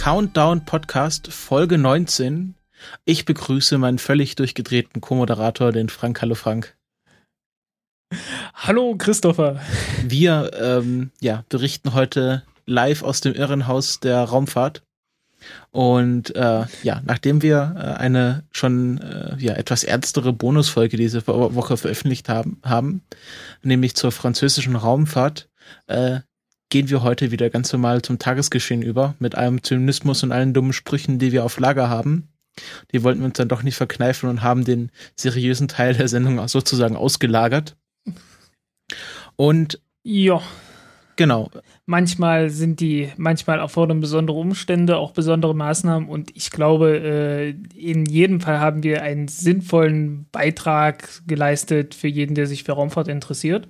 Countdown Podcast Folge 19. Ich begrüße meinen völlig durchgedrehten Co-Moderator, den Frank. Hallo Frank. Hallo Christopher. Wir ähm, ja, berichten heute live aus dem Irrenhaus der Raumfahrt. Und äh, ja, nachdem wir äh, eine schon äh, ja, etwas ernstere Bonusfolge diese Woche veröffentlicht haben, haben nämlich zur französischen Raumfahrt, äh, gehen wir heute wieder ganz normal zum Tagesgeschehen über, mit allem Zynismus und allen dummen Sprüchen, die wir auf Lager haben. Die wollten wir uns dann doch nicht verkneifen und haben den seriösen Teil der Sendung sozusagen ausgelagert. Und ja, genau. Manchmal sind die, manchmal erfordern besondere Umstände, auch besondere Maßnahmen und ich glaube, äh, in jedem Fall haben wir einen sinnvollen Beitrag geleistet für jeden, der sich für Raumfahrt interessiert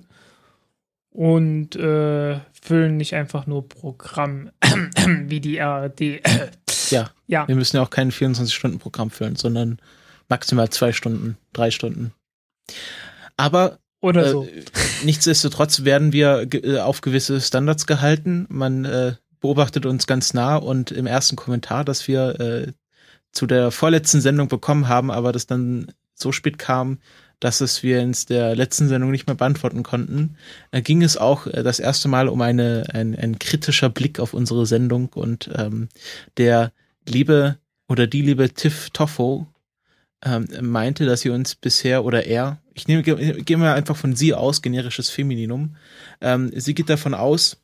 und äh, füllen nicht einfach nur Programm wie die RD. ja, ja, wir müssen ja auch kein 24-Stunden-Programm füllen, sondern maximal zwei Stunden, drei Stunden. Aber oder so. Äh, nichtsdestotrotz werden wir äh, auf gewisse Standards gehalten. Man äh, beobachtet uns ganz nah und im ersten Kommentar, dass wir äh, zu der vorletzten Sendung bekommen haben, aber das dann so spät kam, dass es wir in der letzten Sendung nicht mehr beantworten konnten, äh, ging es auch äh, das erste Mal um eine, ein, ein kritischer Blick auf unsere Sendung und ähm, der liebe oder die liebe Tiff Toffo ähm, meinte, dass sie uns bisher oder er, ich nehme, gehe mal einfach von sie aus, generisches Femininum, ähm, sie geht davon aus,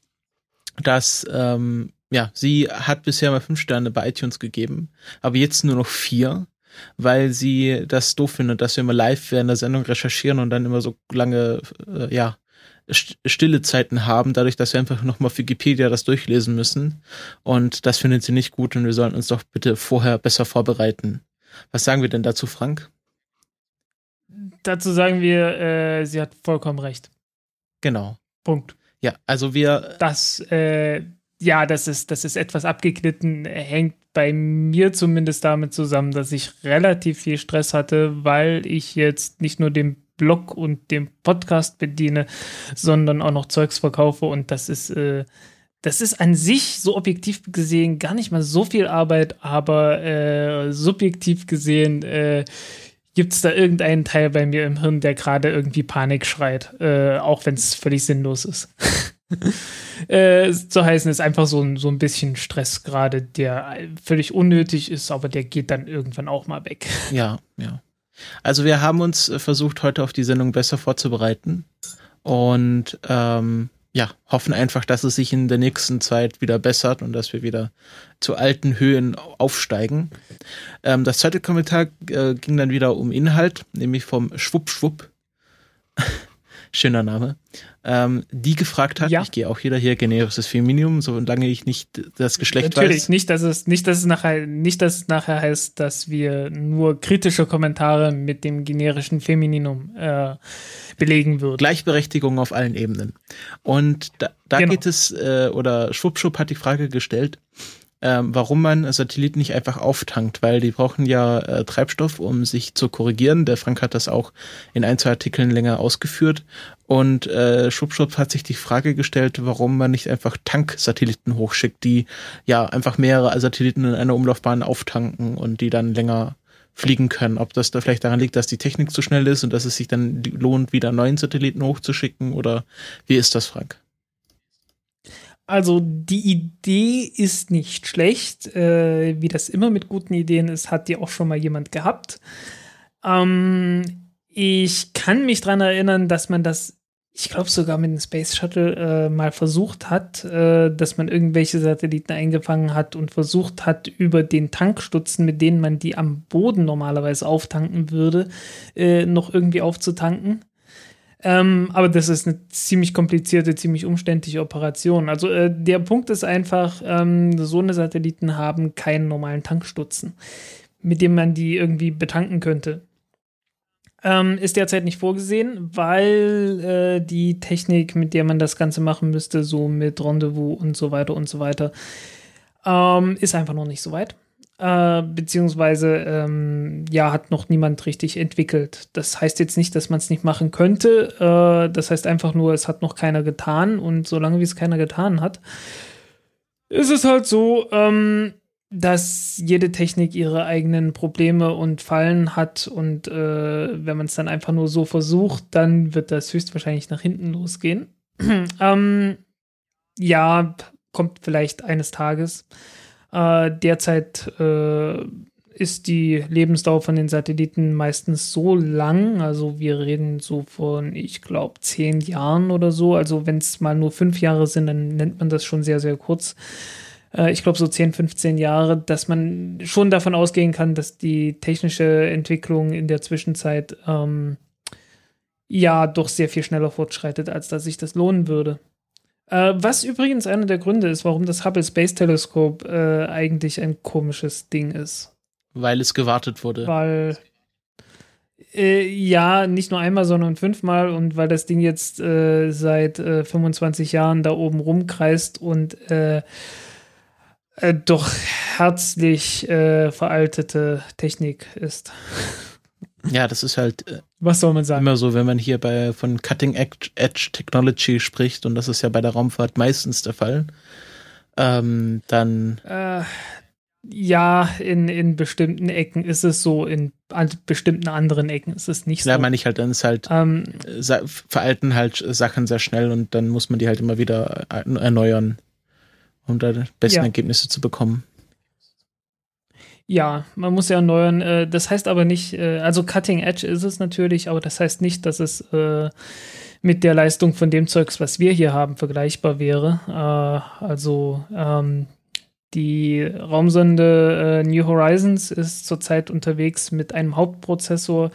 dass ähm, ja, sie hat bisher mal fünf Sterne bei iTunes gegeben, aber jetzt nur noch vier weil sie das doof findet, dass wir immer live während der Sendung recherchieren und dann immer so lange, äh, ja, stille Zeiten haben, dadurch, dass wir einfach nochmal auf Wikipedia das durchlesen müssen. Und das findet sie nicht gut und wir sollten uns doch bitte vorher besser vorbereiten. Was sagen wir denn dazu, Frank? Dazu sagen wir, äh, sie hat vollkommen recht. Genau. Punkt. Ja, also wir. Das, äh, ja, das ist, das ist etwas abgeglitten, hängt bei mir zumindest damit zusammen, dass ich relativ viel Stress hatte, weil ich jetzt nicht nur den Blog und den Podcast bediene, sondern auch noch Zeugs verkaufe und das ist, äh, das ist an sich so objektiv gesehen gar nicht mal so viel Arbeit, aber äh, subjektiv gesehen äh, gibt es da irgendeinen Teil bei mir im Hirn, der gerade irgendwie Panik schreit, äh, auch wenn es völlig sinnlos ist. äh, zu heißen ist einfach so, so ein bisschen Stress gerade, der völlig unnötig ist, aber der geht dann irgendwann auch mal weg. Ja, ja. Also wir haben uns äh, versucht, heute auf die Sendung besser vorzubereiten und ähm, ja, hoffen einfach, dass es sich in der nächsten Zeit wieder bessert und dass wir wieder zu alten Höhen aufsteigen. Ähm, das zweite Kommentar äh, ging dann wieder um Inhalt, nämlich vom Schwupp Schwupp schöner Name, ähm, die gefragt hat, ja. ich gehe auch wieder hier generisches Feminium, solange ich nicht das Geschlecht Natürlich, weiß. nicht, dass es, nicht, dass es nachher, nicht, dass es nachher heißt, dass wir nur kritische Kommentare mit dem generischen Femininum äh, belegen würden. Gleichberechtigung auf allen Ebenen. Und da, da genau. geht es, äh, oder Schwuppschwupp hat die Frage gestellt, ähm, warum man Satelliten nicht einfach auftankt, weil die brauchen ja äh, Treibstoff, um sich zu korrigieren. Der Frank hat das auch in ein, zwei Artikeln länger ausgeführt. Und äh, Schubschub hat sich die Frage gestellt, warum man nicht einfach Tanksatelliten hochschickt, die ja einfach mehrere Satelliten in einer Umlaufbahn auftanken und die dann länger fliegen können. Ob das da vielleicht daran liegt, dass die Technik zu schnell ist und dass es sich dann lohnt, wieder neuen Satelliten hochzuschicken oder wie ist das, Frank? Also die Idee ist nicht schlecht. Äh, wie das immer mit guten Ideen ist, hat die auch schon mal jemand gehabt. Ähm, ich kann mich daran erinnern, dass man das, ich glaube sogar mit dem Space Shuttle äh, mal versucht hat, äh, dass man irgendwelche Satelliten eingefangen hat und versucht hat, über den Tankstutzen, mit denen man die am Boden normalerweise auftanken würde, äh, noch irgendwie aufzutanken. Ähm, aber das ist eine ziemlich komplizierte, ziemlich umständliche Operation. Also äh, der Punkt ist einfach, ähm, so eine Satelliten haben keinen normalen Tankstutzen, mit dem man die irgendwie betanken könnte. Ähm, ist derzeit nicht vorgesehen, weil äh, die Technik, mit der man das Ganze machen müsste, so mit Rendezvous und so weiter und so weiter, ähm, ist einfach noch nicht so weit. Äh, beziehungsweise ähm, ja, hat noch niemand richtig entwickelt. Das heißt jetzt nicht, dass man es nicht machen könnte. Äh, das heißt einfach nur, es hat noch keiner getan und solange wie es keiner getan hat, ist es halt so, ähm, dass jede Technik ihre eigenen Probleme und Fallen hat und äh, wenn man es dann einfach nur so versucht, dann wird das höchstwahrscheinlich nach hinten losgehen. ähm, ja, kommt vielleicht eines Tages. Äh, derzeit äh, ist die Lebensdauer von den Satelliten meistens so lang. Also wir reden so von, ich glaube, zehn Jahren oder so. Also wenn es mal nur fünf Jahre sind, dann nennt man das schon sehr, sehr kurz. Äh, ich glaube so 10, 15 Jahre, dass man schon davon ausgehen kann, dass die technische Entwicklung in der Zwischenzeit ähm, ja doch sehr viel schneller fortschreitet, als dass sich das lohnen würde. Äh, was übrigens einer der Gründe ist, warum das Hubble Space Telescope äh, eigentlich ein komisches Ding ist. Weil es gewartet wurde. Weil äh, ja, nicht nur einmal, sondern fünfmal und weil das Ding jetzt äh, seit 25 äh, Jahren da oben rumkreist und äh, doch herzlich veraltete Technik ist. Ja, das ist halt. Äh, Was soll man sagen? Immer so, wenn man hier bei von Cutting Edge Technology spricht, und das ist ja bei der Raumfahrt meistens der Fall, ähm, dann. Äh, ja, in, in bestimmten Ecken ist es so, in an bestimmten anderen Ecken ist es nicht so. Ja, meine ich halt, dann ist halt, ähm, veralten halt Sachen sehr schnell und dann muss man die halt immer wieder erneuern, um da die besten ja. Ergebnisse zu bekommen. Ja, man muss ja erneuern. Äh, das heißt aber nicht, äh, also Cutting Edge ist es natürlich, aber das heißt nicht, dass es äh, mit der Leistung von dem Zeugs, was wir hier haben, vergleichbar wäre. also ähm, die Raumsonde New Horizons ist zurzeit unterwegs mit einem Hauptprozessor,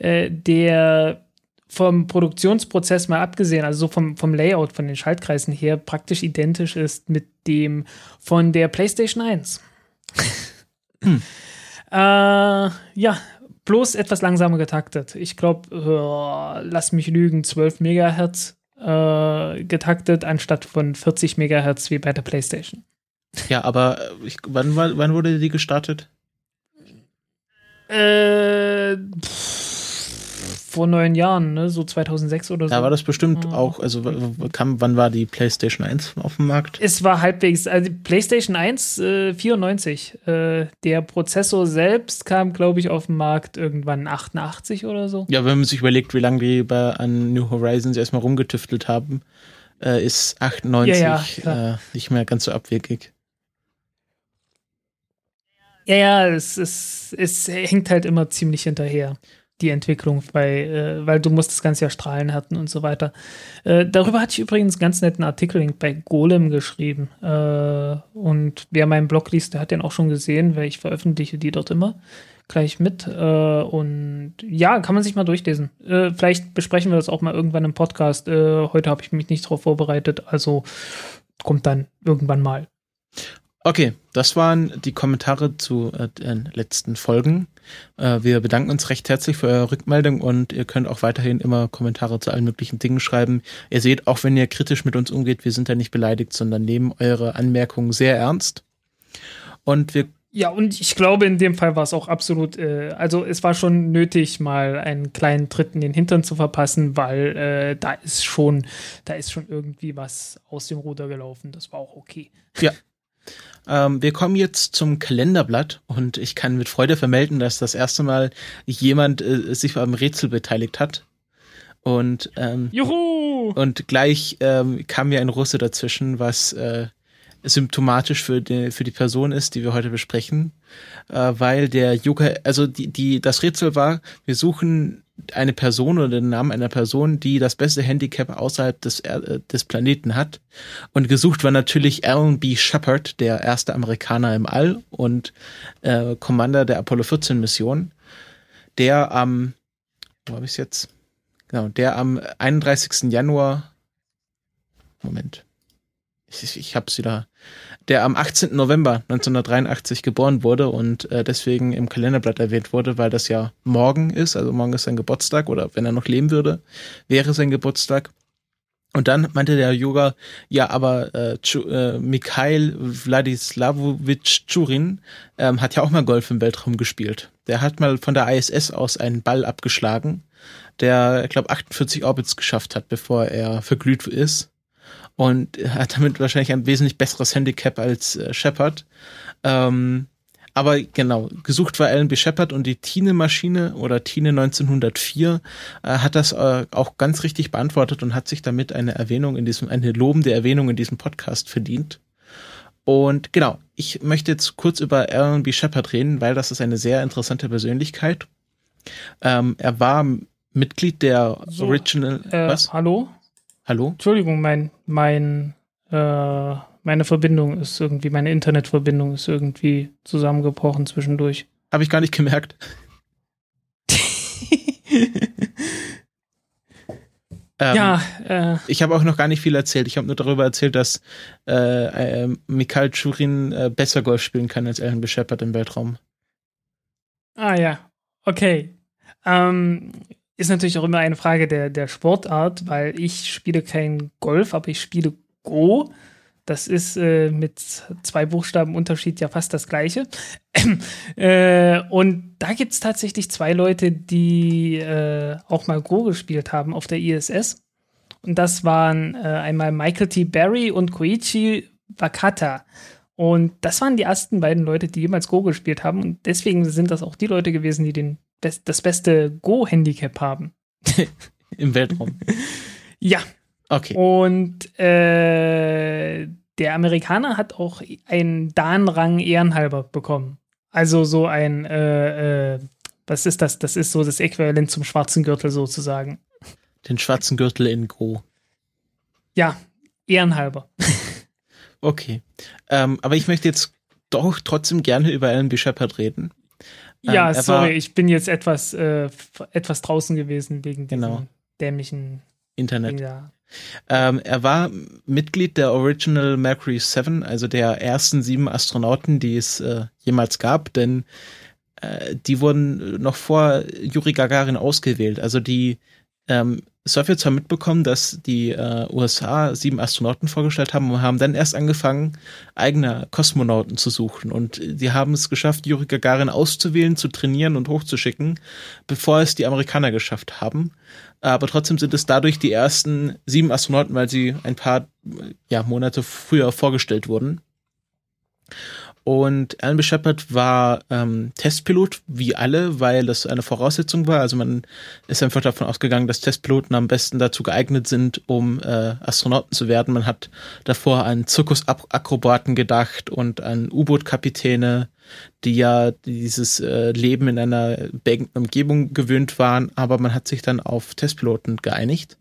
der vom Produktionsprozess mal abgesehen, also so vom, vom Layout, von den Schaltkreisen her, praktisch identisch ist mit dem von der PlayStation 1. Hm. Äh, ja, bloß etwas langsamer getaktet. Ich glaube, äh, lass mich lügen, 12 Megahertz äh, getaktet, anstatt von 40 Megahertz wie bei der PlayStation. Ja, aber äh, ich, wann, wann wurde die gestartet? Äh, pff, vor neun Jahren, ne? so 2006 oder so. Da war das bestimmt ja. auch, also kam, wann war die PlayStation 1 auf dem Markt? Es war halbwegs, also die PlayStation 1 äh, 94. Äh, der Prozessor selbst kam, glaube ich, auf den Markt irgendwann 88 oder so. Ja, wenn man sich überlegt, wie lange die bei, an New Horizons erstmal rumgetüftelt haben, äh, ist 98 ja, ja, äh, nicht mehr ganz so abwegig. Ja, ja, es, es, es hängt halt immer ziemlich hinterher die Entwicklung, bei, äh, weil du musst das Ganze ja strahlen hatten und so weiter. Äh, darüber hatte ich übrigens einen ganz netten Artikel bei Golem geschrieben. Äh, und wer meinen Blog liest, der hat den auch schon gesehen, weil ich veröffentliche die dort immer gleich mit. Äh, und ja, kann man sich mal durchlesen. Äh, vielleicht besprechen wir das auch mal irgendwann im Podcast. Äh, heute habe ich mich nicht darauf vorbereitet, also kommt dann irgendwann mal. Okay, das waren die Kommentare zu äh, den letzten Folgen. Äh, wir bedanken uns recht herzlich für eure Rückmeldung und ihr könnt auch weiterhin immer Kommentare zu allen möglichen Dingen schreiben. Ihr seht, auch wenn ihr kritisch mit uns umgeht, wir sind ja nicht beleidigt, sondern nehmen eure Anmerkungen sehr ernst. Und wir ja, und ich glaube, in dem Fall war es auch absolut, äh, also es war schon nötig, mal einen kleinen Tritt in den Hintern zu verpassen, weil äh, da ist schon, da ist schon irgendwie was aus dem Ruder gelaufen. Das war auch okay. Ja, ähm, wir kommen jetzt zum Kalenderblatt und ich kann mit Freude vermelden, dass das erste Mal jemand äh, sich am Rätsel beteiligt hat. Und, ähm, Juhu! und gleich ähm, kam mir ein Russe dazwischen, was äh, symptomatisch für die, für die Person ist, die wir heute besprechen, äh, weil der Yoga, also die, die, das Rätsel war, wir suchen eine Person oder den Namen einer Person, die das beste Handicap außerhalb des, äh, des Planeten hat. Und gesucht war natürlich Alan B. Shepard, der erste Amerikaner im All und äh, Commander der Apollo 14 Mission, der am, wo habe ich jetzt? Genau, der am 31. Januar, Moment, ich, ich hab's wieder, der am 18. November 1983 geboren wurde und äh, deswegen im Kalenderblatt erwähnt wurde, weil das ja morgen ist, also morgen ist sein Geburtstag oder wenn er noch leben würde, wäre sein Geburtstag. Und dann meinte der Yoga, ja, aber äh, äh, Mikhail Wladislavovich Churin ähm, hat ja auch mal Golf im Weltraum gespielt. Der hat mal von der ISS aus einen Ball abgeschlagen, der, ich glaube, 48 Orbits geschafft hat, bevor er verglüht ist. Und hat damit wahrscheinlich ein wesentlich besseres Handicap als äh, Shepard. Ähm, aber genau, gesucht war Alan B. Shepard und die Tine-Maschine oder Tine 1904 äh, hat das äh, auch ganz richtig beantwortet und hat sich damit eine Erwähnung in diesem, eine lobende Erwähnung in diesem Podcast verdient. Und genau, ich möchte jetzt kurz über Alan B. Shepard reden, weil das ist eine sehr interessante Persönlichkeit. Ähm, er war Mitglied der so, Original. Äh, was? Hallo? Hallo? Entschuldigung, mein, mein äh, meine Verbindung ist irgendwie, meine Internetverbindung ist irgendwie zusammengebrochen zwischendurch. Habe ich gar nicht gemerkt. ähm, ja, äh, ich habe auch noch gar nicht viel erzählt. Ich habe nur darüber erzählt, dass äh, äh, Mikhail Churin äh, besser Golf spielen kann als Alan Shepard im Weltraum. Ah ja, okay. Ähm, ist natürlich auch immer eine Frage der, der Sportart, weil ich spiele kein Golf, aber ich spiele Go. Das ist äh, mit zwei Buchstaben Unterschied ja fast das gleiche. äh, und da gibt es tatsächlich zwei Leute, die äh, auch mal Go gespielt haben auf der ISS. Und das waren äh, einmal Michael T. Barry und Koichi Wakata. Und das waren die ersten beiden Leute, die jemals Go gespielt haben. Und deswegen sind das auch die Leute gewesen, die den, das beste Go-Handicap haben. Im Weltraum. ja, Okay. Und äh, der Amerikaner hat auch einen Dan-Rang ehrenhalber bekommen. Also so ein, äh, äh, was ist das? Das ist so das Äquivalent zum schwarzen Gürtel sozusagen. Den schwarzen Gürtel in Gro. Ja, ehrenhalber. okay. Ähm, aber ich möchte jetzt doch trotzdem gerne über Alan B. Shepard reden. Ähm, ja, sorry, ich bin jetzt etwas, äh, etwas draußen gewesen wegen genau. dämlichen Internet. Ähm, er war Mitglied der Original Mercury 7, also der ersten sieben Astronauten, die es äh, jemals gab, denn äh, die wurden noch vor Yuri Gagarin ausgewählt. Also die ähm, Sowjets haben mitbekommen, dass die äh, USA sieben Astronauten vorgestellt haben und haben dann erst angefangen, eigene Kosmonauten zu suchen. Und die haben es geschafft, Yuri Gagarin auszuwählen, zu trainieren und hochzuschicken, bevor es die Amerikaner geschafft haben. Aber trotzdem sind es dadurch die ersten sieben Astronauten, weil sie ein paar ja, Monate früher vorgestellt wurden. Und Alan B. Shepard war ähm, Testpilot, wie alle, weil das eine Voraussetzung war. Also man ist einfach davon ausgegangen, dass Testpiloten am besten dazu geeignet sind, um äh, Astronauten zu werden. Man hat davor an Zirkusakrobaten gedacht und an U-Boot-Kapitäne, die ja dieses äh, Leben in einer beengten Umgebung gewöhnt waren, aber man hat sich dann auf Testpiloten geeinigt.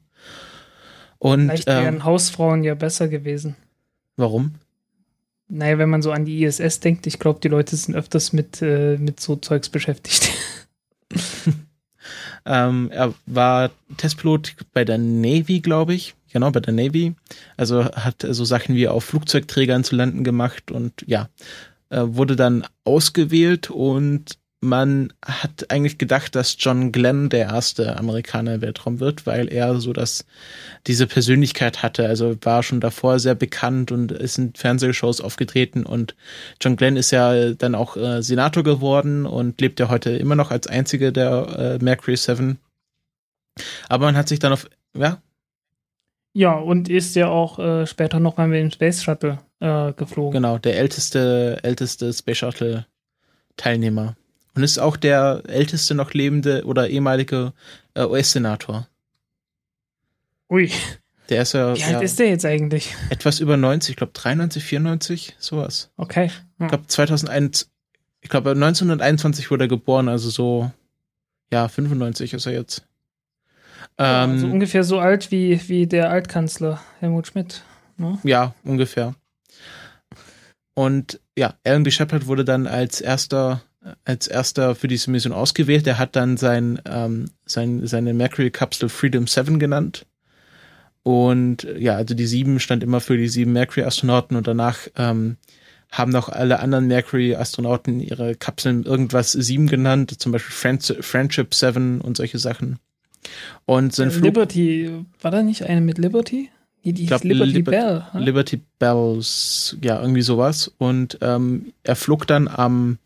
Und, Vielleicht wären ähm, Hausfrauen ja besser gewesen. Warum? Naja, wenn man so an die ISS denkt, ich glaube, die Leute sind öfters mit, äh, mit so Zeugs beschäftigt. ähm, er war Testpilot bei der Navy, glaube ich. Genau, bei der Navy. Also hat so Sachen wie auf Flugzeugträgern zu landen gemacht und ja, äh, wurde dann ausgewählt und man hat eigentlich gedacht, dass John Glenn der erste Amerikaner im Weltraum wird, weil er so das, diese Persönlichkeit hatte. Also war schon davor sehr bekannt und ist in Fernsehshows aufgetreten und John Glenn ist ja dann auch äh, Senator geworden und lebt ja heute immer noch als einziger der äh, Mercury 7. Aber man hat sich dann auf, ja? Ja, und ist ja auch äh, später noch mal mit dem Space Shuttle äh, geflogen. Genau, der älteste, älteste Space Shuttle Teilnehmer. Und ist auch der älteste noch lebende oder ehemalige äh, US-Senator. Ui. Der ist ja. Wie alt ja, ist der jetzt eigentlich? Etwas über 90, ich glaube 93, 94, sowas. Okay. Ja. Ich glaube 2001, ich glaube 1921 wurde er geboren, also so, ja, 95 ist er jetzt. Ja, also ähm, ungefähr so alt wie, wie der Altkanzler Helmut Schmidt. Ne? Ja, ungefähr. Und ja, Alan B. Shepard wurde dann als erster als erster für diese Mission ausgewählt. Der hat dann sein, ähm, sein, seine Mercury-Kapsel Freedom 7 genannt. Und ja, also die sieben stand immer für die sieben Mercury-Astronauten und danach ähm, haben noch alle anderen Mercury-Astronauten ihre Kapseln irgendwas sieben genannt, zum Beispiel Friendship 7 und solche Sachen. Und sein Flug Liberty, war da nicht eine mit Liberty? Die, die glaub, Liberty Liber Bell. Huh? Liberty Bells, ja, irgendwie sowas. Und ähm, er flog dann am,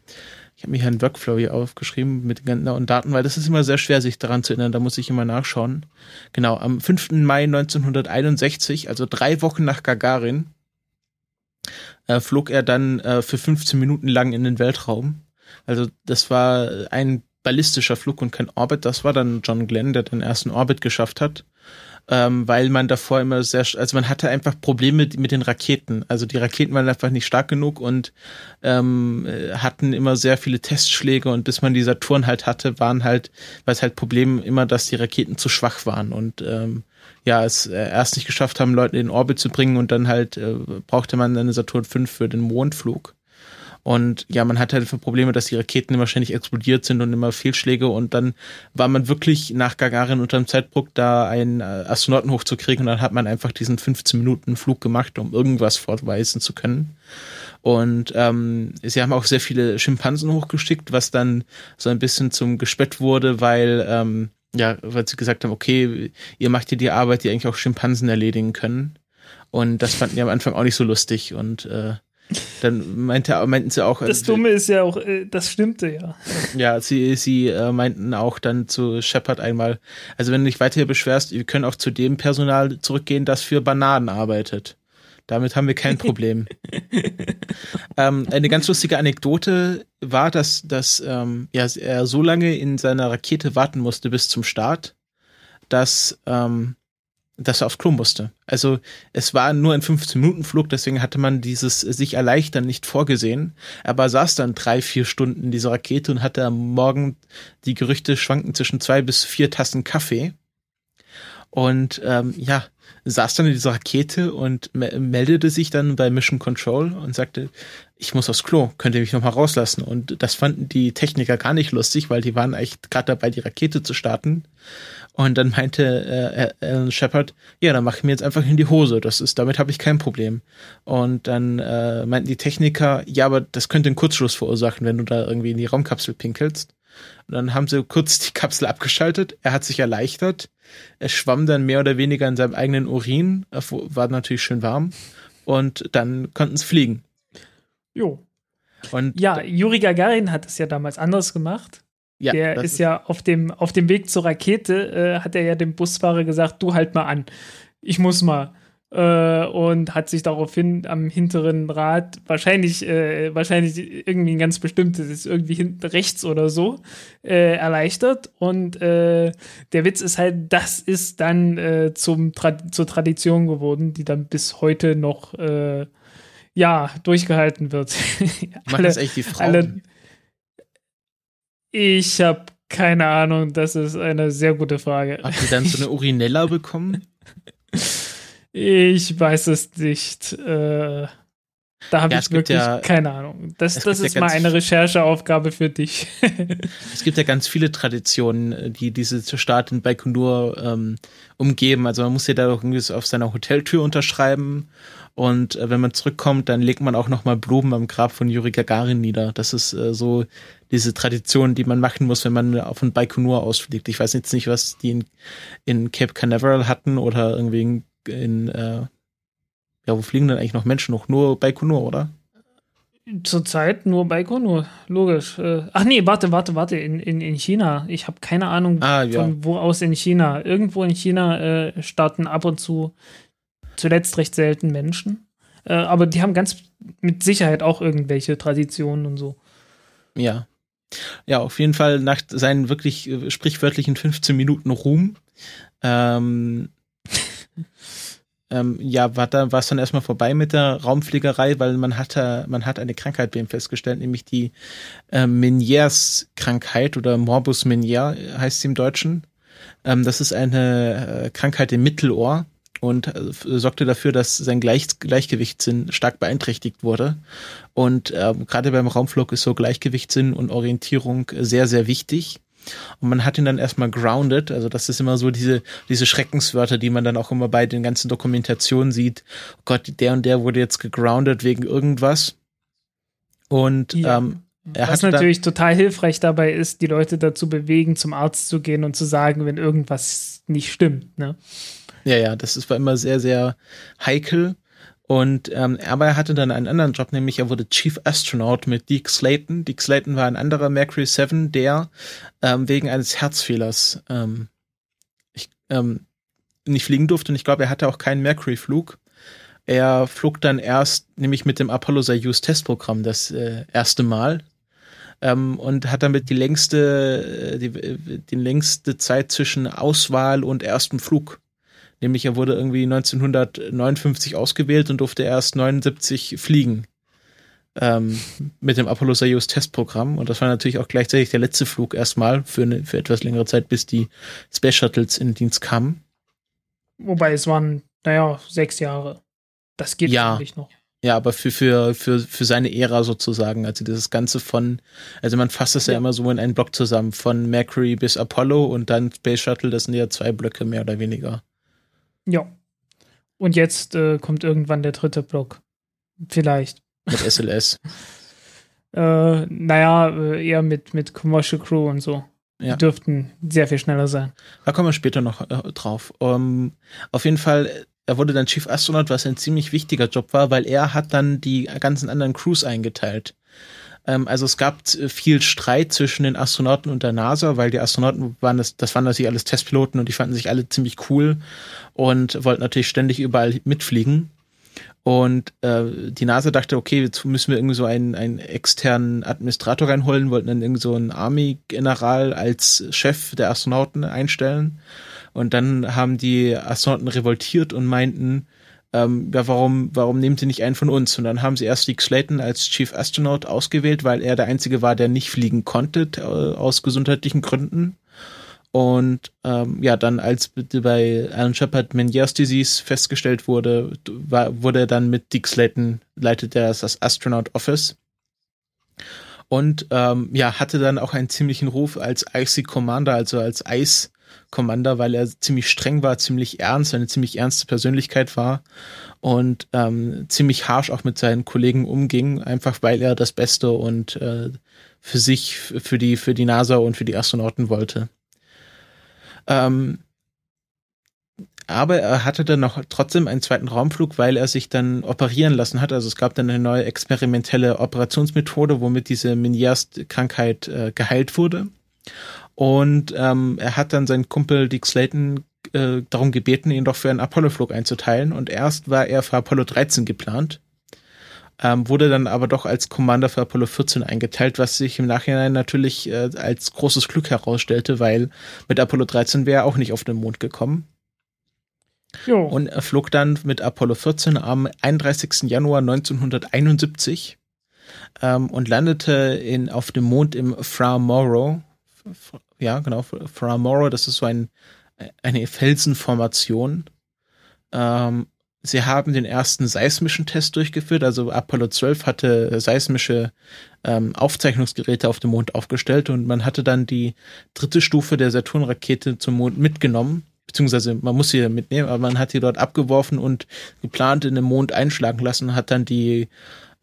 ich habe mir hier einen Workflow hier aufgeschrieben mit genauen Daten, weil das ist immer sehr schwer, sich daran zu erinnern, da muss ich immer nachschauen. Genau, am 5. Mai 1961, also drei Wochen nach Gagarin, äh, flog er dann äh, für 15 Minuten lang in den Weltraum. Also das war ein ballistischer Flug und kein Orbit. Das war dann John Glenn, der den ersten Orbit geschafft hat ähm, weil man davor immer sehr, also man hatte einfach Probleme mit den Raketen. Also die Raketen waren einfach nicht stark genug und ähm, hatten immer sehr viele Testschläge und bis man die Saturn halt hatte, waren halt, war es halt Problem immer, dass die Raketen zu schwach waren und ähm, ja, es äh, erst nicht geschafft haben, Leute in den Orbit zu bringen und dann halt äh, brauchte man eine Saturn 5 für den Mondflug. Und ja, man hatte halt für Probleme, dass die Raketen immer ständig explodiert sind und immer Fehlschläge. Und dann war man wirklich nach Gagarin unter dem Zeitpunkt da einen äh, Astronauten hochzukriegen. Und dann hat man einfach diesen 15 Minuten Flug gemacht, um irgendwas vorweisen zu können. Und ähm, sie haben auch sehr viele Schimpansen hochgeschickt, was dann so ein bisschen zum Gespött wurde, weil ähm, ja, weil sie gesagt haben, okay, ihr macht hier die Arbeit, die eigentlich auch Schimpansen erledigen können. Und das fanden die am Anfang auch nicht so lustig. Und äh, dann meinte, meinten sie auch. Das Dumme ist ja auch, äh, das stimmte ja. Ja, sie, sie äh, meinten auch dann zu Shepard einmal, also wenn du dich weiter beschwerst, wir können auch zu dem Personal zurückgehen, das für Bananen arbeitet. Damit haben wir kein Problem. ähm, eine ganz lustige Anekdote war, dass, dass ähm, ja, er so lange in seiner Rakete warten musste bis zum Start, dass ähm, dass er aufs Klo musste. Also es war nur ein 15-Minuten-Flug, deswegen hatte man dieses sich erleichtern nicht vorgesehen. Aber saß dann drei, vier Stunden in dieser Rakete und hatte am Morgen die Gerüchte schwanken zwischen zwei bis vier Tassen Kaffee. Und ähm, ja, saß dann in dieser Rakete und me meldete sich dann bei Mission Control und sagte, ich muss aufs Klo, könnt ihr mich nochmal rauslassen? Und das fanden die Techniker gar nicht lustig, weil die waren echt gerade dabei, die Rakete zu starten. Und dann meinte äh, Alan Shepard, ja, dann mach ich mir jetzt einfach in die Hose. Das ist, damit habe ich kein Problem. Und dann äh, meinten die Techniker, ja, aber das könnte einen Kurzschluss verursachen, wenn du da irgendwie in die Raumkapsel pinkelst. Und dann haben sie kurz die Kapsel abgeschaltet. Er hat sich erleichtert. Er schwamm dann mehr oder weniger in seinem eigenen Urin. War natürlich schön warm. Und dann konnten sie fliegen. Jo. Und ja, Juri Gagarin hat es ja damals anders gemacht. Ja, der ist, ist ja auf dem, auf dem Weg zur Rakete, äh, hat er ja dem Busfahrer gesagt, du halt mal an, ich muss mal. Äh, und hat sich daraufhin am hinteren Rad wahrscheinlich, äh, wahrscheinlich irgendwie ein ganz bestimmtes, ist irgendwie hinten rechts oder so, äh, erleichtert. Und äh, der Witz ist halt, das ist dann äh, zum Tra zur Tradition geworden, die dann bis heute noch ja, durchgehalten wird. alle, das echt die Frauen? Alle, ich habe keine Ahnung, das ist eine sehr gute Frage. Habt ihr dann so eine Urinella bekommen? Ich weiß es nicht. Äh, da habe ja, ich wirklich ja, keine Ahnung. Das, das ist ja mal eine Rechercheaufgabe für dich. es gibt ja ganz viele Traditionen, die diese Start in Baikonur ähm, umgeben. Also man muss ja da irgendwie auf seiner Hoteltür unterschreiben und äh, wenn man zurückkommt, dann legt man auch nochmal Blumen am Grab von Yuri Gagarin nieder. Das ist äh, so diese Tradition, die man machen muss, wenn man auf ein Baikonur ausfliegt. Ich weiß jetzt nicht, was die in, in Cape Canaveral hatten oder irgendwie in, in äh, ja, wo fliegen denn eigentlich noch Menschen noch? Nur Baikonur, oder? Zurzeit nur Baikonur, logisch. Äh, ach nee, warte, warte, warte, in, in, in China. Ich habe keine Ahnung, ah, ja. von wo aus in China. Irgendwo in China äh, starten ab und zu zuletzt recht selten Menschen. Äh, aber die haben ganz mit Sicherheit auch irgendwelche Traditionen und so. Ja. Ja, auf jeden Fall nach seinen wirklich äh, sprichwörtlichen 15 Minuten Ruhm. Ähm, ähm, ja, war da war es dann erstmal vorbei mit der Raumfliegerei, weil man hatte, man hat eine Krankheit bei ihm festgestellt, nämlich die äh, Meniers-Krankheit oder Morbus Menier heißt sie im Deutschen. Ähm, das ist eine äh, Krankheit im Mittelohr und äh, sorgte dafür, dass sein Gleich Gleichgewichtssinn stark beeinträchtigt wurde. Und äh, gerade beim Raumflug ist so Gleichgewichtssinn und Orientierung sehr, sehr wichtig. Und man hat ihn dann erstmal grounded, also das ist immer so diese, diese Schreckenswörter, die man dann auch immer bei den ganzen Dokumentationen sieht. Oh Gott, der und der wurde jetzt gegroundet wegen irgendwas. Und ja. ähm, er Was natürlich total hilfreich dabei ist, die Leute dazu bewegen, zum Arzt zu gehen und zu sagen, wenn irgendwas nicht stimmt. Ne? Ja, ja, das ist, war immer sehr, sehr heikel. Und ähm, aber er hatte dann einen anderen Job, nämlich er wurde Chief Astronaut mit Deke Slayton. Deke Slayton war ein anderer Mercury 7, der ähm, wegen eines Herzfehlers ähm, ich, ähm, nicht fliegen durfte. Und ich glaube, er hatte auch keinen Mercury-Flug. Er flog dann erst, nämlich mit dem Apollo Soyuz Testprogramm, das äh, erste Mal. Ähm, und hat damit die längste, äh, die, die längste Zeit zwischen Auswahl und erstem Flug Nämlich er wurde irgendwie 1959 ausgewählt und durfte erst 79 fliegen. Ähm, mit dem Apollo Soyuz Testprogramm. Und das war natürlich auch gleichzeitig der letzte Flug erstmal für, eine, für etwas längere Zeit, bis die Space Shuttles in Dienst kamen. Wobei es waren, naja, sechs Jahre. Das geht ja. eigentlich noch. Ja, aber für, für, für, für seine Ära sozusagen. Also dieses Ganze von, also man fasst das ja. ja immer so in einen Block zusammen, von Mercury bis Apollo und dann Space Shuttle, das sind ja zwei Blöcke mehr oder weniger. Ja. Und jetzt äh, kommt irgendwann der dritte Block. Vielleicht. Mit SLS. äh, naja, äh, eher mit, mit Commercial Crew und so. Ja. Die dürften sehr viel schneller sein. Da kommen wir später noch äh, drauf. Um, ähm, auf jeden Fall, er wurde dann Chief Astronaut, was ein ziemlich wichtiger Job war, weil er hat dann die ganzen anderen Crews eingeteilt. Ähm, also es gab äh, viel Streit zwischen den Astronauten und der NASA, weil die Astronauten waren das, das waren natürlich alles Testpiloten und die fanden sich alle ziemlich cool und wollten natürlich ständig überall mitfliegen. Und äh, die NASA dachte, okay, jetzt müssen wir irgendwie so einen, einen externen Administrator reinholen, wollten dann irgendwie so einen Army-General als Chef der Astronauten einstellen. Und dann haben die Astronauten revoltiert und meinten, ähm, ja, warum, warum nehmen sie nicht einen von uns? Und dann haben sie erst Dick Slayton als Chief Astronaut ausgewählt, weil er der Einzige war, der nicht fliegen konnte, äh, aus gesundheitlichen Gründen. Und ähm, ja, dann als bei Alan Shepard Meniere's Disease festgestellt wurde, war, wurde er dann mit Dick Slayton, leitet er das Astronaut Office. Und ähm, ja, hatte dann auch einen ziemlichen Ruf als Icy Commander, also als Eis Commander, weil er ziemlich streng war, ziemlich ernst, eine ziemlich ernste Persönlichkeit war und ähm, ziemlich harsh auch mit seinen Kollegen umging, einfach weil er das Beste und äh, für sich, für die, für die NASA und für die Astronauten wollte. Ähm, aber er hatte dann noch trotzdem einen zweiten Raumflug, weil er sich dann operieren lassen hat. Also es gab dann eine neue experimentelle Operationsmethode, womit diese Meniere-Krankheit äh, geheilt wurde. Und ähm, er hat dann seinen Kumpel Dick Slayton äh, darum gebeten, ihn doch für einen Apollo-Flug einzuteilen. Und erst war er für Apollo 13 geplant, ähm, wurde dann aber doch als Commander für Apollo 14 eingeteilt, was sich im Nachhinein natürlich äh, als großes Glück herausstellte, weil mit Apollo 13 wäre er auch nicht auf den Mond gekommen. Jo. Und er flog dann mit Apollo 14 am 31. Januar 1971 ähm, und landete in, auf dem Mond im Fra Morrow ja, genau, Fra Morrow, das ist so ein, eine Felsenformation. Ähm, sie haben den ersten seismischen Test durchgeführt, also Apollo 12 hatte seismische ähm, Aufzeichnungsgeräte auf dem Mond aufgestellt und man hatte dann die dritte Stufe der Saturn-Rakete zum Mond mitgenommen, beziehungsweise man muss sie mitnehmen, aber man hat sie dort abgeworfen und geplant in den Mond einschlagen lassen, hat dann die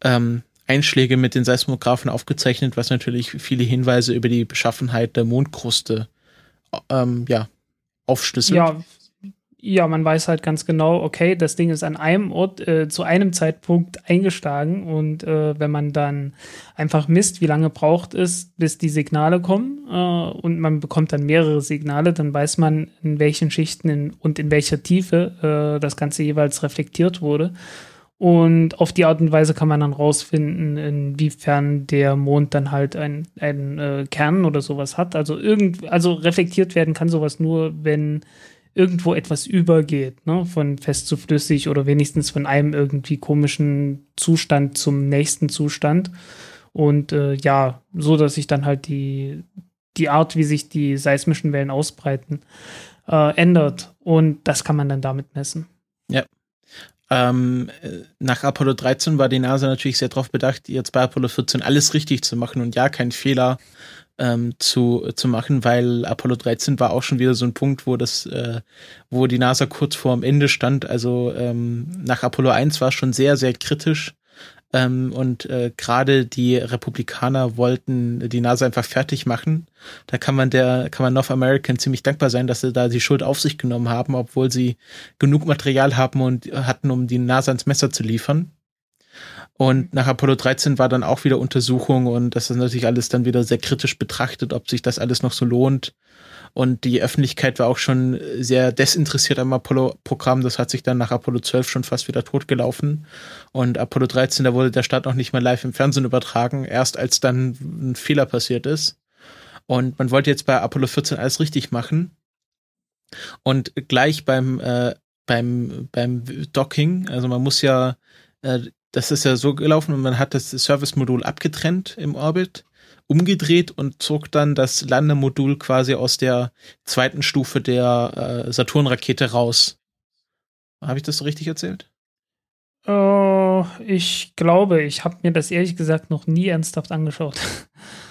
ähm, Einschläge mit den Seismographen aufgezeichnet, was natürlich viele Hinweise über die Beschaffenheit der Mondkruste ähm, ja, aufschlüsselt. Ja, ja, man weiß halt ganz genau, okay, das Ding ist an einem Ort äh, zu einem Zeitpunkt eingeschlagen und äh, wenn man dann einfach misst, wie lange braucht es, bis die Signale kommen äh, und man bekommt dann mehrere Signale, dann weiß man, in welchen Schichten in, und in welcher Tiefe äh, das Ganze jeweils reflektiert wurde. Und auf die Art und Weise kann man dann rausfinden, inwiefern der Mond dann halt einen äh, Kern oder sowas hat. Also irgend, also reflektiert werden kann sowas nur, wenn irgendwo etwas übergeht, ne? von fest zu flüssig oder wenigstens von einem irgendwie komischen Zustand zum nächsten Zustand. Und äh, ja, so dass sich dann halt die, die Art, wie sich die seismischen Wellen ausbreiten, äh, ändert. Und das kann man dann damit messen. Ja. Ähm, nach Apollo 13 war die NASA natürlich sehr darauf bedacht, jetzt bei Apollo 14 alles richtig zu machen und ja, keinen Fehler ähm, zu, zu machen, weil Apollo 13 war auch schon wieder so ein Punkt, wo das, äh, wo die NASA kurz vorm Ende stand. Also ähm, nach Apollo 1 war es schon sehr, sehr kritisch. Ähm, und äh, gerade die Republikaner wollten die NASA einfach fertig machen. Da kann man der, kann man North American ziemlich dankbar sein, dass sie da die Schuld auf sich genommen haben, obwohl sie genug Material haben und hatten, um die NASA ins Messer zu liefern. Und nach Apollo 13 war dann auch wieder Untersuchung und das ist natürlich alles dann wieder sehr kritisch betrachtet, ob sich das alles noch so lohnt. Und die Öffentlichkeit war auch schon sehr desinteressiert am Apollo-Programm. Das hat sich dann nach Apollo 12 schon fast wieder totgelaufen. Und Apollo 13, da wurde der Start noch nicht mal live im Fernsehen übertragen, erst als dann ein Fehler passiert ist. Und man wollte jetzt bei Apollo 14 alles richtig machen. Und gleich beim, äh, beim, beim Docking, also man muss ja äh, das ist ja so gelaufen man hat das Service-Modul abgetrennt im Orbit, umgedreht und zog dann das Landemodul quasi aus der zweiten Stufe der äh, Saturn-Rakete raus. Habe ich das so richtig erzählt? Oh, ich glaube, ich habe mir das ehrlich gesagt noch nie ernsthaft angeschaut.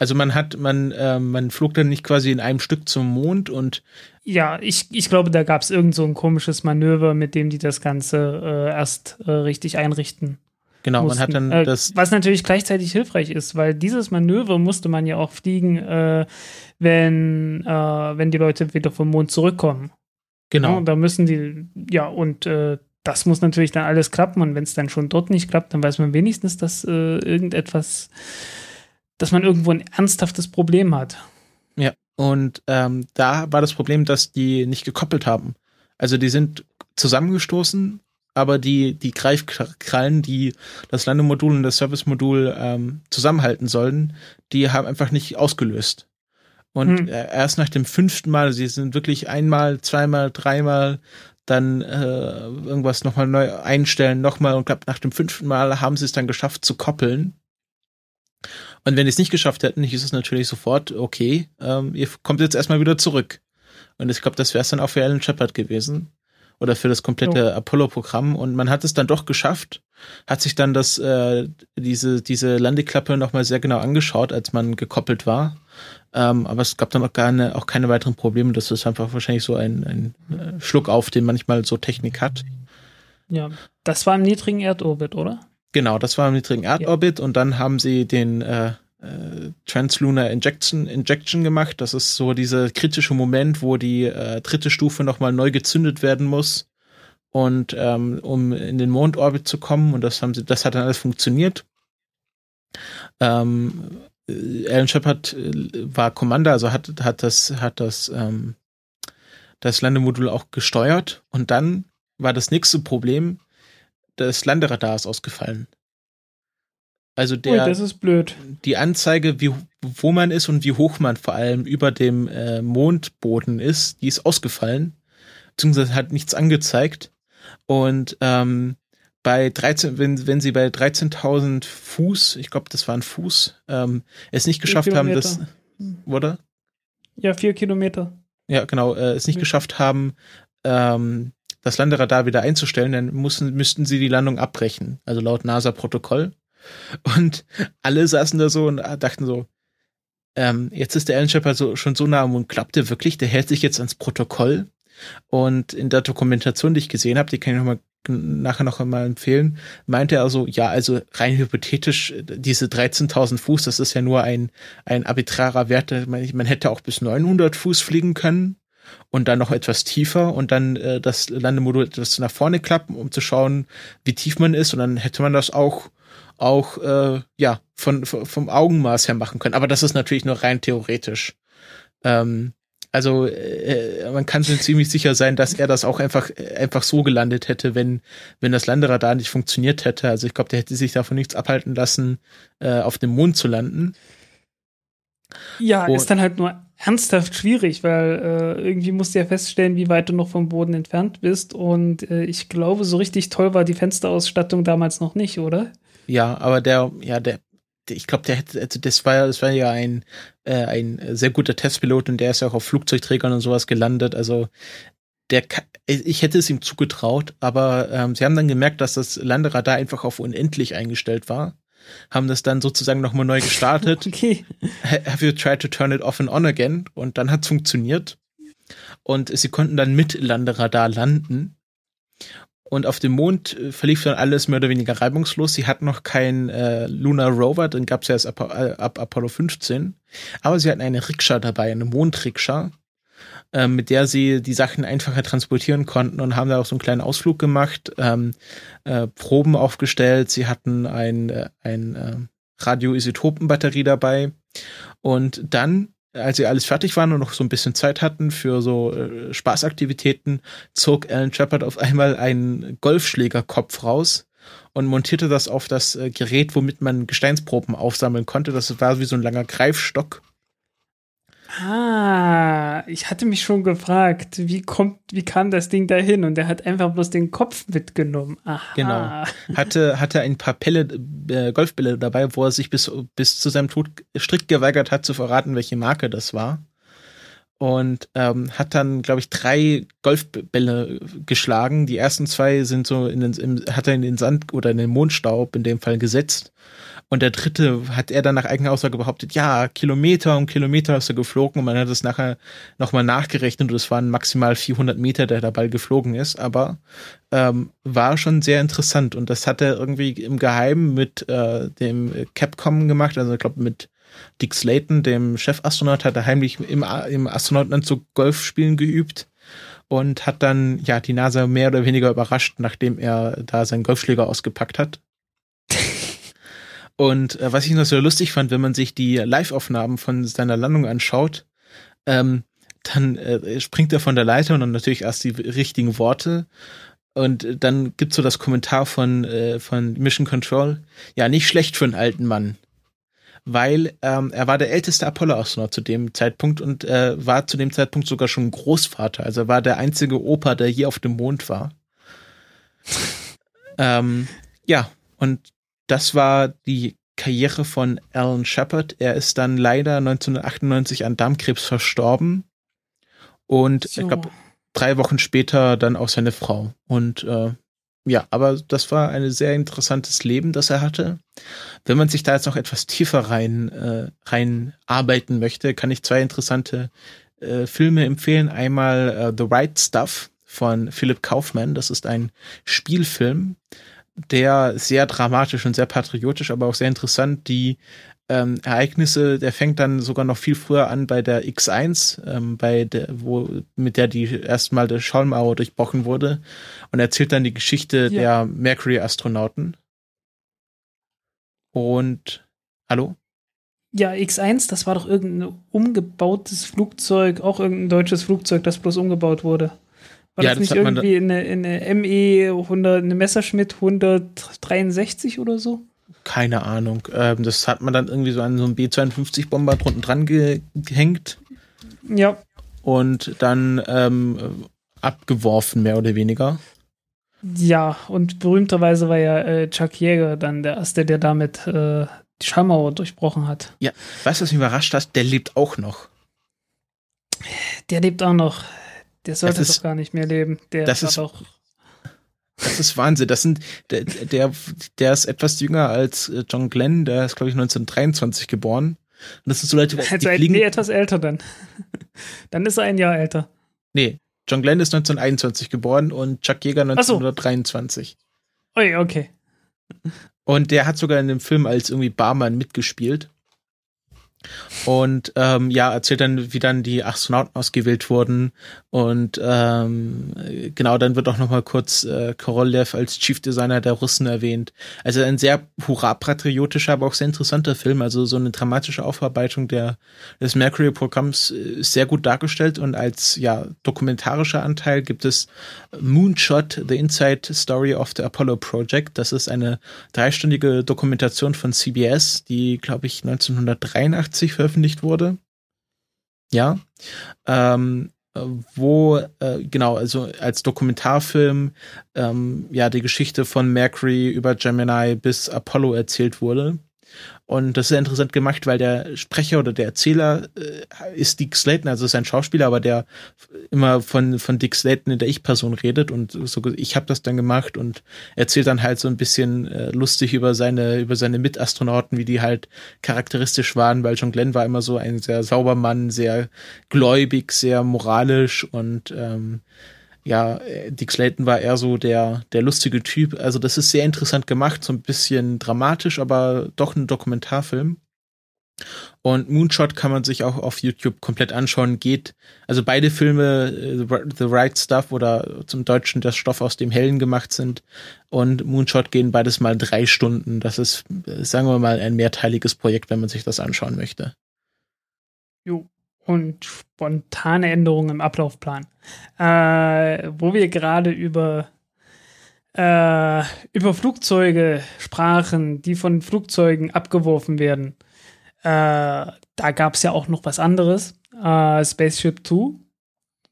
Also man hat, man, äh, man flog dann nicht quasi in einem Stück zum Mond und ja, ich, ich glaube, da gab es irgend so ein komisches Manöver, mit dem die das Ganze äh, erst äh, richtig einrichten. Genau, mussten. man hat dann äh, das. Was natürlich gleichzeitig hilfreich ist, weil dieses Manöver musste man ja auch fliegen, äh, wenn, äh, wenn die Leute wieder vom Mond zurückkommen. Genau. Ja, da müssen die, ja, und äh, das muss natürlich dann alles klappen. Und wenn es dann schon dort nicht klappt, dann weiß man wenigstens, dass äh, irgendetwas, dass man irgendwo ein ernsthaftes Problem hat. Ja, und ähm, da war das Problem, dass die nicht gekoppelt haben. Also die sind zusammengestoßen aber die, die Greifkrallen, die das Landemodul und das Servicemodul ähm, zusammenhalten sollen, die haben einfach nicht ausgelöst. Und hm. äh, erst nach dem fünften Mal, sie sind wirklich einmal, zweimal, dreimal, dann äh, irgendwas nochmal neu einstellen, nochmal und glaub, nach dem fünften Mal haben sie es dann geschafft zu koppeln. Und wenn die es nicht geschafft hätten, hieß es natürlich sofort, okay, ähm, ihr kommt jetzt erstmal wieder zurück. Und ich glaube, das wäre es dann auch für Alan Shepard gewesen oder für das komplette oh. Apollo-Programm und man hat es dann doch geschafft, hat sich dann das äh, diese diese Landeklappe nochmal sehr genau angeschaut, als man gekoppelt war. Ähm, aber es gab dann auch, keine, auch keine weiteren Probleme. Das ist einfach wahrscheinlich so ein, ein äh, Schluck auf, den manchmal so Technik hat. Ja, das war im niedrigen Erdorbit, oder? Genau, das war im niedrigen Erdorbit ja. und dann haben sie den äh, äh, Translunar Injection, Injection gemacht. Das ist so dieser kritische Moment, wo die äh, dritte Stufe nochmal neu gezündet werden muss. Und ähm, um in den Mondorbit zu kommen, und das haben sie, das hat dann alles funktioniert. Ähm, äh, Alan Shepard äh, war Commander, also hat, hat das, hat das, ähm, das Landemodul auch gesteuert. Und dann war das nächste Problem, das Landeradar ist ausgefallen. Also der, Ui, das ist blöd. Die Anzeige, wie, wo man ist und wie hoch man vor allem über dem äh, Mondboden ist, die ist ausgefallen, beziehungsweise hat nichts angezeigt. Und ähm, bei 13, wenn, wenn sie bei 13.000 Fuß, ich glaube, das war ein Fuß, ähm, es nicht geschafft haben, das, oder? Ja, vier Kilometer. Ja, genau, äh, es nicht ja. geschafft haben, ähm, das Landeradar wieder einzustellen, dann mussten, müssten sie die Landung abbrechen, also laut NASA-Protokoll. Und alle saßen da so und dachten so, ähm, jetzt ist der Alan Shepard so, schon so nah am Mond, klappt der wirklich? Der hält sich jetzt ans Protokoll. Und in der Dokumentation, die ich gesehen habe, die kann ich noch mal nachher noch einmal empfehlen, meinte er also, ja, also rein hypothetisch, diese 13.000 Fuß, das ist ja nur ein, ein arbitrarer Wert. Man, man hätte auch bis 900 Fuß fliegen können und dann noch etwas tiefer und dann äh, das Landemodul etwas nach vorne klappen, um zu schauen, wie tief man ist. Und dann hätte man das auch auch äh, ja von, vom Augenmaß her machen können. Aber das ist natürlich nur rein theoretisch. Ähm, also äh, man kann sich ziemlich sicher sein, dass er das auch einfach einfach so gelandet hätte, wenn wenn das Landeradar nicht funktioniert hätte. Also ich glaube, der hätte sich davon nichts abhalten lassen, äh, auf dem Mond zu landen. Ja, Und, ist dann halt nur ernsthaft schwierig, weil äh, irgendwie musst du ja feststellen, wie weit du noch vom Boden entfernt bist. Und äh, ich glaube, so richtig toll war die Fensterausstattung damals noch nicht, oder? Ja, aber der, ja, der, ich glaube, der hätte, also das war, das war ja ein, äh, ein sehr guter Testpilot und der ist ja auch auf Flugzeugträgern und sowas gelandet. Also der, ich hätte es ihm zugetraut, aber ähm, sie haben dann gemerkt, dass das Landeradar einfach auf unendlich eingestellt war, haben das dann sozusagen nochmal neu gestartet. okay. Have you tried to turn it off and on again? Und dann hat es funktioniert. Und sie konnten dann mit Landeradar landen. Und auf dem Mond äh, verlief dann alles mehr oder weniger reibungslos. Sie hatten noch keinen äh, Lunar Rover, den gab es ja erst ab, äh, ab Apollo 15. Aber sie hatten eine Rikscha dabei, eine Mondrikscha, äh, mit der sie die Sachen einfacher transportieren konnten und haben da auch so einen kleinen Ausflug gemacht, ähm, äh, Proben aufgestellt. Sie hatten ein, äh, ein Radioisotopenbatterie dabei. Und dann als sie alles fertig waren und noch so ein bisschen Zeit hatten für so äh, Spaßaktivitäten, zog Alan Shepard auf einmal einen Golfschlägerkopf raus und montierte das auf das äh, Gerät, womit man Gesteinsproben aufsammeln konnte. Das war wie so ein langer Greifstock. Ah, ich hatte mich schon gefragt, wie kommt, wie kam das Ding dahin? Und er hat einfach bloß den Kopf mitgenommen. Aha. Genau. Hatte, hatte ein paar Pelle, äh, Golfbälle dabei, wo er sich bis, bis zu seinem Tod strikt geweigert hat zu verraten, welche Marke das war. Und ähm, hat dann, glaube ich, drei Golfbälle geschlagen. Die ersten zwei sind so in den, im, hat er in den Sand oder in den Mondstaub in dem Fall gesetzt. Und der dritte hat er dann nach eigener Aussage behauptet, ja, Kilometer um Kilometer ist er geflogen und man hat es nachher nochmal nachgerechnet und es waren maximal 400 Meter, der Ball geflogen ist, aber ähm, war schon sehr interessant und das hat er irgendwie im Geheimen mit äh, dem Capcom gemacht, also ich glaube mit Dick Slayton, dem Chefastronaut, hat er heimlich im, im Astronautenanzug Golfspielen geübt und hat dann ja die NASA mehr oder weniger überrascht, nachdem er da seinen Golfschläger ausgepackt hat. Und äh, was ich noch so lustig fand, wenn man sich die Live-Aufnahmen von seiner Landung anschaut, ähm, dann äh, springt er von der Leiter und dann natürlich erst die richtigen Worte. Und dann gibt's so das Kommentar von, äh, von Mission Control. Ja, nicht schlecht für einen alten Mann. Weil ähm, er war der älteste Apollo-Astronaut zu dem Zeitpunkt und äh, war zu dem Zeitpunkt sogar schon Großvater. Also er war der einzige Opa, der hier auf dem Mond war. ähm, ja, und das war die Karriere von Alan Shepard. Er ist dann leider 1998 an Darmkrebs verstorben. Und so. ich glaube, drei Wochen später dann auch seine Frau. Und äh, ja, aber das war ein sehr interessantes Leben, das er hatte. Wenn man sich da jetzt noch etwas tiefer rein, äh, rein arbeiten möchte, kann ich zwei interessante äh, Filme empfehlen. Einmal äh, The Right Stuff von Philip Kaufman. Das ist ein Spielfilm der sehr dramatisch und sehr patriotisch, aber auch sehr interessant die ähm, Ereignisse, der fängt dann sogar noch viel früher an bei der X1, ähm, bei der, wo, mit der die erstmal der Schallmauer durchbrochen wurde und erzählt dann die Geschichte ja. der Mercury-Astronauten. Und hallo? Ja, X1, das war doch irgendein umgebautes Flugzeug, auch irgendein deutsches Flugzeug, das bloß umgebaut wurde. War ja, das, das nicht irgendwie in eine, in eine ME 100, eine Messerschmitt 163 oder so? Keine Ahnung. Ähm, das hat man dann irgendwie so an so einem B-52-Bomber drunten dran ge gehängt. Ja. Und dann ähm, abgeworfen, mehr oder weniger. Ja, und berühmterweise war ja äh, Chuck Jäger dann der Erste, der damit äh, die Schallmauer durchbrochen hat. Ja, weißt du, was mich überrascht hat? Der lebt auch noch. Der lebt auch noch. Der sollte ist, doch gar nicht mehr leben. Der das ist doch. Das ist Wahnsinn. Das sind, der, der, der ist etwas jünger als äh, John Glenn, der ist, glaube ich, 1923 geboren. Und das sind so Leute, die also, fliegen. Nee, etwas älter dann. dann ist er ein Jahr älter. Nee, John Glenn ist 1921 geboren und Chuck Yeager 1923. So. Oh, okay. Und der hat sogar in dem Film als irgendwie Barmann mitgespielt. Und ähm, ja, erzählt dann, wie dann die Astronauten ausgewählt wurden. Und ähm, genau, dann wird auch nochmal kurz äh, Korolev als Chief Designer der Russen erwähnt. Also ein sehr hurra-patriotischer, aber auch sehr interessanter Film. Also so eine dramatische Aufarbeitung der, des Mercury-Programms ist sehr gut dargestellt. Und als ja dokumentarischer Anteil gibt es Moonshot, The Inside Story of the Apollo Project. Das ist eine dreistündige Dokumentation von CBS, die, glaube ich, 1983 1980 veröffentlicht wurde. Ja. Ähm, wo äh, genau also als Dokumentarfilm ähm, ja die Geschichte von Mercury über Gemini bis Apollo erzählt wurde Und das ist sehr interessant gemacht, weil der Sprecher oder der Erzähler äh, ist Dick Slayton, also ist ein Schauspieler, aber der immer von, von Dick Slayton in der Ich-Person redet und so, ich habe das dann gemacht und erzählt dann halt so ein bisschen äh, lustig über seine, über seine Mitastronauten, wie die halt charakteristisch waren, weil John Glenn war immer so ein sehr sauber Mann, sehr gläubig, sehr moralisch und ähm, ja, Dick Slayton war eher so der, der lustige Typ. Also das ist sehr interessant gemacht, so ein bisschen dramatisch, aber doch ein Dokumentarfilm. Und Moonshot kann man sich auch auf YouTube komplett anschauen. Geht, also beide Filme, äh, The Right Stuff oder zum Deutschen das Stoff aus dem Hellen gemacht sind und Moonshot gehen beides mal drei Stunden. Das ist, sagen wir mal, ein mehrteiliges Projekt, wenn man sich das anschauen möchte. Jo, und spontane Änderungen im Ablaufplan. Äh, wo wir gerade über, äh, über Flugzeuge sprachen, die von Flugzeugen abgeworfen werden. Äh, da gab es ja auch noch was anderes. Äh, Spaceship 2.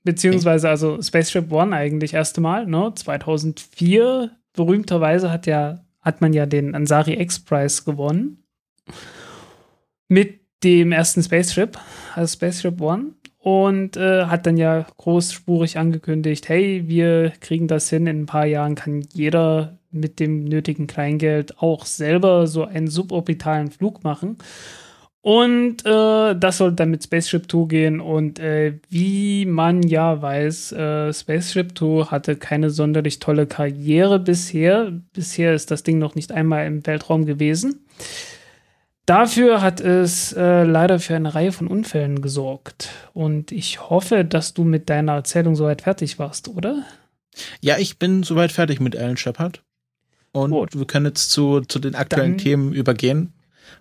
Beziehungsweise also Spaceship One eigentlich erste Mal, ne? 2004. Berühmterweise hat ja, hat man ja den Ansari X-Prize gewonnen. Mit dem ersten Spaceship, also Spaceship One, und äh, hat dann ja großspurig angekündigt, hey, wir kriegen das hin, in ein paar Jahren kann jeder mit dem nötigen Kleingeld auch selber so einen suborbitalen Flug machen. Und äh, das soll dann mit Spaceship 2 gehen. Und äh, wie man ja weiß, äh, Spaceship 2 hatte keine sonderlich tolle Karriere bisher. Bisher ist das Ding noch nicht einmal im Weltraum gewesen. Dafür hat es äh, leider für eine Reihe von Unfällen gesorgt. Und ich hoffe, dass du mit deiner Erzählung soweit fertig warst, oder? Ja, ich bin soweit fertig mit Alan Shepard. Und Gut. wir können jetzt zu, zu den aktuellen Dann, Themen übergehen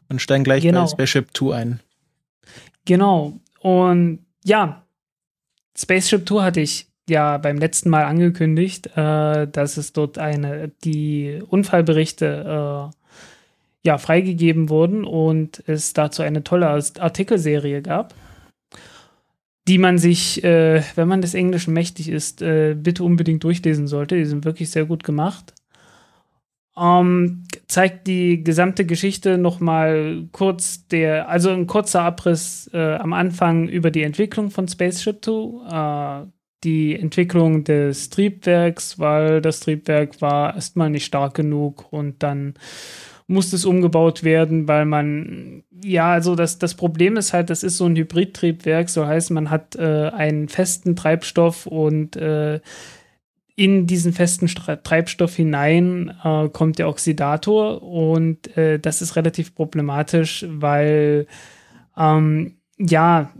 und steigen gleich genau. bei Spaceship 2 ein. Genau. Und ja, Spaceship 2 hatte ich ja beim letzten Mal angekündigt, äh, dass es dort eine, die Unfallberichte äh, ja, freigegeben wurden und es dazu eine tolle Artikelserie gab, die man sich, äh, wenn man des Englischen mächtig ist, äh, bitte unbedingt durchlesen sollte. Die sind wirklich sehr gut gemacht. Ähm, zeigt die gesamte Geschichte nochmal kurz der, also ein kurzer Abriss äh, am Anfang über die Entwicklung von Spaceship 2, äh, die Entwicklung des Triebwerks, weil das Triebwerk war erstmal nicht stark genug und dann musste es umgebaut werden, weil man, ja, also das, das Problem ist halt, das ist so ein Hybridtriebwerk, so heißt, man hat äh, einen festen Treibstoff und äh, in diesen festen Treibstoff hinein äh, kommt der Oxidator und äh, das ist relativ problematisch, weil ähm, ja,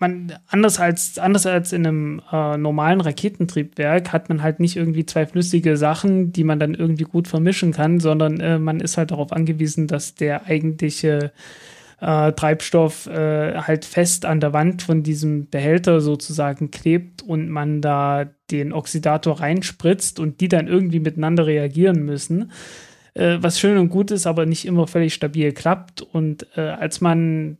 man, anders als, anders als in einem äh, normalen Raketentriebwerk hat man halt nicht irgendwie zwei flüssige Sachen, die man dann irgendwie gut vermischen kann, sondern äh, man ist halt darauf angewiesen, dass der eigentliche äh, Treibstoff äh, halt fest an der Wand von diesem Behälter sozusagen klebt und man da den Oxidator reinspritzt und die dann irgendwie miteinander reagieren müssen. Äh, was schön und gut ist, aber nicht immer völlig stabil klappt. Und äh, als man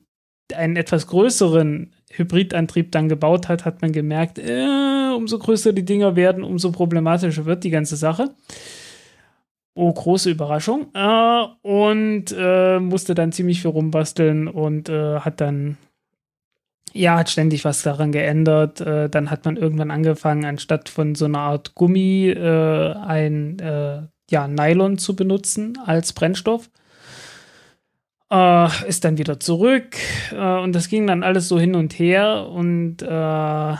einen etwas größeren Hybridantrieb dann gebaut hat, hat man gemerkt, äh, umso größer die Dinger werden, umso problematischer wird die ganze Sache. Oh, große Überraschung. Äh, und äh, musste dann ziemlich viel rumbasteln und äh, hat dann, ja, hat ständig was daran geändert. Äh, dann hat man irgendwann angefangen, anstatt von so einer Art Gummi äh, ein ja, Nylon zu benutzen als Brennstoff äh, ist dann wieder zurück. Äh, und das ging dann alles so hin und her. Und äh,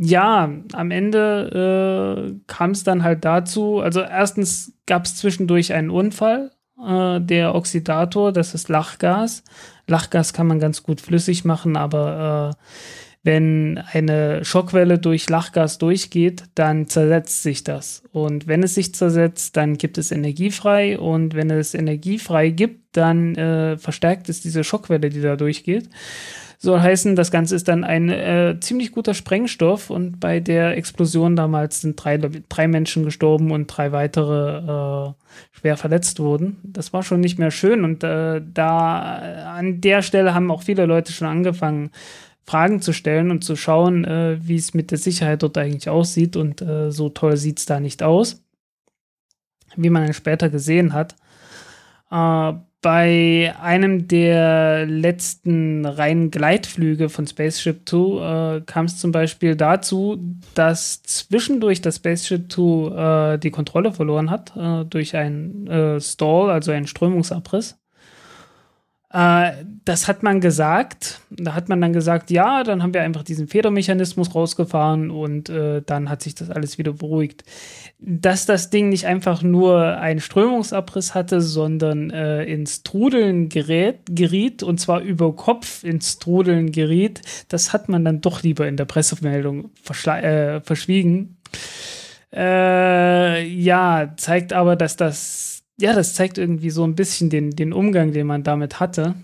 ja, am Ende äh, kam es dann halt dazu, also erstens gab es zwischendurch einen Unfall, äh, der Oxidator, das ist Lachgas. Lachgas kann man ganz gut flüssig machen, aber äh, wenn eine Schockwelle durch Lachgas durchgeht, dann zersetzt sich das. Und wenn es sich zersetzt, dann gibt es Energie frei. Und wenn es Energie frei gibt, dann äh, verstärkt es diese Schockwelle, die da durchgeht. Soll heißen, das Ganze ist dann ein äh, ziemlich guter Sprengstoff. Und bei der Explosion damals sind drei, drei Menschen gestorben und drei weitere äh, schwer verletzt wurden. Das war schon nicht mehr schön. Und äh, da an der Stelle haben auch viele Leute schon angefangen, Fragen zu stellen und zu schauen, äh, wie es mit der Sicherheit dort eigentlich aussieht. Und äh, so toll sieht es da nicht aus, wie man dann später gesehen hat. Äh, bei einem der letzten reinen Gleitflüge von Spaceship Two äh, kam es zum Beispiel dazu, dass zwischendurch das Spaceship Two äh, die Kontrolle verloren hat äh, durch einen äh, Stall, also einen Strömungsabriss. Äh, das hat man gesagt. Da hat man dann gesagt, ja, dann haben wir einfach diesen Federmechanismus rausgefahren und äh, dann hat sich das alles wieder beruhigt. Dass das Ding nicht einfach nur einen Strömungsabriss hatte, sondern äh, ins Trudeln gerät, geriet und zwar über Kopf ins Trudeln geriet, das hat man dann doch lieber in der Pressemeldung äh, verschwiegen. Äh, ja, zeigt aber, dass das ja, das zeigt irgendwie so ein bisschen den, den Umgang, den man damit hatte.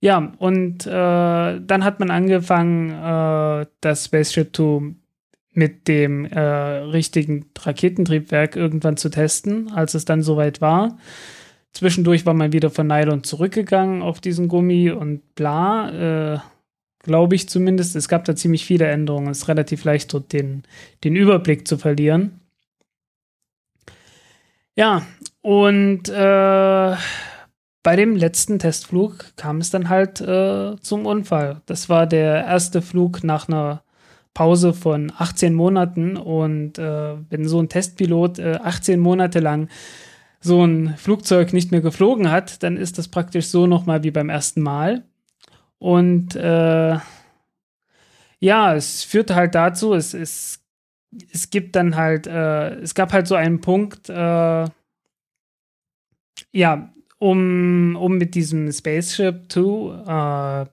Ja, und äh, dann hat man angefangen, äh, das Spaceship Two mit dem äh, richtigen Raketentriebwerk irgendwann zu testen, als es dann soweit war. Zwischendurch war man wieder von Nylon zurückgegangen auf diesen Gummi und bla. Äh, Glaube ich zumindest. Es gab da ziemlich viele Änderungen. Es ist relativ leicht, dort den, den Überblick zu verlieren. Ja, und äh, bei dem letzten Testflug kam es dann halt äh, zum Unfall. Das war der erste Flug nach einer Pause von 18 Monaten. Und äh, wenn so ein Testpilot 18 äh, Monate lang so ein Flugzeug nicht mehr geflogen hat, dann ist das praktisch so nochmal wie beim ersten Mal. Und äh, ja, es führte halt dazu, es, es es gibt dann halt, äh, es gab halt so einen Punkt, äh, ja, um, um mit diesem Spaceship 2 äh,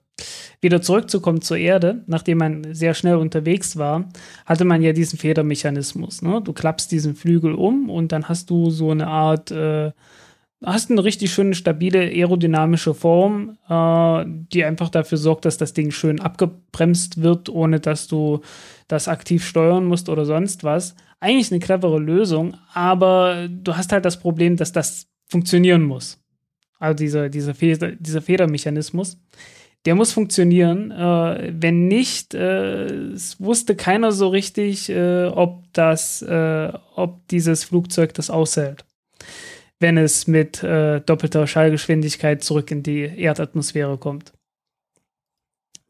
wieder zurückzukommen zur Erde, nachdem man sehr schnell unterwegs war, hatte man ja diesen Federmechanismus. Ne? Du klappst diesen Flügel um und dann hast du so eine Art äh, hast eine richtig schöne, stabile aerodynamische Form, äh, die einfach dafür sorgt, dass das Ding schön abgebremst wird, ohne dass du das aktiv steuern musst oder sonst was. Eigentlich eine clevere Lösung, aber du hast halt das Problem, dass das funktionieren muss. Also dieser, dieser, Feder, dieser Federmechanismus. Der muss funktionieren. Äh, wenn nicht, äh, es wusste keiner so richtig, äh, ob das, äh, ob dieses Flugzeug das aushält wenn es mit äh, doppelter Schallgeschwindigkeit zurück in die Erdatmosphäre kommt.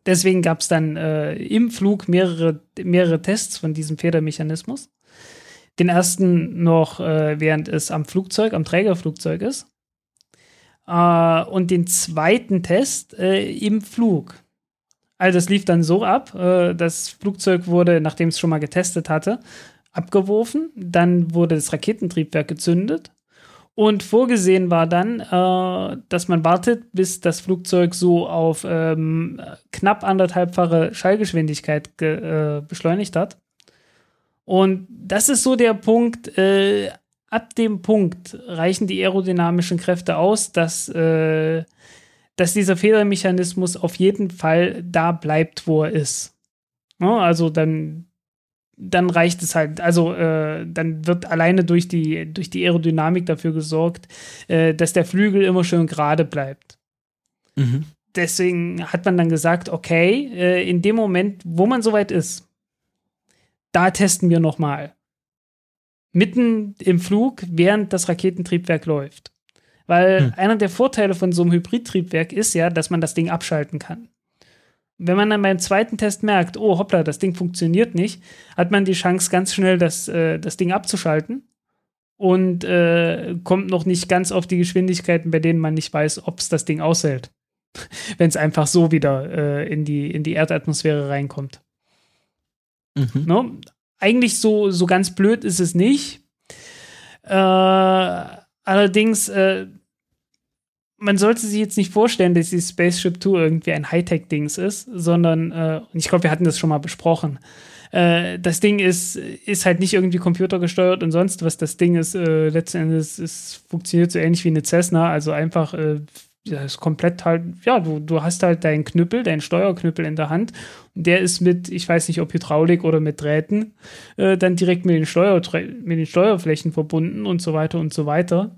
Deswegen gab es dann äh, im Flug mehrere, mehrere Tests von diesem Federmechanismus. Den ersten noch, äh, während es am Flugzeug, am Trägerflugzeug ist. Äh, und den zweiten Test äh, im Flug. Also das lief dann so ab, äh, das Flugzeug wurde, nachdem es schon mal getestet hatte, abgeworfen. Dann wurde das Raketentriebwerk gezündet und vorgesehen war dann, äh, dass man wartet, bis das Flugzeug so auf ähm, knapp anderthalbfache Schallgeschwindigkeit ge, äh, beschleunigt hat. Und das ist so der Punkt, äh, ab dem Punkt reichen die aerodynamischen Kräfte aus, dass, äh, dass dieser Federmechanismus auf jeden Fall da bleibt, wo er ist. Ja, also dann dann reicht es halt, also äh, dann wird alleine durch die, durch die Aerodynamik dafür gesorgt, äh, dass der Flügel immer schön gerade bleibt. Mhm. Deswegen hat man dann gesagt, okay, äh, in dem Moment, wo man soweit ist, da testen wir noch mal. Mitten im Flug, während das Raketentriebwerk läuft. Weil hm. einer der Vorteile von so einem Hybridtriebwerk ist ja, dass man das Ding abschalten kann. Wenn man dann beim zweiten Test merkt, oh hoppla, das Ding funktioniert nicht, hat man die Chance, ganz schnell das, äh, das Ding abzuschalten und äh, kommt noch nicht ganz auf die Geschwindigkeiten, bei denen man nicht weiß, ob es das Ding aushält. Wenn es einfach so wieder äh, in, die, in die Erdatmosphäre reinkommt. Mhm. No? Ne? Eigentlich so, so ganz blöd ist es nicht. Äh, allerdings äh, man sollte sich jetzt nicht vorstellen, dass die Spaceship Two irgendwie ein Hightech-Dings ist, sondern, äh, ich glaube, wir hatten das schon mal besprochen. Äh, das Ding ist, ist halt nicht irgendwie computergesteuert und sonst was. Das Ding ist äh, letzten Endes, es funktioniert so ähnlich wie eine Cessna, also einfach, äh, ja, ist komplett halt, ja, du, du hast halt deinen Knüppel, deinen Steuerknüppel in der Hand und der ist mit, ich weiß nicht, ob Hydraulik oder mit Drähten, äh, dann direkt mit den, mit den Steuerflächen verbunden und so weiter und so weiter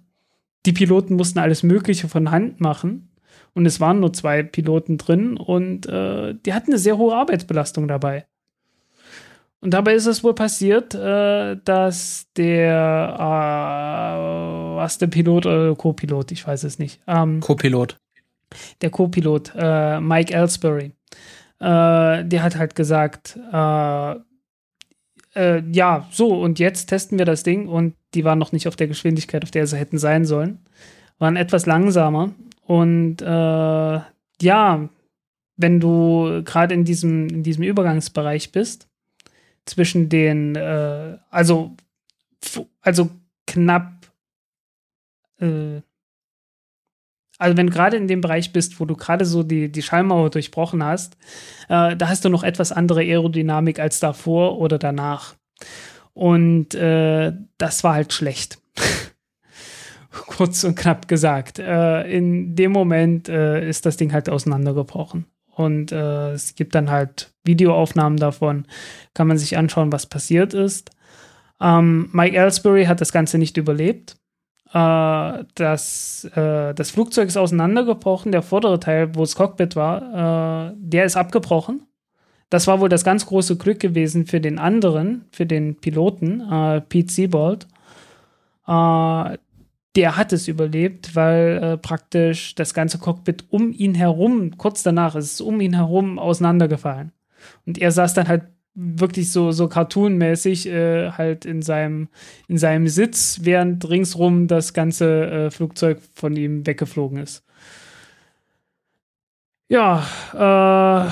die Piloten mussten alles Mögliche von Hand machen. Und es waren nur zwei Piloten drin und äh, die hatten eine sehr hohe Arbeitsbelastung dabei. Und dabei ist es wohl passiert, äh, dass der war es der Pilot oder Co-Pilot? Ich weiß es nicht. Ähm, Co-Pilot. Der Co-Pilot, äh, Mike Ellsbury. Äh, der hat halt gesagt, äh, ja, so, und jetzt testen wir das Ding und die waren noch nicht auf der Geschwindigkeit, auf der sie hätten sein sollen. Waren etwas langsamer. Und äh, ja, wenn du gerade in diesem, in diesem Übergangsbereich bist, zwischen den, äh, also, also knapp, äh, also wenn du gerade in dem Bereich bist, wo du gerade so die, die Schallmauer durchbrochen hast, äh, da hast du noch etwas andere Aerodynamik als davor oder danach. Und äh, das war halt schlecht. Kurz und knapp gesagt. Äh, in dem Moment äh, ist das Ding halt auseinandergebrochen. Und äh, es gibt dann halt Videoaufnahmen davon, kann man sich anschauen, was passiert ist. Ähm, Mike Ellsbury hat das Ganze nicht überlebt. Äh, das, äh, das Flugzeug ist auseinandergebrochen, der vordere Teil, wo das Cockpit war, äh, der ist abgebrochen. Das war wohl das ganz große Glück gewesen für den anderen, für den Piloten, Pete Siebold. Der hat es überlebt, weil praktisch das ganze Cockpit um ihn herum, kurz danach ist es um ihn herum auseinandergefallen. Und er saß dann halt wirklich so, so cartoonmäßig äh, halt in seinem, in seinem Sitz, während ringsrum das ganze äh, Flugzeug von ihm weggeflogen ist. Ja, äh,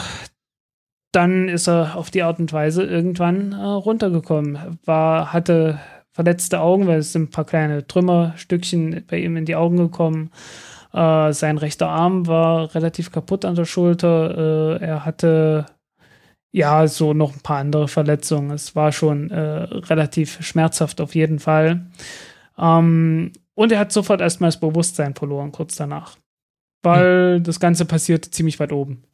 dann ist er auf die Art und Weise irgendwann äh, runtergekommen. War, hatte verletzte Augen, weil es sind ein paar kleine Trümmerstückchen bei ihm in die Augen gekommen. Äh, sein rechter Arm war relativ kaputt an der Schulter. Äh, er hatte ja so noch ein paar andere Verletzungen. Es war schon äh, relativ schmerzhaft auf jeden Fall. Ähm, und er hat sofort erstmal das Bewusstsein verloren, kurz danach. Weil hm. das Ganze passierte ziemlich weit oben.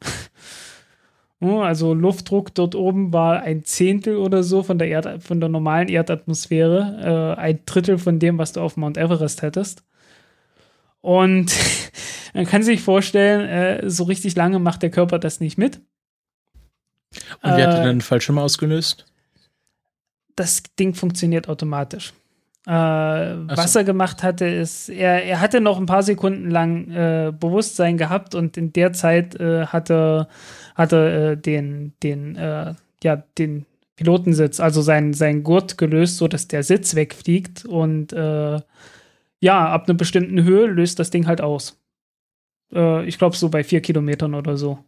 Also Luftdruck dort oben war ein Zehntel oder so von der, Erd von der normalen Erdatmosphäre, äh, ein Drittel von dem, was du auf Mount Everest hättest. Und man kann sich vorstellen, äh, so richtig lange macht der Körper das nicht mit. Und wie hat er äh, den Fallschirm ausgelöst? Das Ding funktioniert automatisch. Äh, was er gemacht hatte, ist, er, er hatte noch ein paar Sekunden lang äh, Bewusstsein gehabt und in der Zeit äh, hatte, hatte äh, den, den, äh, ja, den Pilotensitz, also sein, sein Gurt gelöst, sodass der Sitz wegfliegt und äh, ja, ab einer bestimmten Höhe löst das Ding halt aus. ich glaube, so bei vier Kilometern oder so.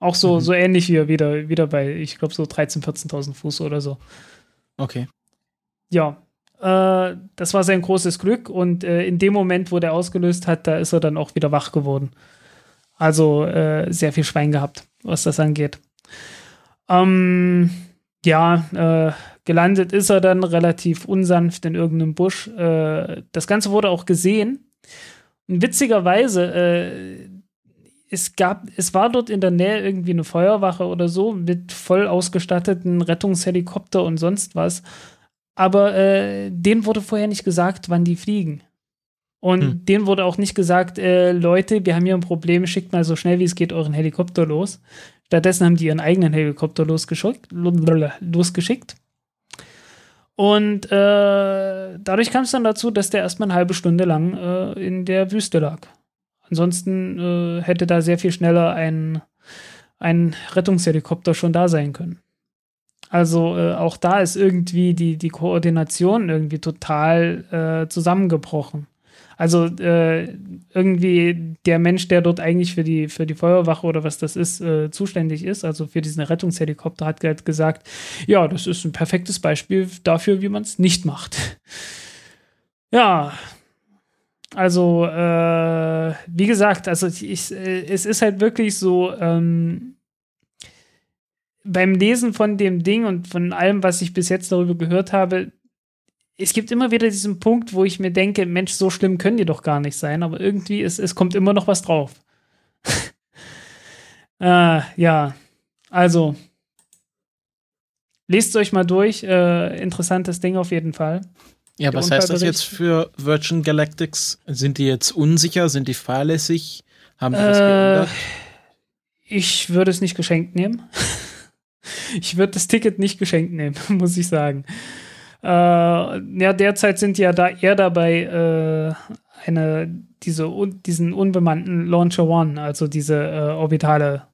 Auch so, mhm. so ähnlich wie wieder, wieder bei, ich glaube, so 13.000, 14.000 Fuß oder so. Okay. Ja, äh, das war sein großes Glück und äh, in dem Moment, wo der ausgelöst hat, da ist er dann auch wieder wach geworden. Also äh, sehr viel Schwein gehabt, was das angeht. Ähm, ja, äh, gelandet ist er dann relativ unsanft in irgendeinem Busch. Äh, das Ganze wurde auch gesehen. Und witzigerweise, äh, es gab, es war dort in der Nähe irgendwie eine Feuerwache oder so mit voll ausgestatteten Rettungshelikopter und sonst was aber äh, denen wurde vorher nicht gesagt, wann die fliegen. Und hm. denen wurde auch nicht gesagt, äh, Leute, wir haben hier ein Problem, schickt mal so schnell wie es geht euren Helikopter los. Stattdessen haben die ihren eigenen Helikopter losgeschickt. losgeschickt. Und äh, dadurch kam es dann dazu, dass der erstmal eine halbe Stunde lang äh, in der Wüste lag. Ansonsten äh, hätte da sehr viel schneller ein, ein Rettungshelikopter schon da sein können. Also äh, auch da ist irgendwie die, die Koordination irgendwie total äh, zusammengebrochen. Also äh, irgendwie der Mensch, der dort eigentlich für die, für die Feuerwache oder was das ist, äh, zuständig ist, also für diesen Rettungshelikopter, hat halt gesagt, ja, das ist ein perfektes Beispiel dafür, wie man es nicht macht. Ja, also äh, wie gesagt, also ich, äh, es ist halt wirklich so, ähm, beim Lesen von dem Ding und von allem, was ich bis jetzt darüber gehört habe, es gibt immer wieder diesen Punkt, wo ich mir denke, Mensch, so schlimm können die doch gar nicht sein, aber irgendwie, es, es kommt immer noch was drauf. äh, ja, also, lest euch mal durch. Äh, interessantes Ding auf jeden Fall. Ja, was heißt das jetzt für Virgin Galactics? Sind die jetzt unsicher? Sind die fahrlässig? Haben die äh, was geändert? Ich würde es nicht geschenkt nehmen. ich würde das Ticket nicht geschenkt nehmen, muss ich sagen. Äh, ja, derzeit sind die ja da eher dabei, äh, eine, diese, diesen unbemannten Launcher One, also diese äh, orbitale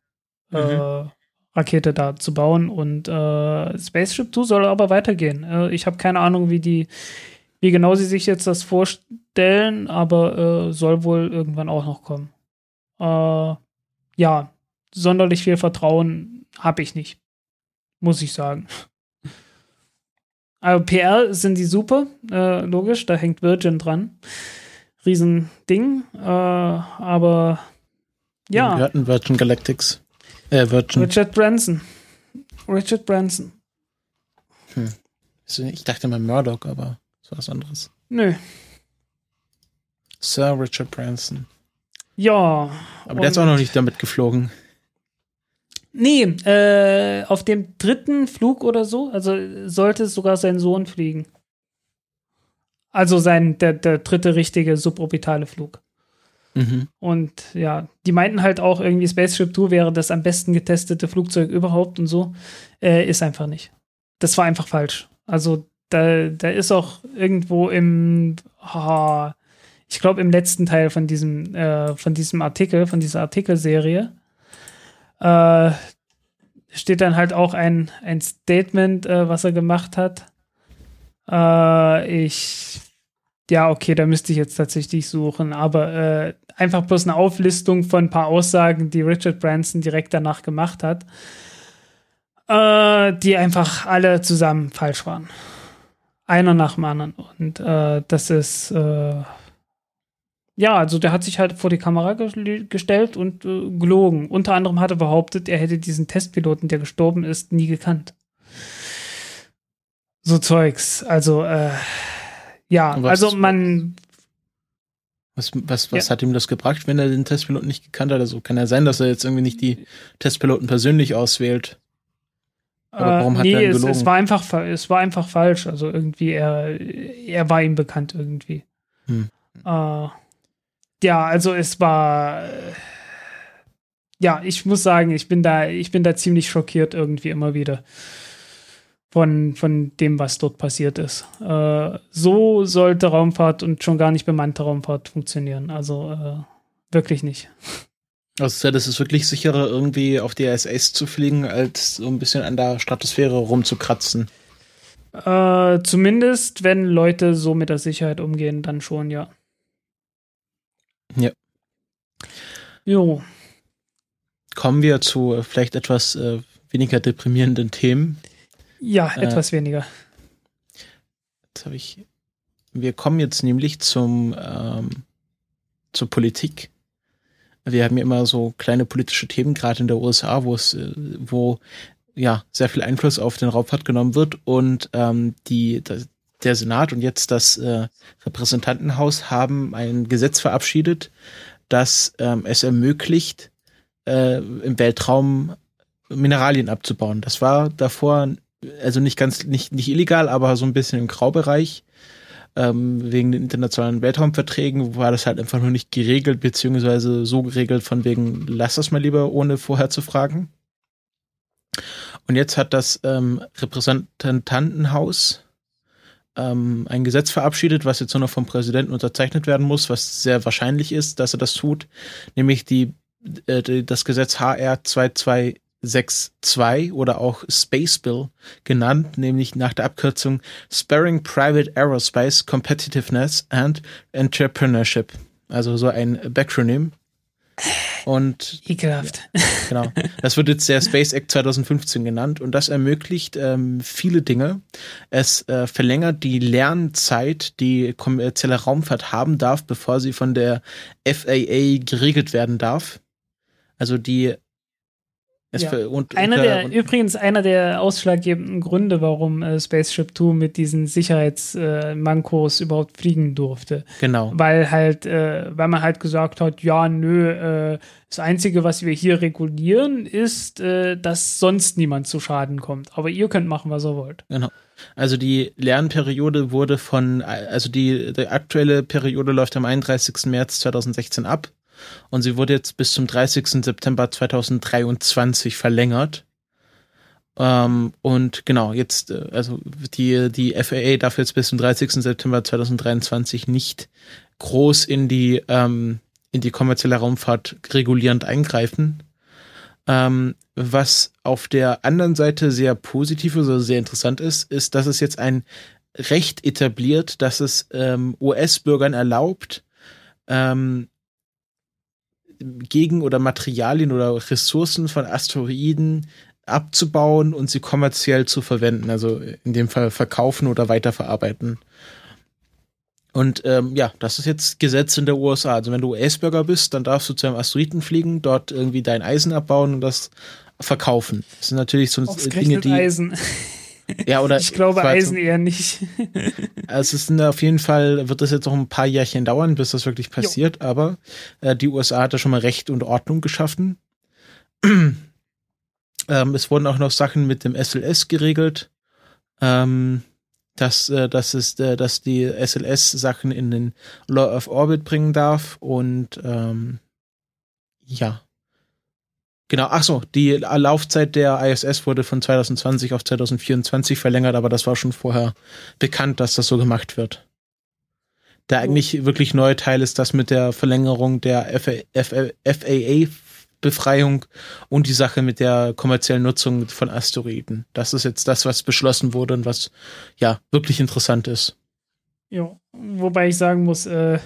äh, mhm. Rakete da zu bauen. Und äh, Spaceship 2 soll aber weitergehen. Äh, ich habe keine Ahnung, wie die, wie genau sie sich jetzt das vorstellen, aber äh, soll wohl irgendwann auch noch kommen. Äh, ja, sonderlich viel Vertrauen habe ich nicht. Muss ich sagen. Also PR sind die super, äh, logisch, da hängt Virgin dran. Riesending, äh, aber ja. Wir hatten Virgin Galactics. Äh, Virgin. Richard Branson. Richard Branson. Hm. Ich dachte mal Murdoch, aber ist was anderes. Nö. Sir Richard Branson. Ja. Aber der ist auch noch nicht damit geflogen. Nee, äh, auf dem dritten Flug oder so, also sollte sogar sein Sohn fliegen. Also sein, der, der dritte richtige suborbitale Flug. Mhm. Und ja, die meinten halt auch irgendwie Spaceship Two wäre das am besten getestete Flugzeug überhaupt und so. Äh, ist einfach nicht. Das war einfach falsch. Also da, da ist auch irgendwo im, oh, ich glaube im letzten Teil von diesem, äh, von diesem Artikel, von dieser Artikelserie, äh, steht dann halt auch ein, ein Statement, äh, was er gemacht hat. Äh, ich, ja, okay, da müsste ich jetzt tatsächlich suchen, aber äh, einfach bloß eine Auflistung von ein paar Aussagen, die Richard Branson direkt danach gemacht hat, äh, die einfach alle zusammen falsch waren. Einer nach dem anderen. Und äh, das ist äh, ja, also der hat sich halt vor die Kamera ge gestellt und äh, gelogen. Unter anderem hat er behauptet, er hätte diesen Testpiloten, der gestorben ist, nie gekannt. So Zeugs. Also, äh, ja, was, also man. Was, was, was ja. hat ihm das gebracht, wenn er den Testpiloten nicht gekannt hat? Also kann ja sein, dass er jetzt irgendwie nicht die Testpiloten persönlich auswählt. Aber warum äh, hat nee, er gelogen? Es, es, war einfach, es war einfach falsch. Also irgendwie, er, er war ihm bekannt irgendwie. Hm. Äh, ja, also es war. Äh, ja, ich muss sagen, ich bin da, ich bin da ziemlich schockiert irgendwie immer wieder von, von dem, was dort passiert ist. Äh, so sollte Raumfahrt und schon gar nicht bemannte Raumfahrt funktionieren. Also äh, wirklich nicht. Also das ist wirklich sicherer, irgendwie auf die ISS zu fliegen, als so ein bisschen an der Stratosphäre rumzukratzen. Äh, zumindest, wenn Leute so mit der Sicherheit umgehen, dann schon, ja. Ja. Jo. Kommen wir zu äh, vielleicht etwas äh, weniger deprimierenden Themen. Ja, äh, etwas weniger. Jetzt habe ich. Wir kommen jetzt nämlich zum ähm, zur Politik. Wir haben ja immer so kleine politische Themen, gerade in der USA, wo es, äh, wo ja sehr viel Einfluss auf den Raumfahrt genommen wird und ähm, die, der Senat und jetzt das äh, Repräsentantenhaus haben ein Gesetz verabschiedet, das ähm, es ermöglicht, äh, im Weltraum Mineralien abzubauen. Das war davor also nicht ganz nicht nicht illegal, aber so ein bisschen im Graubereich. Ähm, wegen den internationalen Weltraumverträgen war das halt einfach nur nicht geregelt, beziehungsweise so geregelt von wegen, lass das mal lieber, ohne vorher zu fragen. Und jetzt hat das ähm, Repräsentantenhaus ähm, ein Gesetz verabschiedet, was jetzt nur noch vom Präsidenten unterzeichnet werden muss, was sehr wahrscheinlich ist, dass er das tut, nämlich die, äh, das Gesetz HR 2262 oder auch Space Bill genannt, nämlich nach der Abkürzung Sparing Private Aerospace Competitiveness and Entrepreneurship. Also so ein Backronym. Und ekelhaft. Genau. Das wird jetzt der Space Act 2015 genannt und das ermöglicht ähm, viele Dinge. Es äh, verlängert die Lernzeit, die kommerzielle Raumfahrt haben darf, bevor sie von der FAA geregelt werden darf. Also die ja. Und, einer und, der, und, übrigens einer der ausschlaggebenden Gründe, warum äh, Spaceship Two mit diesen Sicherheitsmankos äh, überhaupt fliegen durfte. Genau. Weil halt, äh, weil man halt gesagt hat, ja, nö, äh, das Einzige, was wir hier regulieren, ist, äh, dass sonst niemand zu Schaden kommt. Aber ihr könnt machen, was ihr wollt. Genau. Also die Lernperiode wurde von, also die, die aktuelle Periode läuft am 31. März 2016 ab und sie wurde jetzt bis zum 30. September 2023 verlängert. Ähm, und genau, jetzt, äh, also die, die FAA darf jetzt bis zum 30. September 2023 nicht groß in die, ähm, in die kommerzielle Raumfahrt regulierend eingreifen. Ähm, was auf der anderen Seite sehr positiv oder sehr interessant ist, ist, dass es jetzt ein Recht etabliert, dass es ähm, US-Bürgern erlaubt, ähm, gegen oder Materialien oder Ressourcen von Asteroiden abzubauen und sie kommerziell zu verwenden, also in dem Fall verkaufen oder weiterverarbeiten. Und ähm, ja, das ist jetzt Gesetz in der USA. Also wenn du US-Bürger bist, dann darfst du zu einem Asteroiden fliegen, dort irgendwie dein Eisen abbauen und das verkaufen. Das sind natürlich so Dinge, die. Eisen. Ja, oder ich glaube Eisen eher nicht. also es ist auf jeden Fall, wird das jetzt noch ein paar Jährchen dauern, bis das wirklich passiert, jo. aber äh, die USA hat da schon mal Recht und Ordnung geschaffen. ähm, es wurden auch noch Sachen mit dem SLS geregelt. Ähm, dass, äh, dass, es, äh, dass die SLS Sachen in den Law of Orbit bringen darf und ähm, ja. Genau, ach so, die Laufzeit der ISS wurde von 2020 auf 2024 verlängert, aber das war schon vorher bekannt, dass das so gemacht wird. Der eigentlich wirklich neue Teil ist das mit der Verlängerung der FAA Befreiung und die Sache mit der kommerziellen Nutzung von Asteroiden. Das ist jetzt das, was beschlossen wurde und was ja wirklich interessant ist. Ja, wobei ich sagen muss, äh,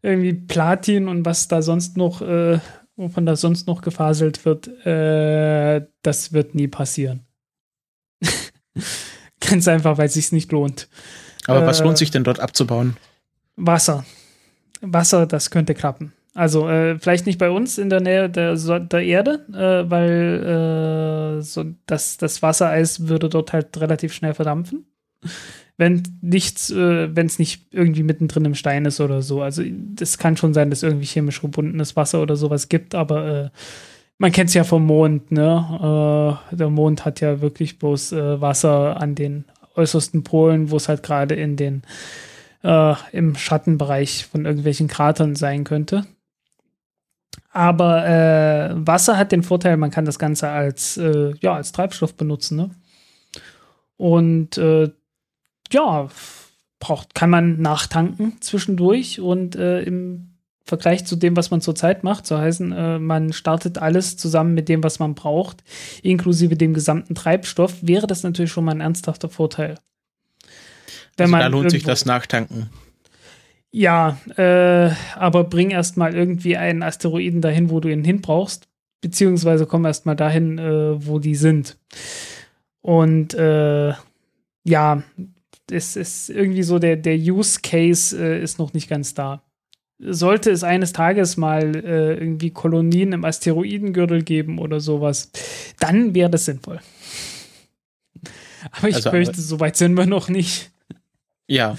irgendwie Platin und was da sonst noch äh, wovon da sonst noch gefaselt wird, äh, das wird nie passieren. Ganz einfach, weil es sich nicht lohnt. Aber äh, was lohnt sich denn dort abzubauen? Wasser. Wasser, das könnte klappen. Also äh, vielleicht nicht bei uns in der Nähe der, der Erde, äh, weil äh, so das, das Wassereis würde dort halt relativ schnell verdampfen wenn nichts, äh, wenn es nicht irgendwie mittendrin im Stein ist oder so. Also das kann schon sein, dass irgendwie chemisch gebundenes Wasser oder sowas gibt, aber äh, man kennt es ja vom Mond, ne? Äh, der Mond hat ja wirklich bloß äh, Wasser an den äußersten Polen, wo es halt gerade in den äh, im Schattenbereich von irgendwelchen Kratern sein könnte. Aber äh, Wasser hat den Vorteil, man kann das Ganze als, ja, als Treibstoff benutzen. Ne? Und äh, ja, braucht, kann man nachtanken zwischendurch und äh, im Vergleich zu dem, was man zurzeit macht, so heißen, äh, man startet alles zusammen mit dem, was man braucht, inklusive dem gesamten Treibstoff, wäre das natürlich schon mal ein ernsthafter Vorteil. Wenn also da lohnt sich das Nachtanken. Ja, äh, aber bring erst mal irgendwie einen Asteroiden dahin, wo du ihn hin brauchst, beziehungsweise komm erst mal dahin, äh, wo die sind. Und äh, ja, es ist irgendwie so, der, der Use Case äh, ist noch nicht ganz da. Sollte es eines Tages mal äh, irgendwie Kolonien im Asteroidengürtel geben oder sowas, dann wäre das sinnvoll. Aber ich also, fürchte, so weit sind wir noch nicht. Ja.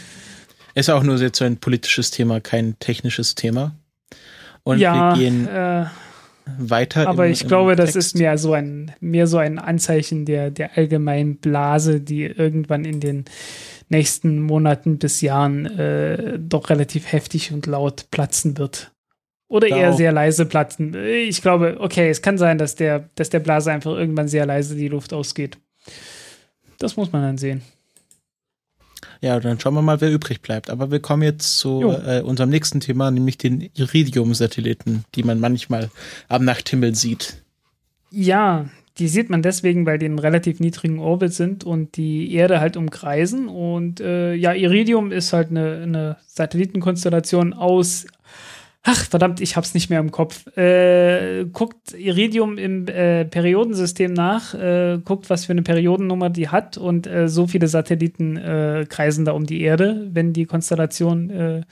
Ist auch nur jetzt so ein politisches Thema, kein technisches Thema. Und ja, wir gehen äh, weiter. Aber im, ich glaube, das ist mehr so ein, mehr so ein Anzeichen der, der allgemeinen Blase, die irgendwann in den nächsten Monaten bis Jahren äh, doch relativ heftig und laut platzen wird. Oder da eher auch. sehr leise platzen. Ich glaube, okay, es kann sein, dass der, dass der Blase einfach irgendwann sehr leise die Luft ausgeht. Das muss man dann sehen. Ja, dann schauen wir mal, wer übrig bleibt. Aber wir kommen jetzt zu äh, unserem nächsten Thema, nämlich den Iridium-Satelliten, die man manchmal am Nachthimmel sieht. Ja, die sieht man deswegen, weil die in relativ niedrigen Orbit sind und die Erde halt umkreisen. Und äh, ja, Iridium ist halt eine, eine Satellitenkonstellation aus. Ach, verdammt, ich hab's nicht mehr im Kopf. Äh, guckt Iridium im äh, Periodensystem nach, äh, guckt, was für eine Periodennummer die hat und äh, so viele Satelliten äh, kreisen da um die Erde, wenn die Konstellation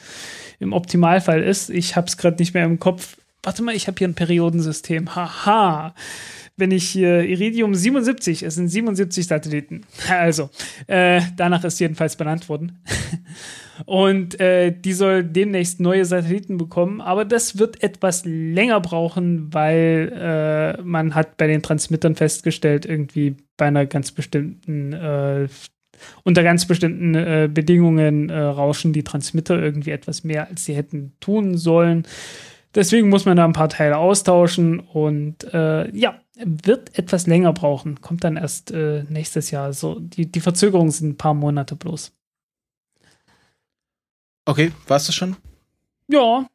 im Optimalfall ist. Ich hab's gerade nicht mehr im Kopf. Warte mal, ich habe hier ein Periodensystem. Haha wenn ich hier Iridium 77, es sind 77 Satelliten. Also, äh, danach ist jedenfalls benannt worden. Und äh, die soll demnächst neue Satelliten bekommen, aber das wird etwas länger brauchen, weil äh, man hat bei den Transmittern festgestellt, irgendwie bei einer ganz bestimmten äh, unter ganz bestimmten äh, Bedingungen äh, rauschen die Transmitter irgendwie etwas mehr, als sie hätten tun sollen. Deswegen muss man da ein paar Teile austauschen und äh, ja, wird etwas länger brauchen. Kommt dann erst äh, nächstes Jahr. So, die, die Verzögerungen sind ein paar Monate bloß. Okay, war's das schon? Ja,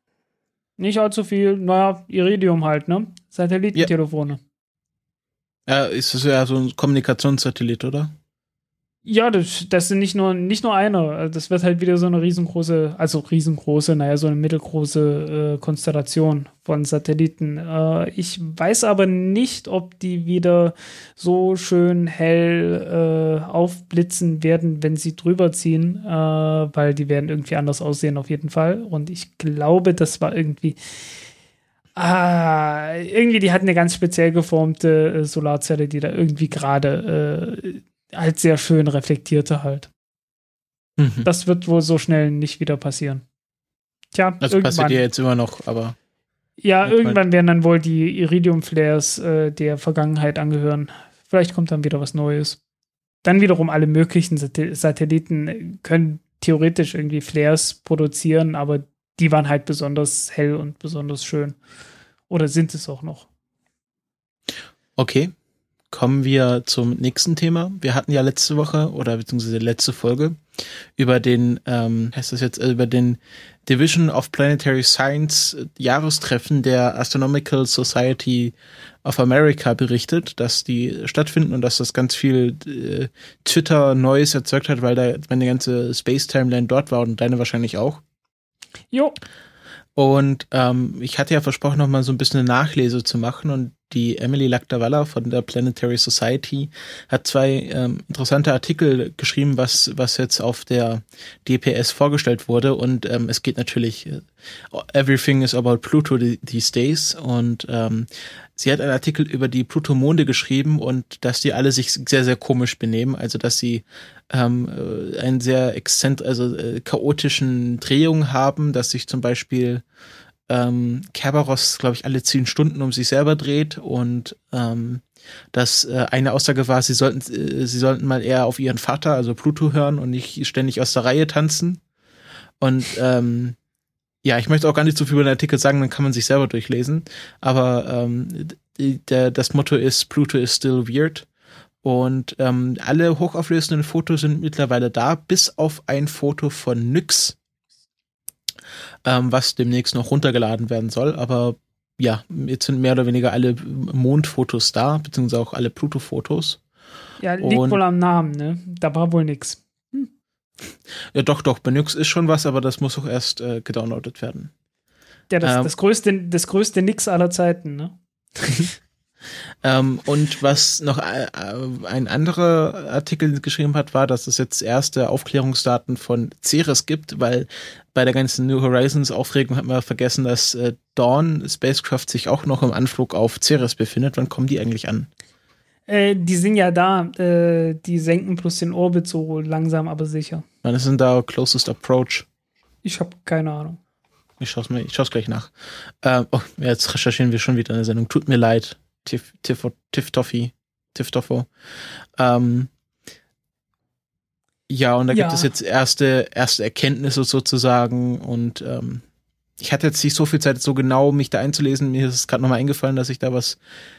nicht allzu viel. Naja, Iridium halt, ne? Satellitentelefone. Ja, ist das ja so ein Kommunikationssatellit, oder? Ja, das, das sind nicht nur, nicht nur einer. Also das wird halt wieder so eine riesengroße, also riesengroße, naja, so eine mittelgroße äh, Konstellation von Satelliten. Äh, ich weiß aber nicht, ob die wieder so schön hell äh, aufblitzen werden, wenn sie drüber ziehen, äh, weil die werden irgendwie anders aussehen auf jeden Fall. Und ich glaube, das war irgendwie. Ah, irgendwie, die hatten eine ganz speziell geformte äh, Solarzelle, die da irgendwie gerade äh, halt sehr schön reflektierte halt. Mhm. Das wird wohl so schnell nicht wieder passieren. Tja, das irgendwann. passiert ja jetzt immer noch, aber. Ja, irgendwann werden dann wohl die Iridium-Flares äh, der Vergangenheit angehören. Vielleicht kommt dann wieder was Neues. Dann wiederum alle möglichen Satelliten können theoretisch irgendwie Flares produzieren, aber die waren halt besonders hell und besonders schön. Oder sind es auch noch? Okay kommen wir zum nächsten Thema. Wir hatten ja letzte Woche oder beziehungsweise letzte Folge über den, ähm, heißt das jetzt, äh, über den Division of Planetary Science Jahrestreffen der Astronomical Society of America berichtet, dass die stattfinden und dass das ganz viel äh, Twitter Neues erzeugt hat, weil da meine ganze Space Timeline dort war und deine wahrscheinlich auch. Jo. Und ähm, ich hatte ja versprochen, noch mal so ein bisschen eine Nachlese zu machen und die Emily Lactavalla von der Planetary Society hat zwei ähm, interessante Artikel geschrieben, was, was jetzt auf der DPS vorgestellt wurde. Und ähm, es geht natürlich, äh, everything is about Pluto these days. Und ähm, sie hat einen Artikel über die Pluto-Monde geschrieben und dass die alle sich sehr, sehr komisch benehmen. Also, dass sie ähm, äh, einen sehr exzent, also äh, chaotischen Drehung haben, dass sich zum Beispiel ähm, Kerberos, glaube ich, alle zehn Stunden um sich selber dreht und ähm, dass äh, eine Aussage war, sie sollten, äh, sie sollten mal eher auf ihren Vater, also Pluto, hören und nicht ständig aus der Reihe tanzen. Und ähm, ja, ich möchte auch gar nicht so viel über den Artikel sagen, dann kann man sich selber durchlesen. Aber ähm, der, das Motto ist Pluto is still weird. Und ähm, alle hochauflösenden Fotos sind mittlerweile da, bis auf ein Foto von Nyx, ähm, was demnächst noch runtergeladen werden soll. Aber ja, jetzt sind mehr oder weniger alle Mondfotos da, beziehungsweise auch alle Pluto-Fotos. Ja, liegt Und, wohl am Namen, ne? Da war wohl nix. Ja, doch, doch, Benux ist schon was, aber das muss auch erst äh, gedownloadet werden. Ja, das, ähm, das größte, das größte Nix aller Zeiten, ne? ähm, und was noch äh, ein anderer Artikel geschrieben hat, war, dass es jetzt erste Aufklärungsdaten von Ceres gibt, weil bei der ganzen New Horizons Aufregung hat man vergessen, dass äh, Dawn Spacecraft sich auch noch im Anflug auf Ceres befindet. Wann kommen die eigentlich an? Äh, die sind ja da. Äh, die senken plus den Orbit so langsam, aber sicher. Wann ist denn da Closest Approach? Ich habe keine Ahnung. Ich schaue es mir, ich schaue es gleich nach. Äh, oh, jetzt recherchieren wir schon wieder eine Sendung. Tut mir leid. Tiff, Tiff, Tiff Toffee, Tiff Toffo. Ähm, ja, und da ja. gibt es jetzt erste, erste Erkenntnisse sozusagen und ähm, ich hatte jetzt nicht so viel Zeit, so genau mich da einzulesen. Mir ist es gerade nochmal eingefallen, dass ich da was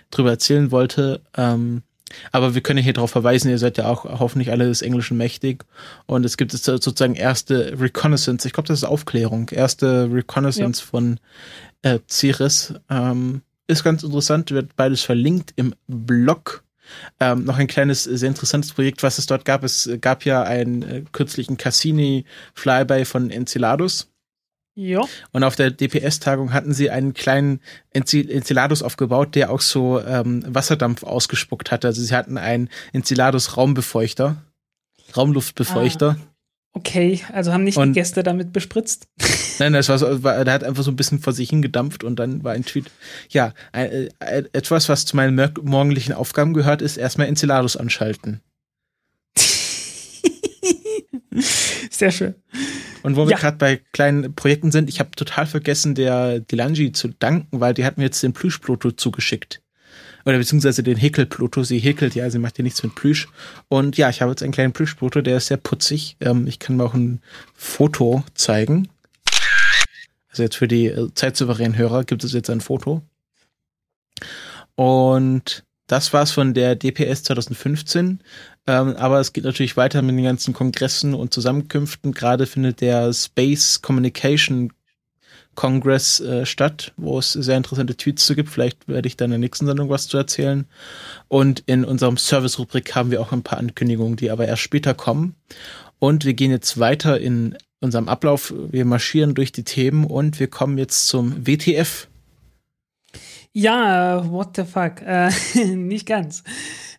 drüber erzählen wollte. Ähm, aber wir können hier darauf verweisen, ihr seid ja auch hoffentlich alle des Englischen mächtig. Und es gibt jetzt sozusagen erste Reconnaissance, ich glaube, das ist Aufklärung, erste Reconnaissance ja. von äh, Ceres. Ähm, ist ganz interessant, wird beides verlinkt im Blog. Ähm, noch ein kleines, sehr interessantes Projekt, was es dort gab. Es gab ja einen äh, kürzlichen Cassini-Flyby von Enceladus. Ja. Und auf der DPS-Tagung hatten sie einen kleinen Enceladus aufgebaut, der auch so ähm, Wasserdampf ausgespuckt hatte. Also sie hatten einen Enceladus-Raumbefeuchter, Raumluftbefeuchter. Ah. Okay, also haben nicht und die Gäste damit bespritzt? Nein, das war so, war, der hat einfach so ein bisschen vor sich hingedampft und dann war ein Tweet. Ja, äh, äh, etwas, was zu meinen morgendlichen Aufgaben gehört, ist erstmal Enceladus anschalten. Sehr schön. Und wo ja. wir gerade bei kleinen Projekten sind, ich habe total vergessen, der Delangi zu danken, weil die hat mir jetzt den Plüschpluto zugeschickt oder beziehungsweise den Häkel-Pluto. Sie häkelt ja, sie macht ja nichts mit Plüsch. Und ja, ich habe jetzt einen kleinen Plüsch-Pluto, der ist sehr putzig. Ähm, ich kann mir auch ein Foto zeigen. Also jetzt für die äh, zeitsouveränen Hörer gibt es jetzt ein Foto. Und das war's von der DPS 2015. Ähm, aber es geht natürlich weiter mit den ganzen Kongressen und Zusammenkünften. Gerade findet der Space Communication Congress äh, statt, wo es sehr interessante Tweets zu gibt. Vielleicht werde ich dann in der nächsten Sendung was zu erzählen. Und in unserem Service-Rubrik haben wir auch ein paar Ankündigungen, die aber erst später kommen. Und wir gehen jetzt weiter in unserem Ablauf. Wir marschieren durch die Themen und wir kommen jetzt zum WTF. Ja, what the fuck? Äh, nicht ganz.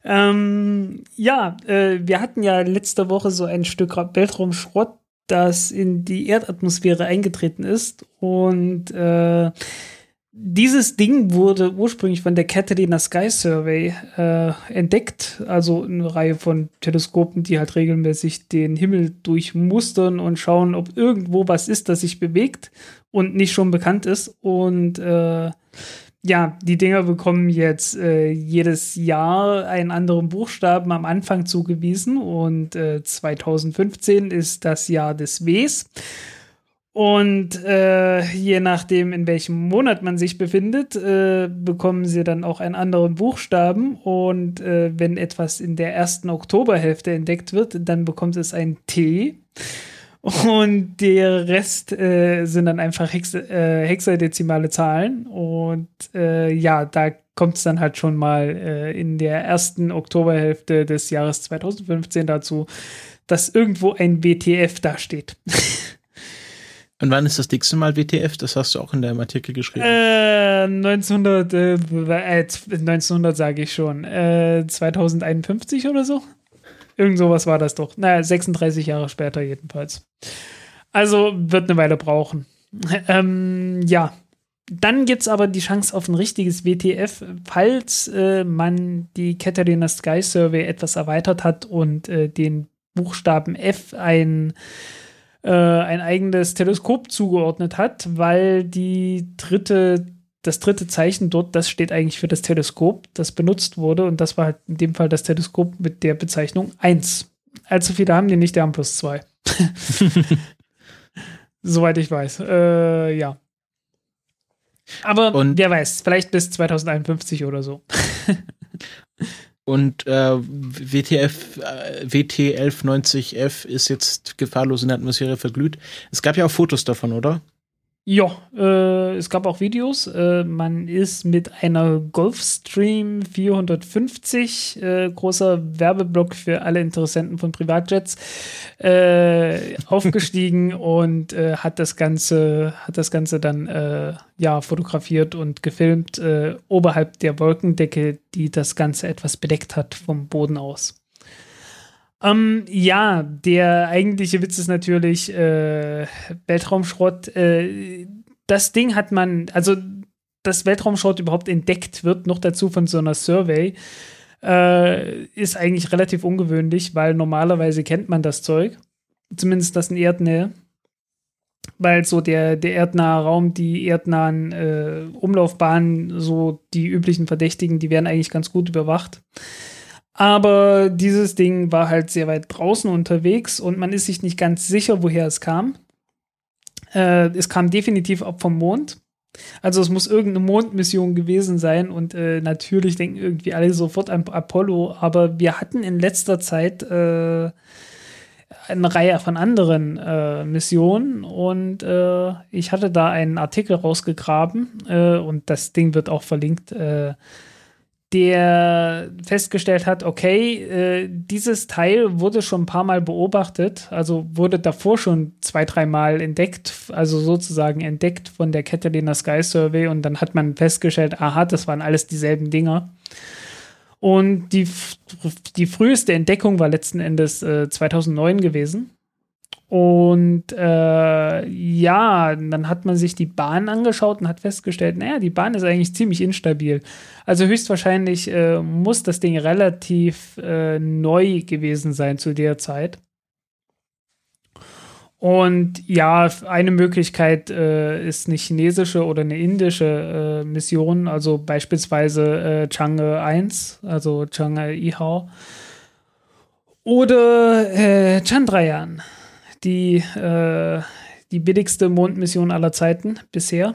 Ähm, ja, äh, wir hatten ja letzte Woche so ein Stück Weltraumschrott, das in die Erdatmosphäre eingetreten ist. Und äh, dieses Ding wurde ursprünglich von der Catalina Sky Survey äh, entdeckt, also eine Reihe von Teleskopen, die halt regelmäßig den Himmel durchmustern und schauen, ob irgendwo was ist, das sich bewegt und nicht schon bekannt ist. Und äh, ja, die Dinger bekommen jetzt äh, jedes Jahr einen anderen Buchstaben am Anfang zugewiesen und äh, 2015 ist das Jahr des Ws. Und äh, je nachdem, in welchem Monat man sich befindet, äh, bekommen sie dann auch einen anderen Buchstaben. Und äh, wenn etwas in der ersten Oktoberhälfte entdeckt wird, dann bekommt es ein T. Und der Rest äh, sind dann einfach Hex äh, hexadezimale Zahlen. Und äh, ja, da kommt es dann halt schon mal äh, in der ersten Oktoberhälfte des Jahres 2015 dazu, dass irgendwo ein WTF dasteht. Und wann ist das nächste Mal WTF? Das hast du auch in deinem Artikel geschrieben. Äh, 1900, äh, 1900 sage ich schon. Äh, 2051 oder so? Irgend sowas war das doch. Naja, 36 Jahre später jedenfalls. Also wird eine Weile brauchen. Ähm, ja. Dann gibt es aber die Chance auf ein richtiges WTF, falls äh, man die Catalina Sky Survey etwas erweitert hat und äh, den Buchstaben F ein, äh, ein eigenes Teleskop zugeordnet hat, weil die dritte das dritte Zeichen dort, das steht eigentlich für das Teleskop, das benutzt wurde. Und das war halt in dem Fall das Teleskop mit der Bezeichnung 1. Allzu viele haben die nicht, der haben plus 2. Soweit ich weiß. Äh, ja. Aber und wer weiß, vielleicht bis 2051 oder so. und äh, WTF, äh, WT1190F ist jetzt gefahrlos in der Atmosphäre verglüht. Es gab ja auch Fotos davon, oder? Ja, äh, es gab auch Videos. Äh, man ist mit einer Gulfstream 450, äh, großer Werbeblock für alle Interessenten von Privatjets, äh, aufgestiegen und äh, hat das Ganze, hat das Ganze dann äh, ja fotografiert und gefilmt oberhalb der Wolkendecke, die das Ganze etwas bedeckt hat vom Boden aus. Ähm, ja, der eigentliche Witz ist natürlich äh, Weltraumschrott. Äh, das Ding hat man, also dass Weltraumschrott überhaupt entdeckt wird, noch dazu von so einer Survey, äh, ist eigentlich relativ ungewöhnlich, weil normalerweise kennt man das Zeug. Zumindest das in Erdnähe. Weil so der, der erdnahe Raum, die erdnahen äh, Umlaufbahnen, so die üblichen Verdächtigen, die werden eigentlich ganz gut überwacht. Aber dieses Ding war halt sehr weit draußen unterwegs und man ist sich nicht ganz sicher, woher es kam. Äh, es kam definitiv auch vom Mond. Also es muss irgendeine Mondmission gewesen sein und äh, natürlich denken irgendwie alle sofort an Apollo, aber wir hatten in letzter Zeit äh, eine Reihe von anderen äh, Missionen und äh, ich hatte da einen Artikel rausgegraben äh, und das Ding wird auch verlinkt der festgestellt hat, okay, äh, dieses Teil wurde schon ein paar Mal beobachtet, also wurde davor schon zwei, dreimal entdeckt, also sozusagen entdeckt von der Catalina Sky Survey und dann hat man festgestellt, aha, das waren alles dieselben Dinger. Und die, die früheste Entdeckung war letzten Endes äh, 2009 gewesen. Und äh, ja, dann hat man sich die Bahn angeschaut und hat festgestellt, naja, die Bahn ist eigentlich ziemlich instabil. Also höchstwahrscheinlich äh, muss das Ding relativ äh, neu gewesen sein zu der Zeit. Und ja, eine Möglichkeit äh, ist eine chinesische oder eine indische äh, Mission, also beispielsweise äh, Chang'e 1, also Chang'e Ihao. Oder äh, Chandrayaan die, äh, die billigste Mondmission aller Zeiten bisher,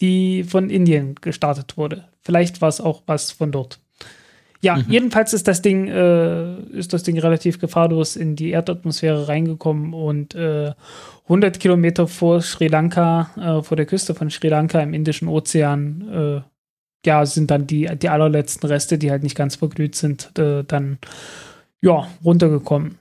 die von Indien gestartet wurde. Vielleicht war es auch was von dort. Ja, mhm. jedenfalls ist das Ding, äh, ist das Ding relativ gefahrlos in die Erdatmosphäre reingekommen und äh, 100 Kilometer vor Sri Lanka, äh, vor der Küste von Sri Lanka im Indischen Ozean, äh, ja, sind dann die, die allerletzten Reste, die halt nicht ganz verglüht sind, äh, dann, ja, runtergekommen.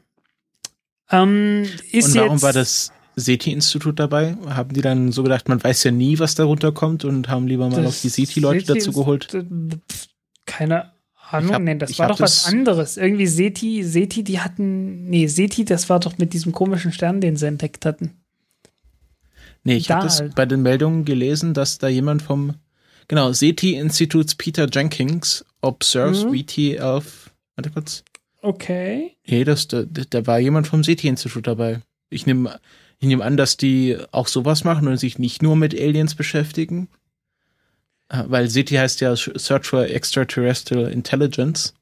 Ähm, und warum war das SETI-Institut dabei? Haben die dann so gedacht, man weiß ja nie, was da runterkommt und haben lieber mal auf die SETI-Leute dazu geholt? Keine Ahnung, hab, nee, das war doch was anderes. Irgendwie Seti, Seti, die hatten, nee, Seti, das war doch mit diesem komischen Stern, den sie entdeckt hatten. Nee, ich habe das halt. bei den Meldungen gelesen, dass da jemand vom, genau, SETI-Instituts Peter Jenkins observes mhm. VT11, warte kurz. Okay. Nee, das, da, da war jemand vom SETI-Institut dabei. Ich nehme ich nehm an, dass die auch sowas machen und sich nicht nur mit Aliens beschäftigen. Äh, weil SETI heißt ja Search for Extraterrestrial Intelligence.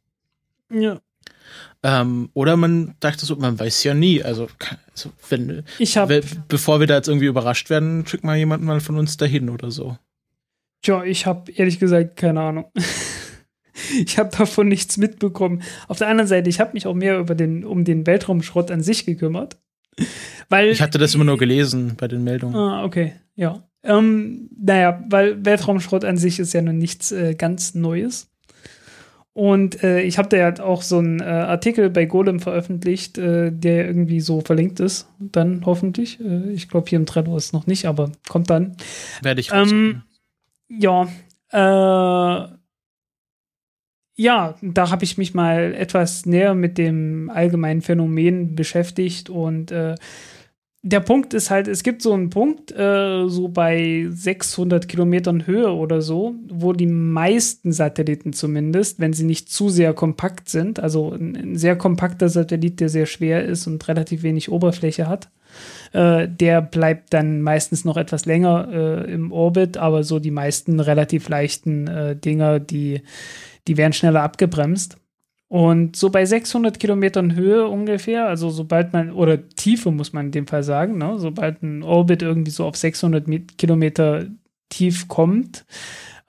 Ja. Ähm, oder man dachte so, man weiß ja nie. Also, also wenn, ich hab, bevor wir da jetzt irgendwie überrascht werden, schick mal jemanden mal von uns dahin oder so. Tja, ich habe ehrlich gesagt keine Ahnung. ich habe davon nichts mitbekommen. Auf der anderen Seite, ich habe mich auch mehr über den, um den Weltraumschrott an sich gekümmert. Weil, ich hatte das immer nur gelesen bei den Meldungen. Ah, okay, ja. Ähm, naja, weil Weltraumschrott an sich ist ja noch nichts äh, ganz Neues. Und äh, ich habe da ja auch so einen äh, Artikel bei Golem veröffentlicht, äh, der irgendwie so verlinkt ist. Dann hoffentlich. Äh, ich glaube, hier im Trello ist noch nicht, aber kommt dann. Werde ich ähm, Ja. Äh, ja, da habe ich mich mal etwas näher mit dem allgemeinen Phänomen beschäftigt und äh, der Punkt ist halt, es gibt so einen Punkt, äh, so bei 600 Kilometern Höhe oder so, wo die meisten Satelliten zumindest, wenn sie nicht zu sehr kompakt sind, also ein, ein sehr kompakter Satellit, der sehr schwer ist und relativ wenig Oberfläche hat, äh, der bleibt dann meistens noch etwas länger äh, im Orbit, aber so die meisten relativ leichten äh, Dinger, die, die werden schneller abgebremst. Und so bei 600 Kilometern Höhe ungefähr, also sobald man, oder Tiefe muss man in dem Fall sagen, ne, sobald ein Orbit irgendwie so auf 600 Kilometer tief kommt,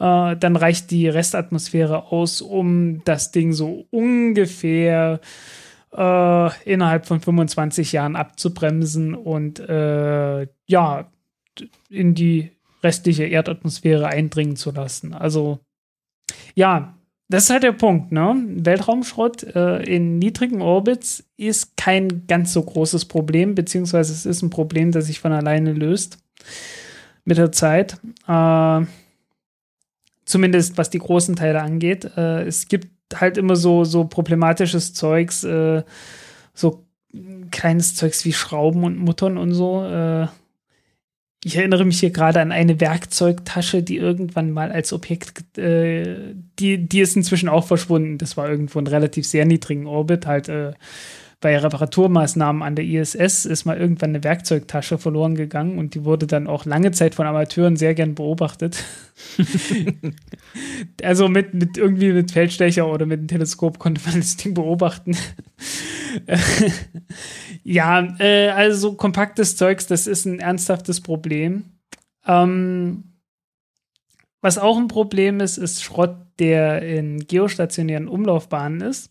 äh, dann reicht die Restatmosphäre aus, um das Ding so ungefähr äh, innerhalb von 25 Jahren abzubremsen und äh, ja, in die restliche Erdatmosphäre eindringen zu lassen. Also ja, das ist halt der Punkt, ne? Weltraumschrott äh, in niedrigen Orbits ist kein ganz so großes Problem, beziehungsweise es ist ein Problem, das sich von alleine löst mit der Zeit. Äh, zumindest was die großen Teile angeht. Äh, es gibt halt immer so, so problematisches Zeugs, äh, so kleines Zeugs wie Schrauben und Muttern und so. Ich erinnere mich hier gerade an eine Werkzeugtasche, die irgendwann mal als Objekt, äh, die, die ist inzwischen auch verschwunden. Das war irgendwo ein relativ sehr niedrigen Orbit, halt äh, bei Reparaturmaßnahmen an der ISS ist mal irgendwann eine Werkzeugtasche verloren gegangen und die wurde dann auch lange Zeit von Amateuren sehr gern beobachtet. also mit, mit irgendwie mit Feldstecher oder mit einem Teleskop konnte man das Ding beobachten. ja, äh, also so kompaktes Zeugs, das ist ein ernsthaftes Problem. Ähm, was auch ein Problem ist, ist Schrott, der in geostationären Umlaufbahnen ist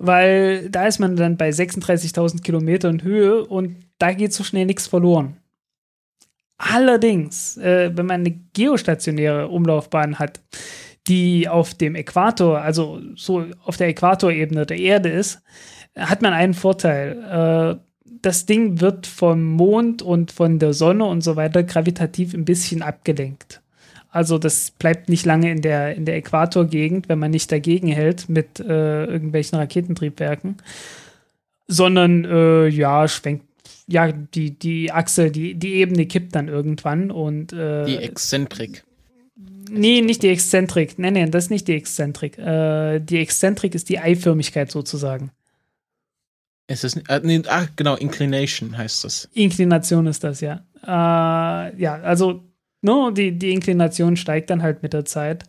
weil da ist man dann bei 36.000 Kilometern Höhe und da geht so schnell nichts verloren. Allerdings, äh, wenn man eine geostationäre Umlaufbahn hat, die auf dem Äquator, also so auf der Äquatorebene der Erde ist, hat man einen Vorteil. Äh, das Ding wird vom Mond und von der Sonne und so weiter gravitativ ein bisschen abgelenkt. Also das bleibt nicht lange in der, in der Äquatorgegend, wenn man nicht dagegen hält mit äh, irgendwelchen Raketentriebwerken, sondern äh, ja, schwenkt, ja, die, die Achse, die, die Ebene kippt dann irgendwann und äh, Die Exzentrik. Nee, nicht die Exzentrik. Nee, nee, das ist nicht die Exzentrik. Äh, die Exzentrik ist die Eiförmigkeit sozusagen. Ist das, äh, nee, ach, genau, Inclination heißt das. Inklination ist das, ja. Äh, ja, also No, die, die Inklination steigt dann halt mit der Zeit.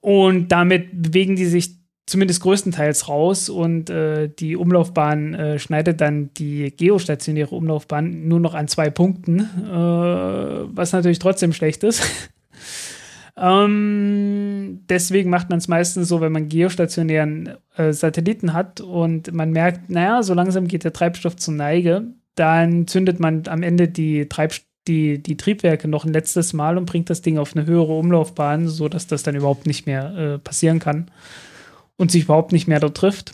Und damit bewegen die sich zumindest größtenteils raus und äh, die Umlaufbahn äh, schneidet dann die geostationäre Umlaufbahn nur noch an zwei Punkten, äh, was natürlich trotzdem schlecht ist. Ähm, deswegen macht man es meistens so, wenn man geostationären äh, Satelliten hat und man merkt, naja, so langsam geht der Treibstoff zur Neige, dann zündet man am Ende die, Treib die, die Triebwerke noch ein letztes Mal und bringt das Ding auf eine höhere Umlaufbahn, sodass das dann überhaupt nicht mehr äh, passieren kann und sich überhaupt nicht mehr dort trifft.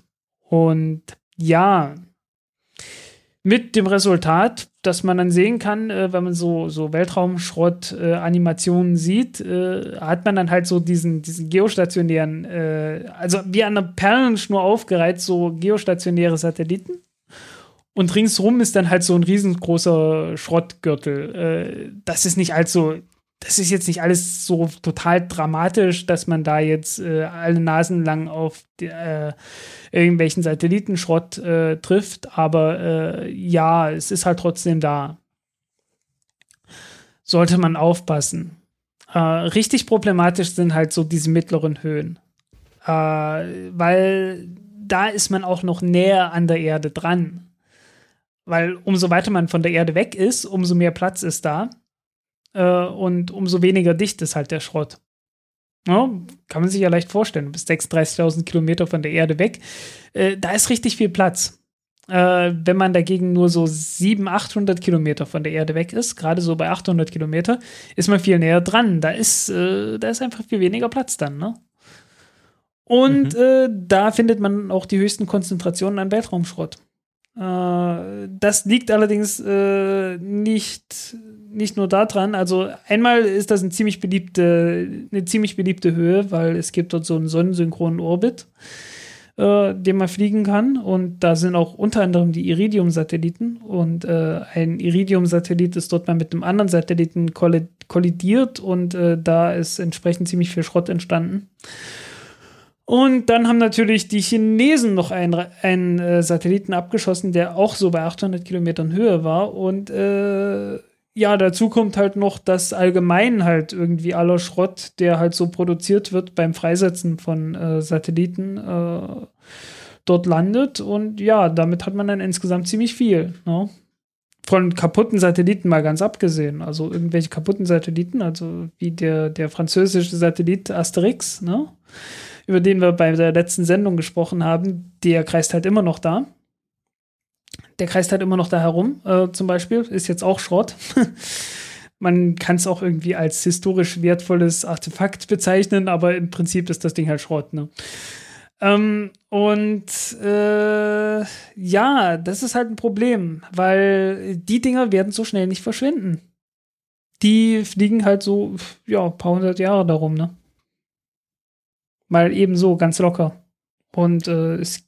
Und ja, mit dem Resultat, dass man dann sehen kann, äh, wenn man so, so Weltraumschrott-Animationen äh, sieht, äh, hat man dann halt so diesen, diesen geostationären, äh, also wie an einer Perlenschnur aufgereiht, so geostationäre Satelliten. Und ringsrum ist dann halt so ein riesengroßer Schrottgürtel. Äh, das ist nicht allzu das ist jetzt nicht alles so total dramatisch, dass man da jetzt äh, alle Nasen lang auf die, äh, irgendwelchen Satellitenschrott äh, trifft, aber äh, ja, es ist halt trotzdem da. Sollte man aufpassen. Äh, richtig problematisch sind halt so diese mittleren Höhen, weil da ist man auch noch näher an der Erde dran. Weil umso weiter man von der Erde weg ist, umso mehr Platz ist da äh, und umso weniger dicht ist halt der Schrott. Ja, kann man sich ja leicht vorstellen. Du bist 36.000 Kilometer von der Erde weg. Äh, da ist richtig viel Platz. Äh, wenn man dagegen nur so 700, 800 Kilometer von der Erde weg ist, gerade so bei 800 Kilometer, ist man viel näher dran. Da ist, äh, da ist einfach viel weniger Platz dann. Ne? Und mhm. Äh, da findet man auch die höchsten Konzentrationen an Weltraumschrott. Äh, das liegt allerdings äh, nicht, nicht nur daran. Also einmal ist das eine ziemlich beliebte, eine ziemlich beliebte Höhe, weil es gibt dort so einen sonnensynchronen Orbit, äh, den man fliegen kann. Und da sind auch unter anderem die Iridium-Satelliten. Und äh, ein Iridium-Satellit ist dort mal mit einem anderen Satelliten kollidiert und äh, da ist entsprechend ziemlich viel Schrott entstanden. Und dann haben natürlich die Chinesen noch einen, einen äh, Satelliten abgeschossen, der auch so bei 800 Kilometern Höhe war. Und äh, ja, dazu kommt halt noch, dass allgemein halt irgendwie aller Schrott, der halt so produziert wird beim Freisetzen von äh, Satelliten, äh, dort landet. Und ja, damit hat man dann insgesamt ziemlich viel. Ne? Von kaputten Satelliten mal ganz abgesehen. Also irgendwelche kaputten Satelliten, also wie der, der französische Satellit Asterix, ne? Über den wir bei der letzten Sendung gesprochen haben, der kreist halt immer noch da. Der kreist halt immer noch da herum, äh, zum Beispiel. Ist jetzt auch Schrott. Man kann es auch irgendwie als historisch wertvolles Artefakt bezeichnen, aber im Prinzip ist das Ding halt Schrott. Ne? Ähm, und äh, ja, das ist halt ein Problem, weil die Dinger werden so schnell nicht verschwinden. Die fliegen halt so, ja, ein paar hundert Jahre darum, ne? Mal eben so, ganz locker. Und äh, es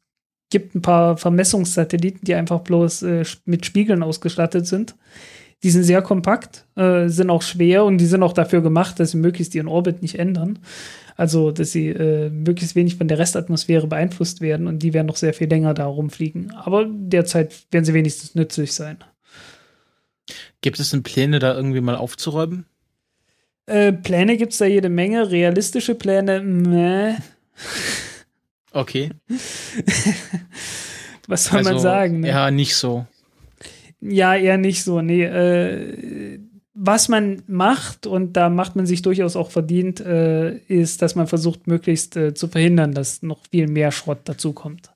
gibt ein paar Vermessungssatelliten, die einfach bloß äh, mit Spiegeln ausgestattet sind. Die sind sehr kompakt, äh, sind auch schwer und die sind auch dafür gemacht, dass sie möglichst ihren Orbit nicht ändern. Also, dass sie äh, möglichst wenig von der Restatmosphäre beeinflusst werden und die werden noch sehr viel länger da rumfliegen. Aber derzeit werden sie wenigstens nützlich sein. Gibt es denn Pläne, da irgendwie mal aufzuräumen? Äh, Pläne gibt es da jede Menge, realistische Pläne, meh. Okay. Was soll also, man sagen? Ne? Ja, nicht so. Ja, eher nicht so. Nee, äh, was man macht, und da macht man sich durchaus auch verdient, äh, ist, dass man versucht, möglichst äh, zu verhindern, dass noch viel mehr Schrott dazukommt.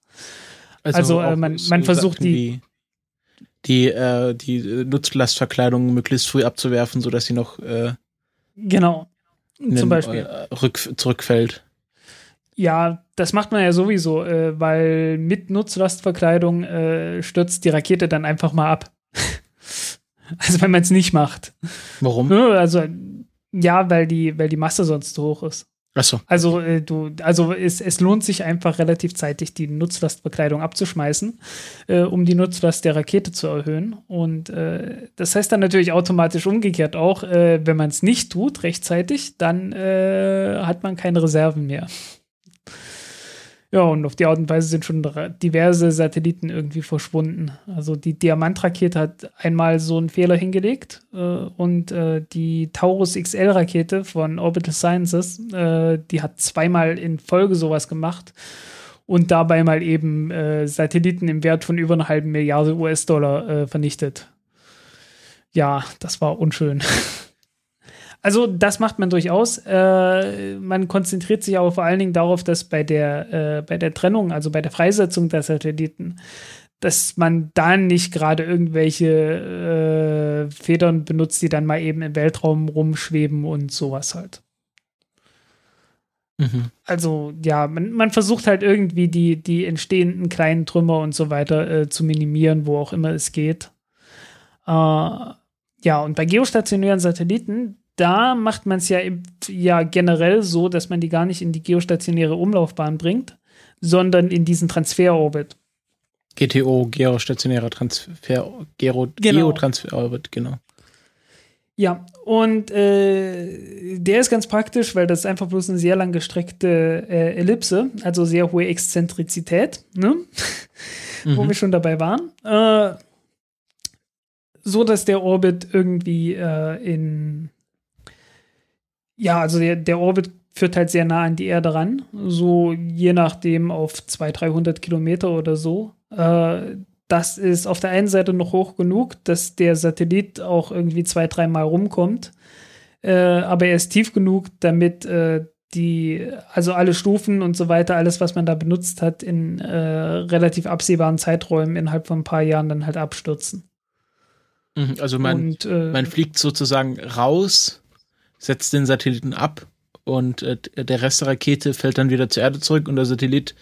Also, also äh, man, man versucht die die, äh, die Nutzlastverkleidung möglichst früh abzuwerfen, sodass sie noch Genau. Zum Beispiel. Äh, rück, zurückfällt. Ja, das macht man ja sowieso, äh, weil mit Nutzlastverkleidung äh, stürzt die Rakete dann einfach mal ab. also wenn man es nicht macht. Warum? Also ja, weil die, weil die Masse sonst zu hoch ist. Ach so. Also, äh, du, also es, es lohnt sich einfach relativ zeitig, die Nutzlastbekleidung abzuschmeißen, äh, um die Nutzlast der Rakete zu erhöhen. Und äh, das heißt dann natürlich automatisch umgekehrt auch, äh, wenn man es nicht tut rechtzeitig, dann äh, hat man keine Reserven mehr. Ja, und auf die Art und Weise sind schon diverse Satelliten irgendwie verschwunden. Also die Diamant-Rakete hat einmal so einen Fehler hingelegt äh, und äh, die Taurus XL-Rakete von Orbital Sciences, äh, die hat zweimal in Folge sowas gemacht und dabei mal eben äh, Satelliten im Wert von über einer halben Milliarde US-Dollar äh, vernichtet. Ja, das war unschön. Also das macht man durchaus. Äh, man konzentriert sich aber vor allen Dingen darauf, dass bei der, äh, bei der Trennung, also bei der Freisetzung der Satelliten, dass man da nicht gerade irgendwelche äh, Federn benutzt, die dann mal eben im Weltraum rumschweben und sowas halt. Mhm. Also ja, man, man, versucht halt irgendwie die, die entstehenden kleinen Trümmer und so weiter äh, zu minimieren, wo auch immer es geht. Äh, ja, und bei geostationären Satelliten, da macht man es ja, ja generell so, dass man die gar nicht in die geostationäre Umlaufbahn bringt, sondern in diesen Transferorbit. GTO, geostationärer Transfer, Gero, genau. Geotransferorbit, genau. Ja, und äh, der ist ganz praktisch, weil das ist einfach bloß eine sehr lang gestreckte äh, Ellipse, also sehr hohe Exzentrizität, ne? Mhm. wo wir schon dabei waren. Äh, so, dass der Orbit irgendwie äh, in ja, also der, der Orbit führt halt sehr nah an die Erde ran, so je nachdem auf 200, 300 Kilometer oder so. Äh, das ist auf der einen Seite noch hoch genug, dass der Satellit auch irgendwie zwei, dreimal rumkommt. Äh, aber er ist tief genug, damit äh, die, also alle Stufen und so weiter, alles, was man da benutzt hat, in äh, relativ absehbaren Zeiträumen innerhalb von ein paar Jahren dann halt abstürzen. Mhm, also man, und, äh, man fliegt sozusagen raus, setzt den Satelliten ab und äh, der Rest der Rakete fällt dann wieder zur Erde zurück und der Satellit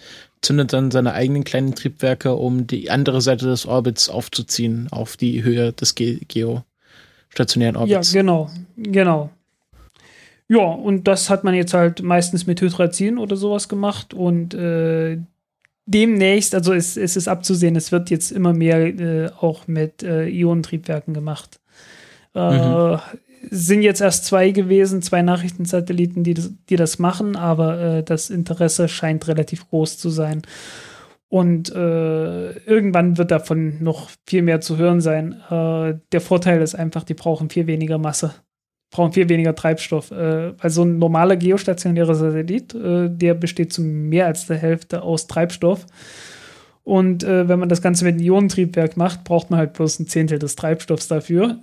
zündet dann seine eigenen kleinen Triebwerke, um die andere Seite des Orbits aufzuziehen auf die Höhe des Ge geostationären Orbits. Ja, genau, genau. Ja, und das hat man jetzt halt meistens mit Hydrazin oder sowas gemacht und äh, demnächst, also es, es ist abzusehen, es wird jetzt immer mehr äh, auch mit äh, Ionentriebwerken gemacht. Äh, mhm sind jetzt erst zwei gewesen, zwei Nachrichtensatelliten, die das, die das machen, aber äh, das Interesse scheint relativ groß zu sein. Und äh, irgendwann wird davon noch viel mehr zu hören sein. Äh, der Vorteil ist einfach, die brauchen viel weniger Masse, brauchen viel weniger Treibstoff. Äh, weil so ein normaler geostationärer Satellit, äh, der besteht zu mehr als der Hälfte aus Treibstoff. Und äh, wenn man das Ganze mit einem Ionentriebwerk macht, braucht man halt bloß ein Zehntel des Treibstoffs dafür.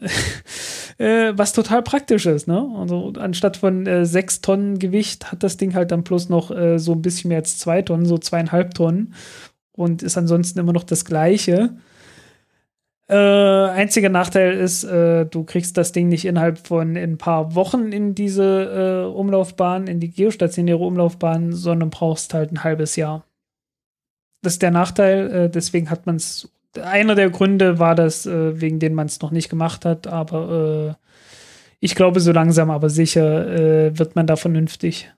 äh, was total praktisch ist, ne? Also anstatt von äh, sechs Tonnen Gewicht hat das Ding halt dann bloß noch äh, so ein bisschen mehr als zwei Tonnen, so zweieinhalb Tonnen. Und ist ansonsten immer noch das gleiche. Äh, einziger Nachteil ist, äh, du kriegst das Ding nicht innerhalb von ein paar Wochen in diese Umlaufbahn, in die geostationäre Umlaufbahn, sondern brauchst halt ein halbes Jahr. Das ist der Nachteil, äh, deswegen hat man es. Einer der Gründe war das, äh, wegen denen man es noch nicht gemacht hat, aber äh, ich glaube, so langsam aber sicher äh, wird man da vernünftig.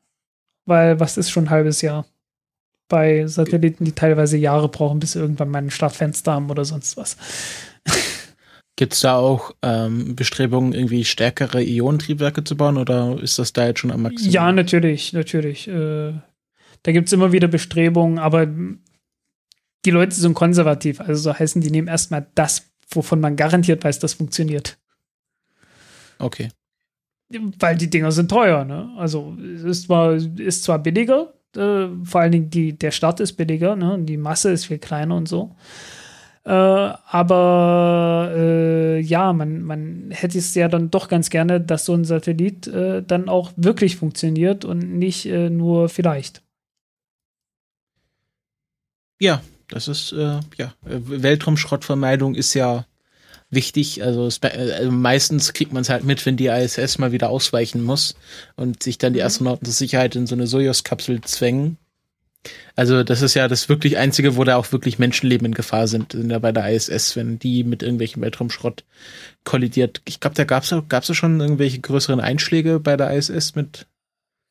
Weil was ist schon ein halbes Jahr? Bei Satelliten, die teilweise Jahre brauchen, bis irgendwann mal ein Startfenster haben oder sonst was. Gibt es da auch ähm, Bestrebungen, irgendwie stärkere Ionentriebwerke zu bauen oder ist das da jetzt schon am Maximum? Ja, natürlich, natürlich. Äh, da gibt es immer wieder Bestrebungen, aber die Leute sind konservativ, also so heißen, die nehmen erstmal das, wovon man garantiert weiß, das funktioniert. Okay. Weil die Dinger sind teuer, ne? Also es ist zwar, ist zwar billiger, äh, vor allen Dingen die, der Start ist billiger, ne? Und die Masse ist viel kleiner und so. Äh, aber äh, ja, man, man hätte es ja dann doch ganz gerne, dass so ein Satellit äh, dann auch wirklich funktioniert und nicht äh, nur vielleicht. Ja, das ist, äh, ja, Weltraumschrottvermeidung ist ja wichtig. Also, es, also meistens kriegt man es halt mit, wenn die ISS mal wieder ausweichen muss und sich dann die mhm. Astronauten zur Sicherheit in so eine Sojus-Kapsel zwängen. Also das ist ja das wirklich Einzige, wo da auch wirklich Menschenleben in Gefahr sind, sind ja bei der ISS, wenn die mit irgendwelchem Weltraumschrott kollidiert. Ich glaube, da gab es gab's schon irgendwelche größeren Einschläge bei der ISS mit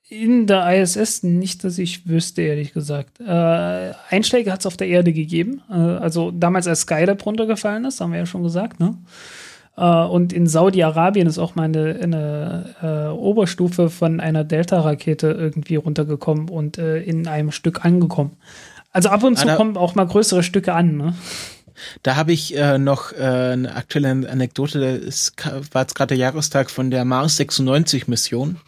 in der ISS nicht, dass ich wüsste, ehrlich gesagt. Äh, Einschläge hat es auf der Erde gegeben. Äh, also damals, als Skylab runtergefallen ist, haben wir ja schon gesagt, ne? Äh, und in Saudi-Arabien ist auch mal eine, eine äh, Oberstufe von einer Delta-Rakete irgendwie runtergekommen und äh, in einem Stück angekommen. Also ab und zu ah, kommen auch mal größere Stücke an, ne? Da habe ich äh, noch äh, eine aktuelle Anekdote. Es war jetzt gerade der Jahrestag von der Mars 96 Mission.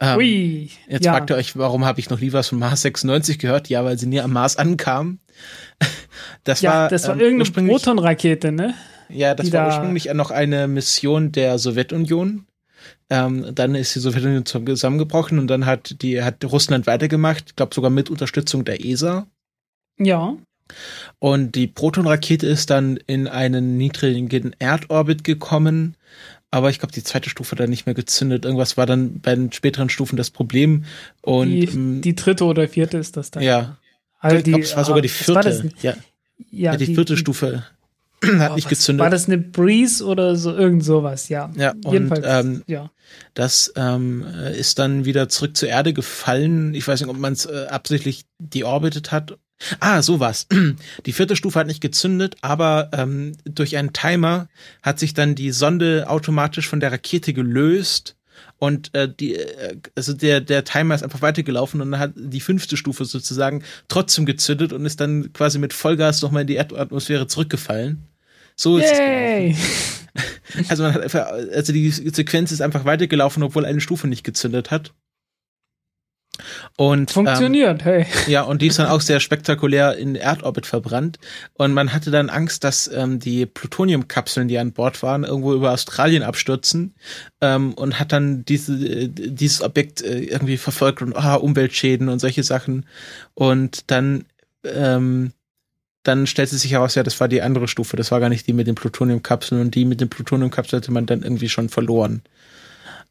Ähm, Ui, jetzt ja. fragt ihr euch, warum habe ich noch nie was von Mars 96 gehört? Ja, weil sie nie am Mars ankamen. Das ja, war, das war ähm, irgendeine Protonrakete, ne? Ja, das Die war da ursprünglich noch eine Mission der Sowjetunion. Ähm, dann ist die Sowjetunion zusammengebrochen und dann hat die hat Russland weitergemacht, ich glaube sogar mit Unterstützung der ESA. Ja. Und die Proton-Rakete ist dann in einen niedrigen Erdorbit gekommen. Aber ich glaube, die zweite Stufe hat dann nicht mehr gezündet. Irgendwas war dann bei den späteren Stufen das Problem. Und die, ähm, die dritte oder vierte ist das dann. Ja. Also ich glaube, es war sogar die vierte. Ja. ja. die, die vierte die, Stufe hat nicht was, gezündet. War das eine Breeze oder so irgend sowas? Ja. Ja. Jedenfalls. Und, ähm, ja. Das ähm, ist dann wieder zurück zur Erde gefallen. Ich weiß nicht, ob man es äh, absichtlich deorbitet hat Ah, sowas. Die vierte Stufe hat nicht gezündet, aber ähm, durch einen Timer hat sich dann die Sonde automatisch von der Rakete gelöst und äh, die, äh, also der der Timer ist einfach weitergelaufen und dann hat die fünfte Stufe sozusagen trotzdem gezündet und ist dann quasi mit Vollgas nochmal in die Erdatmosphäre zurückgefallen. So ist Yay. es. Also man hat einfach, also die Sequenz ist einfach weitergelaufen, obwohl eine Stufe nicht gezündet hat. Und, Funktioniert, ähm, hey. Ja, und die ist dann auch sehr spektakulär in Erdorbit verbrannt. Und man hatte dann Angst, dass ähm, die Plutoniumkapseln, die an Bord waren, irgendwo über Australien abstürzen. Ähm, und hat dann diese, äh, dieses Objekt äh, irgendwie verfolgt und ah, Umweltschäden und solche Sachen. Und dann, ähm, dann stellte sich heraus, ja, das war die andere Stufe. Das war gar nicht die mit den Plutoniumkapseln. Und die mit den Plutoniumkapseln hatte man dann irgendwie schon verloren.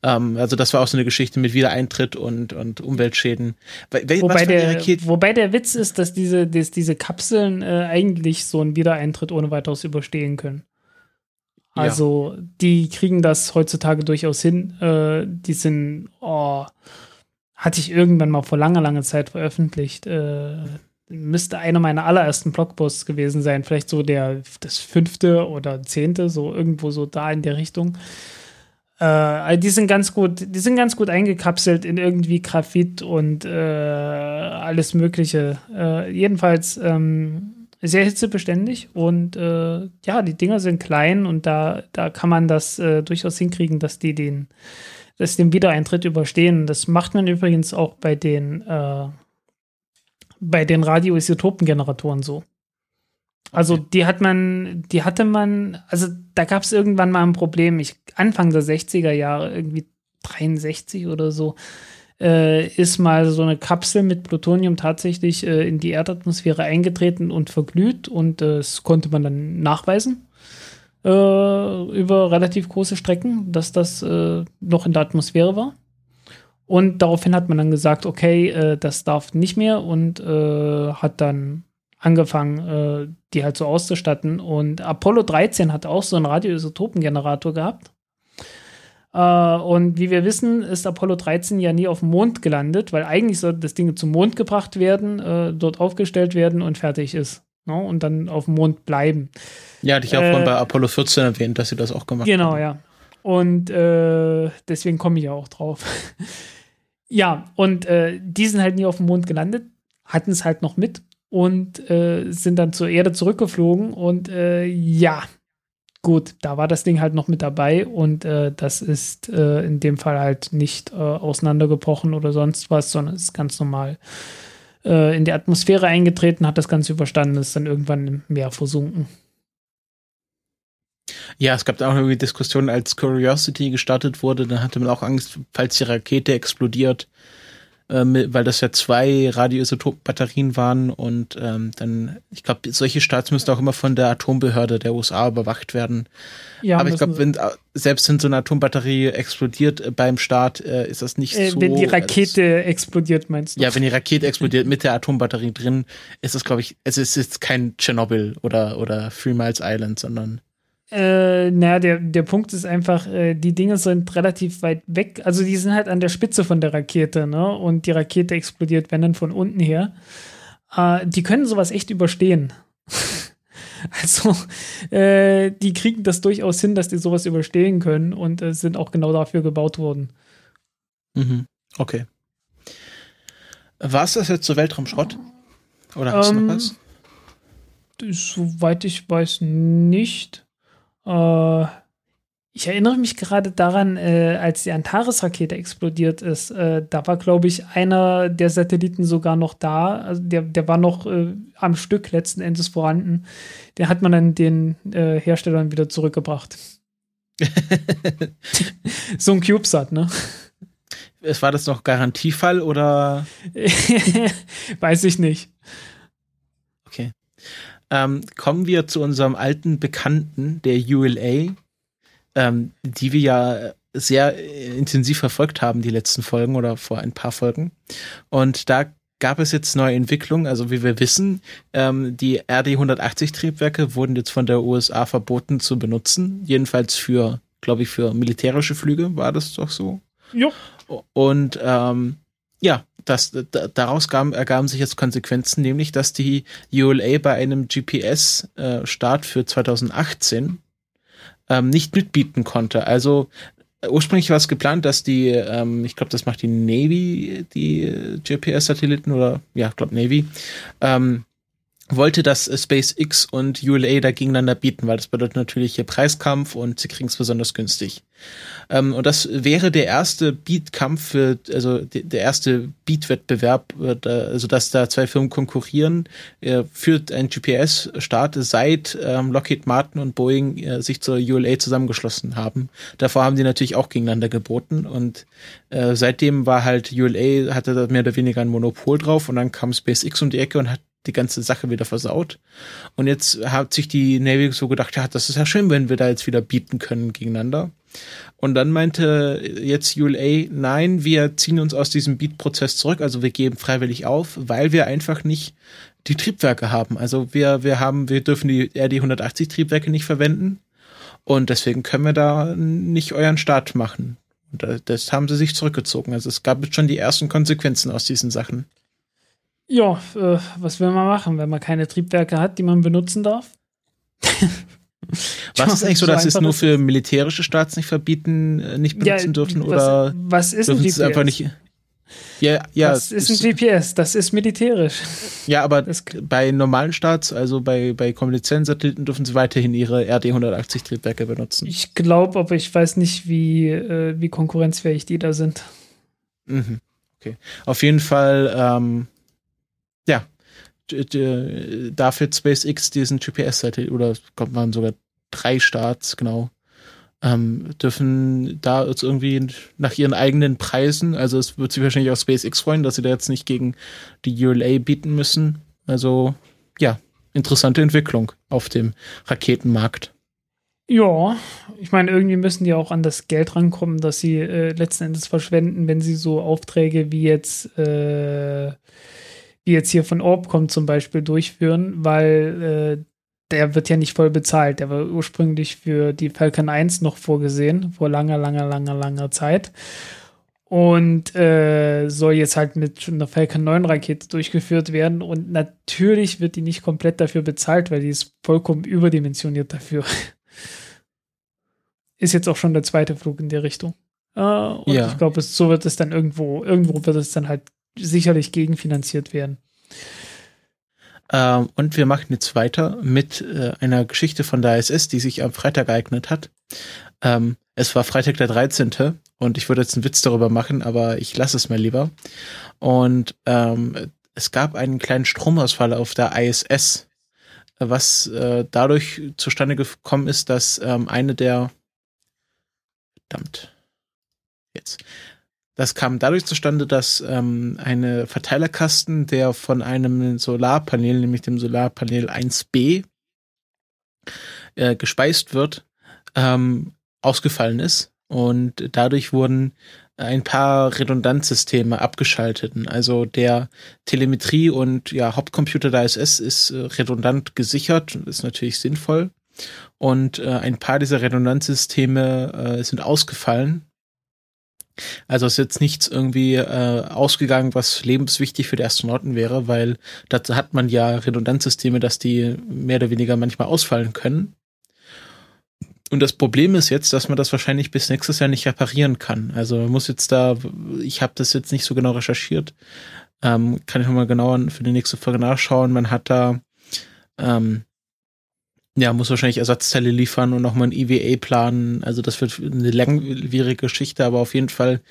Ähm, also das war auch so eine Geschichte mit Wiedereintritt und, und Umweltschäden. wobei, der, wobei der Witz ist, dass diese, dass diese Kapseln äh, eigentlich so einen Wiedereintritt ohne weiteres überstehen können. Also ja. die kriegen das heutzutage durchaus hin. Äh, die sind, oh, hatte ich irgendwann mal vor langer, langer Zeit veröffentlicht. Äh, müsste einer meiner allerersten Blogposts gewesen sein. Vielleicht so der, das fünfte oder zehnte, so irgendwo so da in der Richtung. Äh, also die sind ganz gut, die sind ganz gut eingekapselt in irgendwie Graphit und äh, alles Mögliche. Äh, jedenfalls ähm, sehr hitzebeständig und äh, ja, die Dinger sind klein und da, da kann man das äh, durchaus hinkriegen, dass die den, dass den Wiedereintritt überstehen. Das macht man übrigens auch bei den äh, bei den Radioisotopengeneratoren so. Also okay. die hat man, die hatte man, also da gab es irgendwann mal ein Problem. Ich, Anfang der 60er Jahre, irgendwie 63 oder so, äh, ist mal so eine Kapsel mit Plutonium tatsächlich äh, in die Erdatmosphäre eingetreten und verglüht und äh, das konnte man dann nachweisen äh, über relativ große Strecken, dass das äh, noch in der Atmosphäre war. Und daraufhin hat man dann gesagt, okay, äh, das darf nicht mehr und hat dann angefangen, äh, die halt so auszustatten. Und Apollo 13 hat auch so einen Radioisotopengenerator gehabt. Äh, und wie wir wissen, ist Apollo 13 ja nie auf dem Mond gelandet, weil eigentlich sollte das Ding zum Mond gebracht werden, äh, dort aufgestellt werden und fertig ist. No? Ne? Und dann auf dem Mond bleiben. Ja, hatte ich auch äh, bei Apollo 14 erwähnt, dass sie das auch gemacht genau, haben. Genau, ja. Und äh, deswegen komme ich ja auch drauf. ja, und äh, die sind halt nie auf dem Mond gelandet, hatten es halt noch mit und äh, sind dann zur Erde zurückgeflogen und äh, ja, gut, da war das Ding halt noch mit dabei und äh, das ist äh, in dem Fall halt nicht äh, auseinandergebrochen oder sonst was, sondern ist ganz normal äh, in die Atmosphäre eingetreten, hat das Ganze überstanden, ist dann irgendwann im Meer versunken. Ja, es gab auch irgendwie Diskussionen, als Curiosity gestartet wurde, dann hatte man auch Angst, falls die Rakete explodiert, äh, weil das ja zwei Radioisotop-Batterien waren und ähm, dann, ich glaube, solche Starts müssen auch immer von der Atombehörde der USA überwacht werden. Ja, Aber ich glaube, wenn selbst wenn so eine Atombatterie explodiert äh, beim Start, äh, ist das nicht äh, so. Wenn die Rakete als, explodiert, meinst du? Ja, wenn die Rakete explodiert mit der Atombatterie drin, ist das, glaube ich, es ist jetzt kein Tschernobyl oder, oder Three Miles Island, sondern äh, naja, der, der Punkt ist einfach, äh, die Dinge sind relativ weit weg. Also die sind halt an der Spitze von der Rakete, ne? Und die Rakete explodiert, wenn dann von unten her. Äh, die können sowas echt überstehen. also, äh, die kriegen das durchaus hin, dass die sowas überstehen können und äh, sind auch genau dafür gebaut worden. Mhm. Okay. War es das jetzt so Weltraumschrott? Oder hast ähm, du noch ähm, was? Soweit ich weiß, nicht. Äh, ich erinnere mich gerade daran, äh, als die Antares-Rakete explodiert ist, äh, da war, glaube ich, einer der Satelliten sogar noch da. Also der, der war noch äh, am Stück letzten Endes vorhanden. Den hat man dann den äh, Herstellern wieder zurückgebracht. so ein CubeSat, ne? War das noch Garantiefall oder? Weiß ich nicht. Ähm, kommen wir zu unserem alten Bekannten, der ULA, ähm, die wir ja sehr intensiv verfolgt haben, die letzten Folgen oder vor ein paar Folgen. Und da gab es jetzt neue Entwicklungen. Also wie wir wissen, ähm, die RD-180 Triebwerke wurden jetzt von der USA verboten zu benutzen. Jedenfalls für, glaube ich, für militärische Flüge war das doch so. Jo. Und ähm, ja, das, daraus gaben, ergaben sich jetzt Konsequenzen, nämlich dass die ULA bei einem GPS-Start äh, für 2018 ähm, nicht mitbieten konnte. Also ursprünglich war es geplant, dass die, ähm, ich glaube, das macht die Navy, die GPS-Satelliten oder ja, ich glaube Navy, ähm, wollte, dass SpaceX und ULA da gegeneinander bieten, weil das bedeutet natürlich hier Preiskampf und sie kriegen es besonders günstig. Ähm, und das wäre der erste Beatkampf für, also de, der erste Beat-Wettbewerb, äh, also dass da zwei Firmen konkurrieren äh, für einen GPS-Start, seit ähm, Lockheed Martin und Boeing äh, sich zur ULA zusammengeschlossen haben. Davor haben die natürlich auch gegeneinander geboten und äh, seitdem war halt ULA, hatte da mehr oder weniger ein Monopol drauf und dann kam SpaceX um die Ecke und hat die ganze Sache wieder versaut. Und jetzt hat sich die Navy so gedacht, ja, das ist ja schön, wenn wir da jetzt wieder bieten können gegeneinander. Und dann meinte jetzt ULA, nein, wir ziehen uns aus diesem Beat-Prozess zurück, also wir geben freiwillig auf, weil wir einfach nicht die Triebwerke haben. Also wir, wir haben, wir dürfen die RD 180 Triebwerke nicht verwenden. Und deswegen können wir da nicht euren Start machen. Und das haben sie sich zurückgezogen. Also es gab jetzt schon die ersten Konsequenzen aus diesen Sachen. Ja, äh, was will man machen, wenn man keine Triebwerke hat, die man benutzen darf? Was ist eigentlich so, dass sie es nur für militärische Staats nicht verbieten, äh, nicht benutzen ja, dürfen? Was, oder was ist ein GPS? einfach nicht. Ja, ja. Das ist ein GPS, das ist militärisch. Ja, aber das, bei normalen Staats, also bei, bei kommerziellen Satelliten, dürfen sie weiterhin ihre RD-180 Triebwerke benutzen. Ich glaube, aber ich weiß nicht, wie, äh, wie konkurrenzfähig die da sind. Mhm. Okay. Auf jeden Fall, ähm, ja, dafür SpaceX diesen GPS-Satellit oder kommt man sogar drei Starts, genau, ähm, dürfen da jetzt irgendwie nach ihren eigenen Preisen, also es wird sich wahrscheinlich auch SpaceX freuen, dass sie da jetzt nicht gegen die ULA bieten müssen. Also ja, interessante Entwicklung auf dem Raketenmarkt. Ja, ich meine, irgendwie müssen die auch an das Geld rankommen, das sie äh, letzten Endes verschwenden, wenn sie so Aufträge wie jetzt äh, wie jetzt hier von Orbcom zum Beispiel durchführen, weil äh, der wird ja nicht voll bezahlt. Der war ursprünglich für die Falcon 1 noch vorgesehen, vor langer, langer, langer, langer Zeit. Und äh, soll jetzt halt mit einer Falcon 9 Rakete durchgeführt werden. Und natürlich wird die nicht komplett dafür bezahlt, weil die ist vollkommen überdimensioniert dafür. ist jetzt auch schon der zweite Flug in die Richtung. Äh, und ja. ich glaube, so wird es dann irgendwo, irgendwo wird es dann halt sicherlich gegenfinanziert werden. Ähm, und wir machen jetzt weiter mit äh, einer Geschichte von der ISS, die sich am Freitag ereignet hat. Ähm, es war Freitag der 13. und ich würde jetzt einen Witz darüber machen, aber ich lasse es mal lieber. Und ähm, es gab einen kleinen Stromausfall auf der ISS, was äh, dadurch zustande gekommen ist, dass ähm, eine der verdammt jetzt das kam dadurch zustande, dass ähm, eine Verteilerkasten, der von einem Solarpanel, nämlich dem Solarpanel 1b, äh, gespeist wird, ähm, ausgefallen ist. Und dadurch wurden ein paar Redundanzsysteme abgeschaltet. Also der Telemetrie und ja, Hauptcomputer der ISS ist äh, redundant gesichert, ist natürlich sinnvoll. Und äh, ein paar dieser Redundanzsysteme äh, sind ausgefallen also ist jetzt nichts irgendwie äh, ausgegangen, was lebenswichtig für die Astronauten wäre, weil dazu hat man ja Redundanzsysteme, dass die mehr oder weniger manchmal ausfallen können. Und das Problem ist jetzt, dass man das wahrscheinlich bis nächstes Jahr nicht reparieren kann. Also man muss jetzt da, ich habe das jetzt nicht so genau recherchiert, ähm, kann ich nochmal genauer für die nächste Folge nachschauen. Man hat da ähm, ja, muss wahrscheinlich Ersatzteile liefern und nochmal ein EVA planen. Also das wird eine langwierige Geschichte, aber auf jeden Fall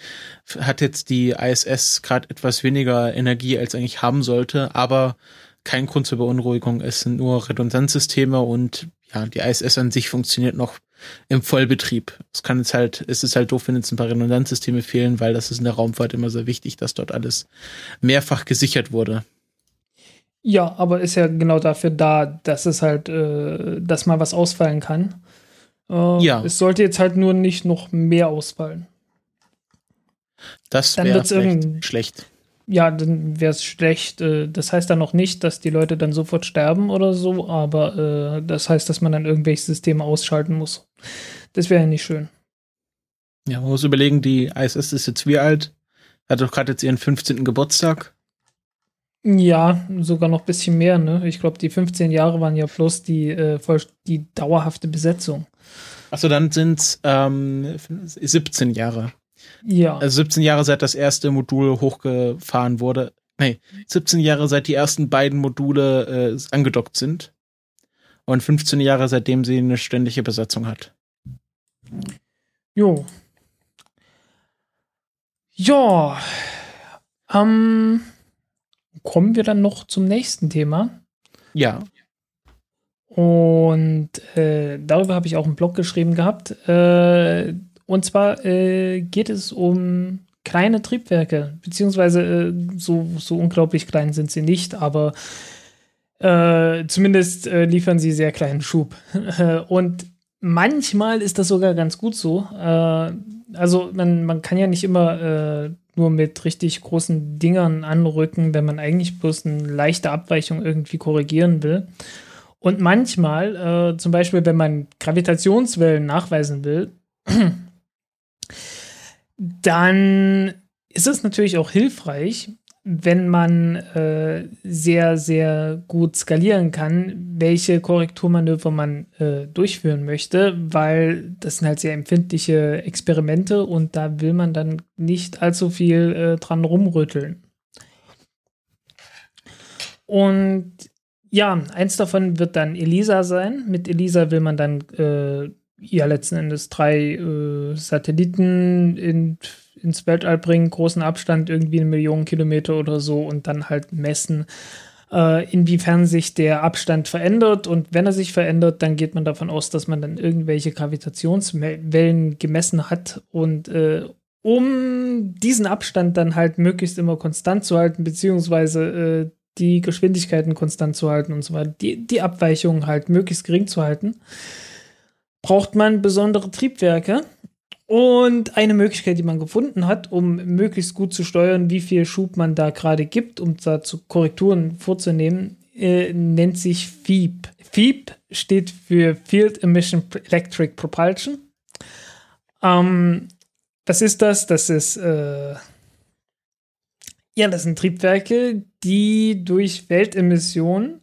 hat jetzt die ISS gerade etwas weniger Energie, als eigentlich haben sollte, aber kein Grund zur Beunruhigung. Es sind nur Redundanzsysteme und ja, die ISS an sich funktioniert noch im Vollbetrieb. Es kann jetzt halt, es ist halt doof, wenn jetzt ein paar Redundanzsysteme fehlen, weil das ist in der Raumfahrt immer sehr wichtig, dass dort alles mehrfach gesichert wurde. Ja, aber ist ja genau dafür da, dass es halt, äh, dass mal was ausfallen kann. Äh, Ja. Es sollte jetzt halt nur nicht noch mehr ausfallen. Das wäre schlecht. Ja, dann wäre es schlecht. Äh, das heißt dann noch nicht, dass die Leute dann sofort sterben oder so, aber äh, das heißt, dass man dann irgendwelche Systeme ausschalten muss. Das wäre ja nicht schön. Ja, man muss überlegen, die ISS ist jetzt wie alt? Hat doch gerade jetzt ihren 15. Geburtstag. Ja, sogar noch ein bisschen mehr, ne? Ich glaube, die 15 Jahre waren ja bloß die, äh, die dauerhafte Besetzung. Achso, dann sind's ähm, 17 Jahre. Ja. Also 17 Jahre seit das erste Modul hochgefahren wurde. Nee, 17 Jahre seit die ersten beiden Module äh, angedockt sind. Und 15 Jahre seitdem sie eine ständige Besatzung hat. Jo. Ja. Ähm, kommen wir dann noch zum nächsten Thema. Ja. Und äh, darüber habe ich auch einen Blog geschrieben gehabt. Äh, und zwar äh, geht es um kleine Triebwerke, beziehungsweise äh, so, so unglaublich klein sind sie nicht, aber äh, zumindest äh, liefern sie sehr kleinen Schub. und manchmal ist das sogar ganz gut so. Also man, man kann ja nicht immer nur mit richtig großen Dingern anrücken, wenn man eigentlich bloß eine leichte Abweichung irgendwie korrigieren will. Und manchmal, äh, zum Beispiel, wenn man Gravitationswellen nachweisen will, dann ist es natürlich auch hilfreich, wenn man äh, sehr, sehr gut skalieren kann, welche Korrekturmanöver man äh, durchführen möchte, weil das sind halt sehr empfindliche Experimente und da will man dann nicht allzu viel äh, dran rumrütteln. Und ja, eins davon wird dann Elisa sein. Mit Elisa will man dann äh, ja letzten Endes drei äh, Satelliten in, ins Weltall bringen, großen Abstand, irgendwie eine Million Kilometer oder so und dann halt messen, äh, inwiefern sich der Abstand verändert. Und wenn er sich verändert, dann geht man davon aus, dass man dann irgendwelche Gravitationswellen gemessen hat und äh, um diesen Abstand dann halt möglichst immer konstant zu halten, beziehungsweise äh, die Geschwindigkeiten konstant zu halten und so weiter, die, die Abweichungen halt möglichst gering zu halten, braucht man besondere Triebwerke. Und eine Möglichkeit, die man gefunden hat, um möglichst gut zu steuern, wie viel Schub man da gerade gibt, um dazu Korrekturen vorzunehmen, äh, nennt sich FEEP. FEEP steht für Field Emission Electric Propulsion. Ähm, was ist das? Das ist äh, ja, das sind Triebwerke, die durch Weltemissionen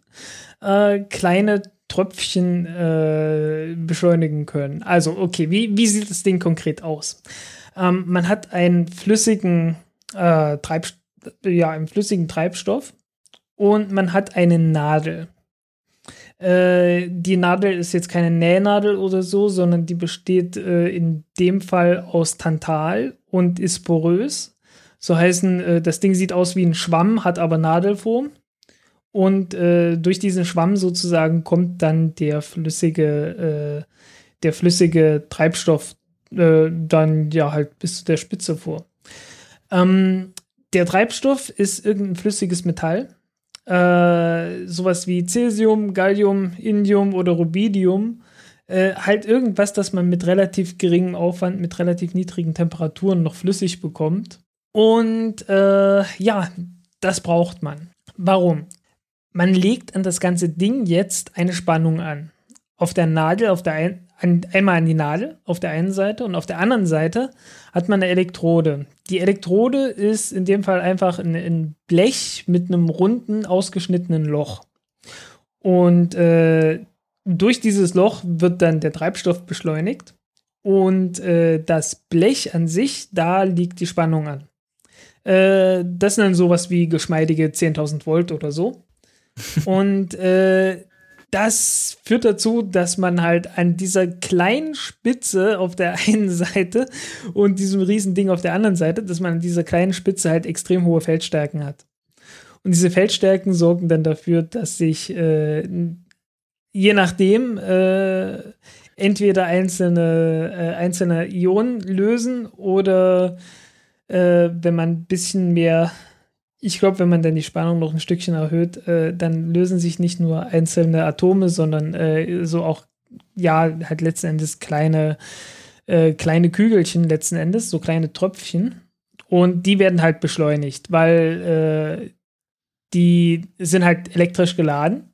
äh, kleine Tröpfchen äh, beschleunigen können. Also, okay, wie, wie sieht das Ding konkret aus? Ähm, man hat einen flüssigen, äh, Treibst ja, einen flüssigen Treibstoff und man hat eine Nadel. Äh, die Nadel ist jetzt keine Nähnadel oder so, sondern die besteht äh, in dem Fall aus Tantal und ist porös. So heißen, äh, das Ding sieht aus wie ein Schwamm, hat aber Nadelform. Und äh, durch diesen Schwamm sozusagen kommt dann der flüssige, äh, der flüssige Treibstoff äh, dann ja halt bis zu der Spitze vor. Ähm, der Treibstoff ist irgendein flüssiges Metall. Äh, sowas wie Cäsium, Gallium, Indium oder Rubidium. Äh, halt irgendwas, das man mit relativ geringem Aufwand, mit relativ niedrigen Temperaturen noch flüssig bekommt. Und äh, ja, das braucht man. Warum? Man legt an das ganze Ding jetzt eine Spannung an. Auf der Nadel, auf der ein, an, einmal an die Nadel auf der einen Seite und auf der anderen Seite hat man eine Elektrode. Die Elektrode ist in dem Fall einfach ein, ein Blech mit einem runden, ausgeschnittenen Loch. Und äh, durch dieses Loch wird dann der Treibstoff beschleunigt. Und äh, das Blech an sich, da liegt die Spannung an. Äh, das sind dann sowas wie geschmeidige 10.000 Volt oder so. Und äh, das führt dazu, dass man halt an dieser kleinen Spitze auf der einen Seite und diesem riesen Ding auf der anderen Seite, dass man an dieser kleinen Spitze halt extrem hohe Feldstärken hat. Und diese Feldstärken sorgen dann dafür, dass sich äh, je nachdem äh, entweder einzelne, äh, einzelne Ionen lösen oder äh, wenn man ein bisschen mehr, ich glaube, wenn man dann die Spannung noch ein Stückchen erhöht, äh, dann lösen sich nicht nur einzelne Atome, sondern äh, so auch, ja, halt letzten Endes kleine, äh, kleine Kügelchen letzten Endes, so kleine Tröpfchen. Und die werden halt beschleunigt, weil äh, die sind halt elektrisch geladen.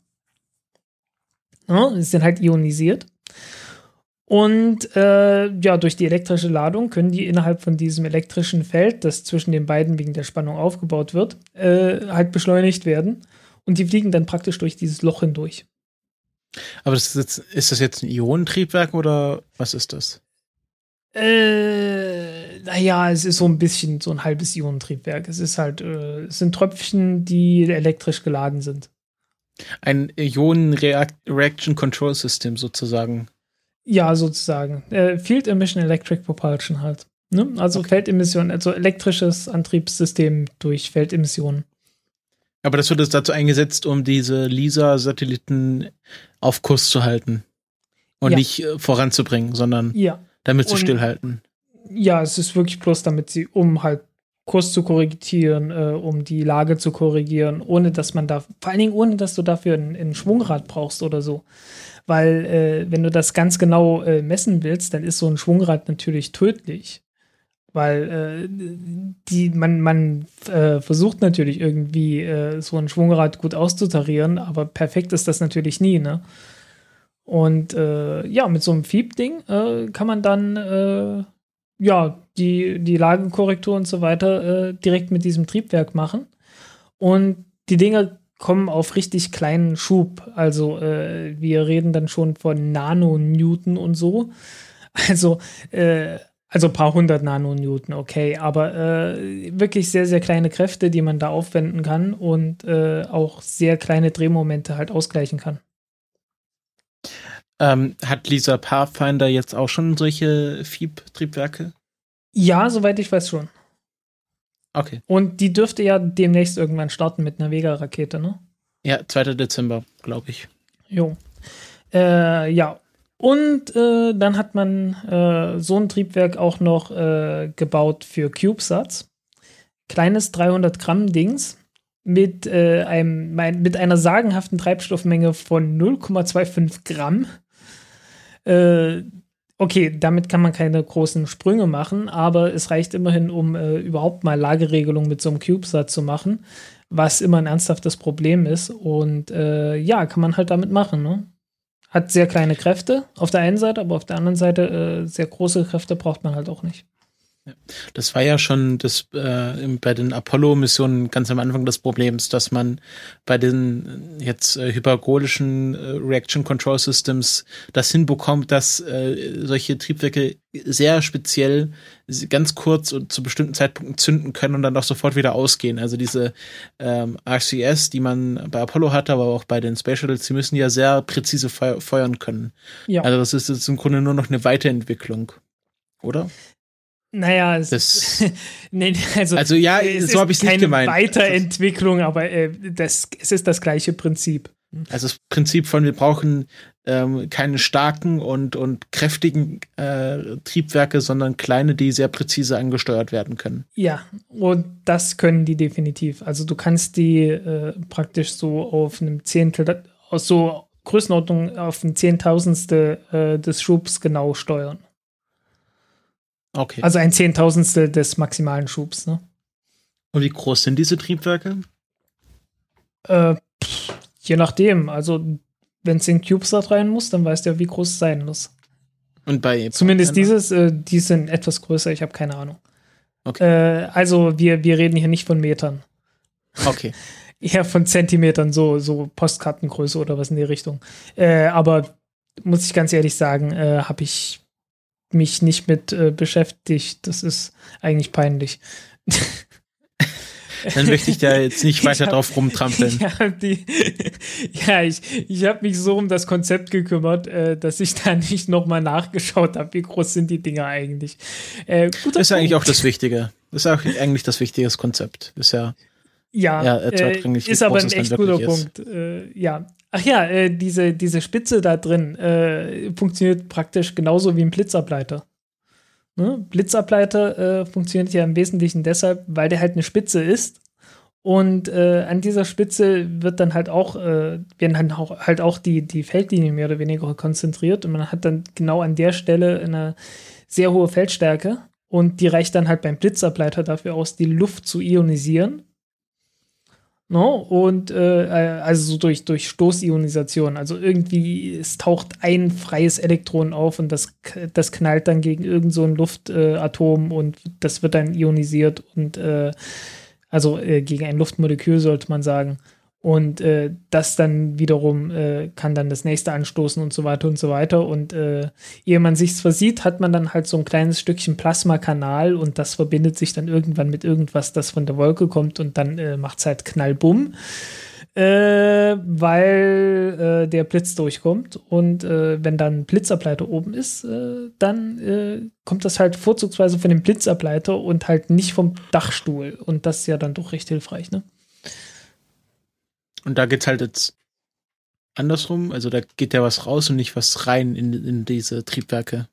Ja, sind halt ionisiert. Und äh, ja, durch die elektrische Ladung können die innerhalb von diesem elektrischen Feld, das zwischen den beiden wegen der Spannung aufgebaut wird, äh, halt beschleunigt werden. Und die fliegen dann praktisch durch dieses Loch hindurch. Aber das ist, jetzt, ist das jetzt ein Ionentriebwerk oder was ist das? Äh, naja, es ist so ein bisschen so ein halbes Ionentriebwerk. Es ist halt, äh, es sind Tröpfchen, die elektrisch geladen sind. Ein Ionen-Reaction Control System sozusagen. Ja, sozusagen. Äh, Field Emission Electric Propulsion halt. Ne? Also okay. Feldemission, also elektrisches Antriebssystem durch Feldemissionen. Aber das wird jetzt dazu eingesetzt, um diese LISA-Satelliten auf Kurs zu halten. Und ja. nicht äh, voranzubringen, sondern ja. damit sie stillhalten. Ja, es ist wirklich bloß, damit sie, um halt Kurs zu korrigieren, äh, um die Lage zu korrigieren, ohne dass man da, vor allen Dingen ohne, dass du dafür ein, ein Schwungrad brauchst oder so. Weil, äh, wenn du das ganz genau äh, messen willst, dann ist so ein Schwungrad natürlich tödlich. Weil äh, die, man, man äh, versucht natürlich irgendwie äh, so ein Schwungrad gut auszutarieren, aber perfekt ist das natürlich nie, ne? Und äh, ja, mit so einem Fieb-Ding kann man dann ja, die, die Lagekorrektur und so weiter direkt mit diesem Triebwerk machen. Und die Dinger kommen auf richtig kleinen Schub. Also äh, wir reden dann schon von Nanonewton und so. Also, äh, also ein paar hundert Nanonewton, okay, aber äh, wirklich sehr, sehr kleine Kräfte, die man da aufwenden kann und äh, auch sehr kleine Drehmomente halt ausgleichen kann. Ähm, hat Lisa Pathfinder jetzt auch schon solche Fieb-Triebwerke? Ja, soweit ich weiß schon. Okay. Und die dürfte ja demnächst irgendwann starten mit einer Vega-Rakete, ne? Ja, 2. Dezember, glaube ich. Jo. Äh, ja. Und äh, dann hat man äh, so ein Triebwerk auch noch äh, gebaut für CubeSats. Kleines 300 Gramm Dings mit, äh, einem, mit einer sagenhaften Treibstoffmenge von 0,25 Gramm. Okay, damit kann man keine großen Sprünge machen, aber es reicht immerhin, um äh, überhaupt mal Lageregelung mit so einem CubeSat zu machen, was immer ein ernsthaftes Problem ist. Und äh, ja, kann man halt damit machen. Ne? Hat sehr kleine Kräfte auf der einen Seite, aber auf der anderen Seite äh, sehr große Kräfte braucht man halt auch nicht. Das war ja schon das äh, bei den Apollo-Missionen ganz am Anfang des Problems, dass man bei den äh, jetzt äh, hypergolischen äh, Reaction Control Systems das hinbekommt, dass äh, solche Triebwerke sehr speziell ganz kurz und zu bestimmten Zeitpunkten zünden können und dann auch sofort wieder ausgehen. Also diese ähm, RCS, die man bei Apollo hatte, aber auch bei den Space Shuttles, die müssen ja sehr präzise feu feuern können. Ja. Also das ist jetzt im Grunde nur noch eine Weiterentwicklung, oder? Naja, es, das, nee, also, also ja, so habe ich es nicht gemeint. Weiterentwicklung, aber äh, das, es ist das gleiche Prinzip. Also das Prinzip von wir brauchen ähm, keine starken und, und kräftigen äh, Triebwerke, sondern kleine, die sehr präzise angesteuert werden können. Ja, und das können die definitiv. Also du kannst die äh, praktisch so auf einem Zehntel, aus so Größenordnung auf ein Zehntausendstel äh, des Schubs genau steuern. Okay. Also ein Zehntausendstel des maximalen Schubs. Ne? Und wie groß sind diese Triebwerke? Äh, pff, je nachdem. Also, wenn es in CubeSat rein muss, dann weißt du ja, wie groß es sein muss. Und bei. Zumindest dieses, äh, die sind etwas größer, ich habe keine Ahnung. Okay. Äh, also, wir, wir reden hier nicht von Metern. Okay. Eher von Zentimetern, so, so Postkartengröße oder was in die Richtung. Äh, aber muss ich ganz ehrlich sagen, äh, habe ich mich nicht mit äh, beschäftigt. Das ist eigentlich peinlich. Dann möchte ich da jetzt nicht weiter hab, drauf rumtrampeln. Ja, die, ja ich, ich habe mich so um das Konzept gekümmert, äh, dass ich da nicht nochmal nachgeschaut habe, wie groß sind die Dinger eigentlich. Äh, das ist Punkt. eigentlich auch das Wichtige. Das ist auch eigentlich das wichtige Konzept. Ist ja Ja, Ja, äh, wie ist aber ein echt guter. Punkt. Äh, ja. Ach ja, äh, diese, diese Spitze da drin äh, funktioniert praktisch genauso wie ein Blitzableiter. Ne? Blitzableiter äh, funktioniert ja im Wesentlichen deshalb, weil der halt eine Spitze ist. Und äh, an dieser Spitze wird dann halt auch, äh, werden dann auch, halt auch die, die Feldlinien mehr oder weniger konzentriert. Und man hat dann genau an der Stelle eine sehr hohe Feldstärke. Und die reicht dann halt beim Blitzableiter dafür aus, die Luft zu ionisieren. No? Und äh, also so durch, durch Stoßionisation. Also irgendwie, es taucht ein freies Elektron auf und das, das knallt dann gegen irgend so ein Luftatom und das wird dann ionisiert und äh, also äh, gegen ein Luftmolekül sollte man sagen. Und äh, das dann wiederum äh, kann dann das nächste anstoßen und so weiter und so weiter. Und äh, ehe man sich's versieht, hat man dann halt so ein kleines Stückchen Plasmakanal und das verbindet sich dann irgendwann mit irgendwas, das von der Wolke kommt und dann äh, macht's halt Knallbumm. Äh, weil äh, der Blitz durchkommt und äh, wenn dann Blitzableiter oben ist, äh, dann äh, kommt das halt vorzugsweise von dem Blitzableiter und halt nicht vom Dachstuhl und das ist ja dann doch recht hilfreich, ne? Und da geht's halt jetzt andersrum. Also da geht ja was raus und nicht was rein in, in diese Triebwerke.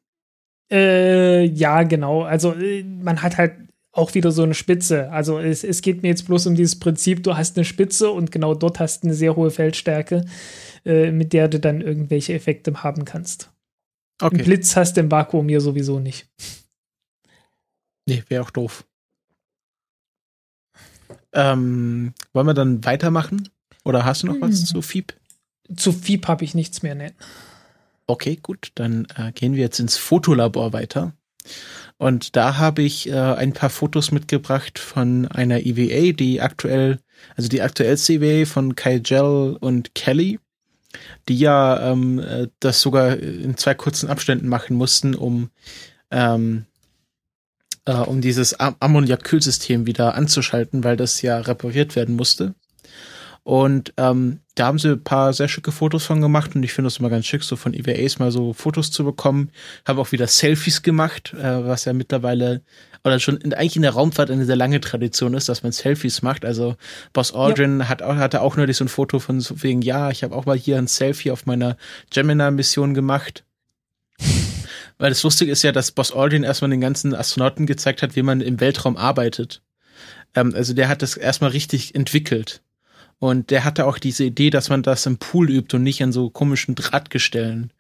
Äh, ja, genau. Also äh, man hat halt auch wieder so eine Spitze. Also es, es geht mir jetzt bloß um dieses Prinzip, du hast eine Spitze und genau dort hast du eine sehr hohe Feldstärke, äh, mit der du dann irgendwelche Effekte haben kannst. Einen Okay. Blitz hast du im Vakuum hier sowieso nicht. Nee, wäre auch doof. Ähm, wollen wir dann weitermachen? Oder hast du noch was Hm. zu FIB? Zu FIB habe ich nichts mehr, ne? Okay, gut. Dann äh, gehen wir jetzt ins Fotolabor weiter. Und da habe ich äh, ein paar Fotos mitgebracht von einer EVA, die aktuell, also die aktuellste EVA von Kygel und Kelly, die ja ähm, äh, das sogar in zwei kurzen Abständen machen mussten, um ähm, äh, um dieses Am Ammoniakkühlsystem wieder anzuschalten, weil das ja repariert werden musste. Und ähm, da haben sie ein paar sehr schicke Fotos von gemacht und ich finde das immer ganz schick, so von EVAs mal so Fotos zu bekommen. Haben auch wieder Selfies gemacht, äh, was ja mittlerweile oder schon in, eigentlich in der Raumfahrt eine sehr lange Tradition ist, dass man Selfies macht. Also Boss Aldrin hat auch, hatte auch neulich so ein Foto von so wegen, ja, ich habe auch mal hier ein Selfie auf meiner Gemini-Mission gemacht. Weil das Lustige ist ja, dass Boss Aldrin erstmal den ganzen Astronauten gezeigt hat, wie man im Weltraum arbeitet. Ähm, also der hat das erstmal richtig entwickelt. Und der hatte auch diese Idee, dass man das im Pool übt und nicht an so komischen Drahtgestellen.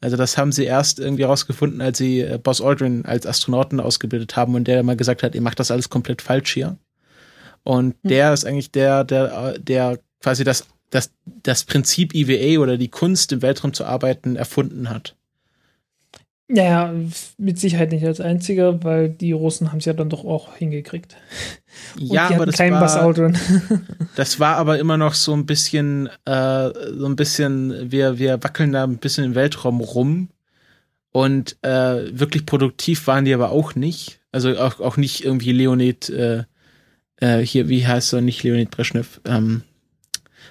Also das haben sie erst irgendwie rausgefunden, als sie äh, Boss Aldrin als Astronauten ausgebildet haben und der mal gesagt hat, ihr macht das alles komplett falsch hier. Und Hm. der ist eigentlich der, der, der quasi das, das, das Prinzip EVA oder die Kunst im Weltraum zu arbeiten erfunden hat. Ja, ja, mit Sicherheit nicht als einziger, weil die Russen haben es ja dann doch auch hingekriegt. Und ja, die aber das Buzz war, Aldrin. das war aber immer noch so ein bisschen, äh, so ein bisschen, wir, wir wackeln da ein bisschen im Weltraum rum. Und äh, wirklich produktiv waren die aber auch nicht. Also auch, auch nicht irgendwie Leonid, äh, äh, hier, wie heißt er, nicht Leonid Brezhnev, ähm,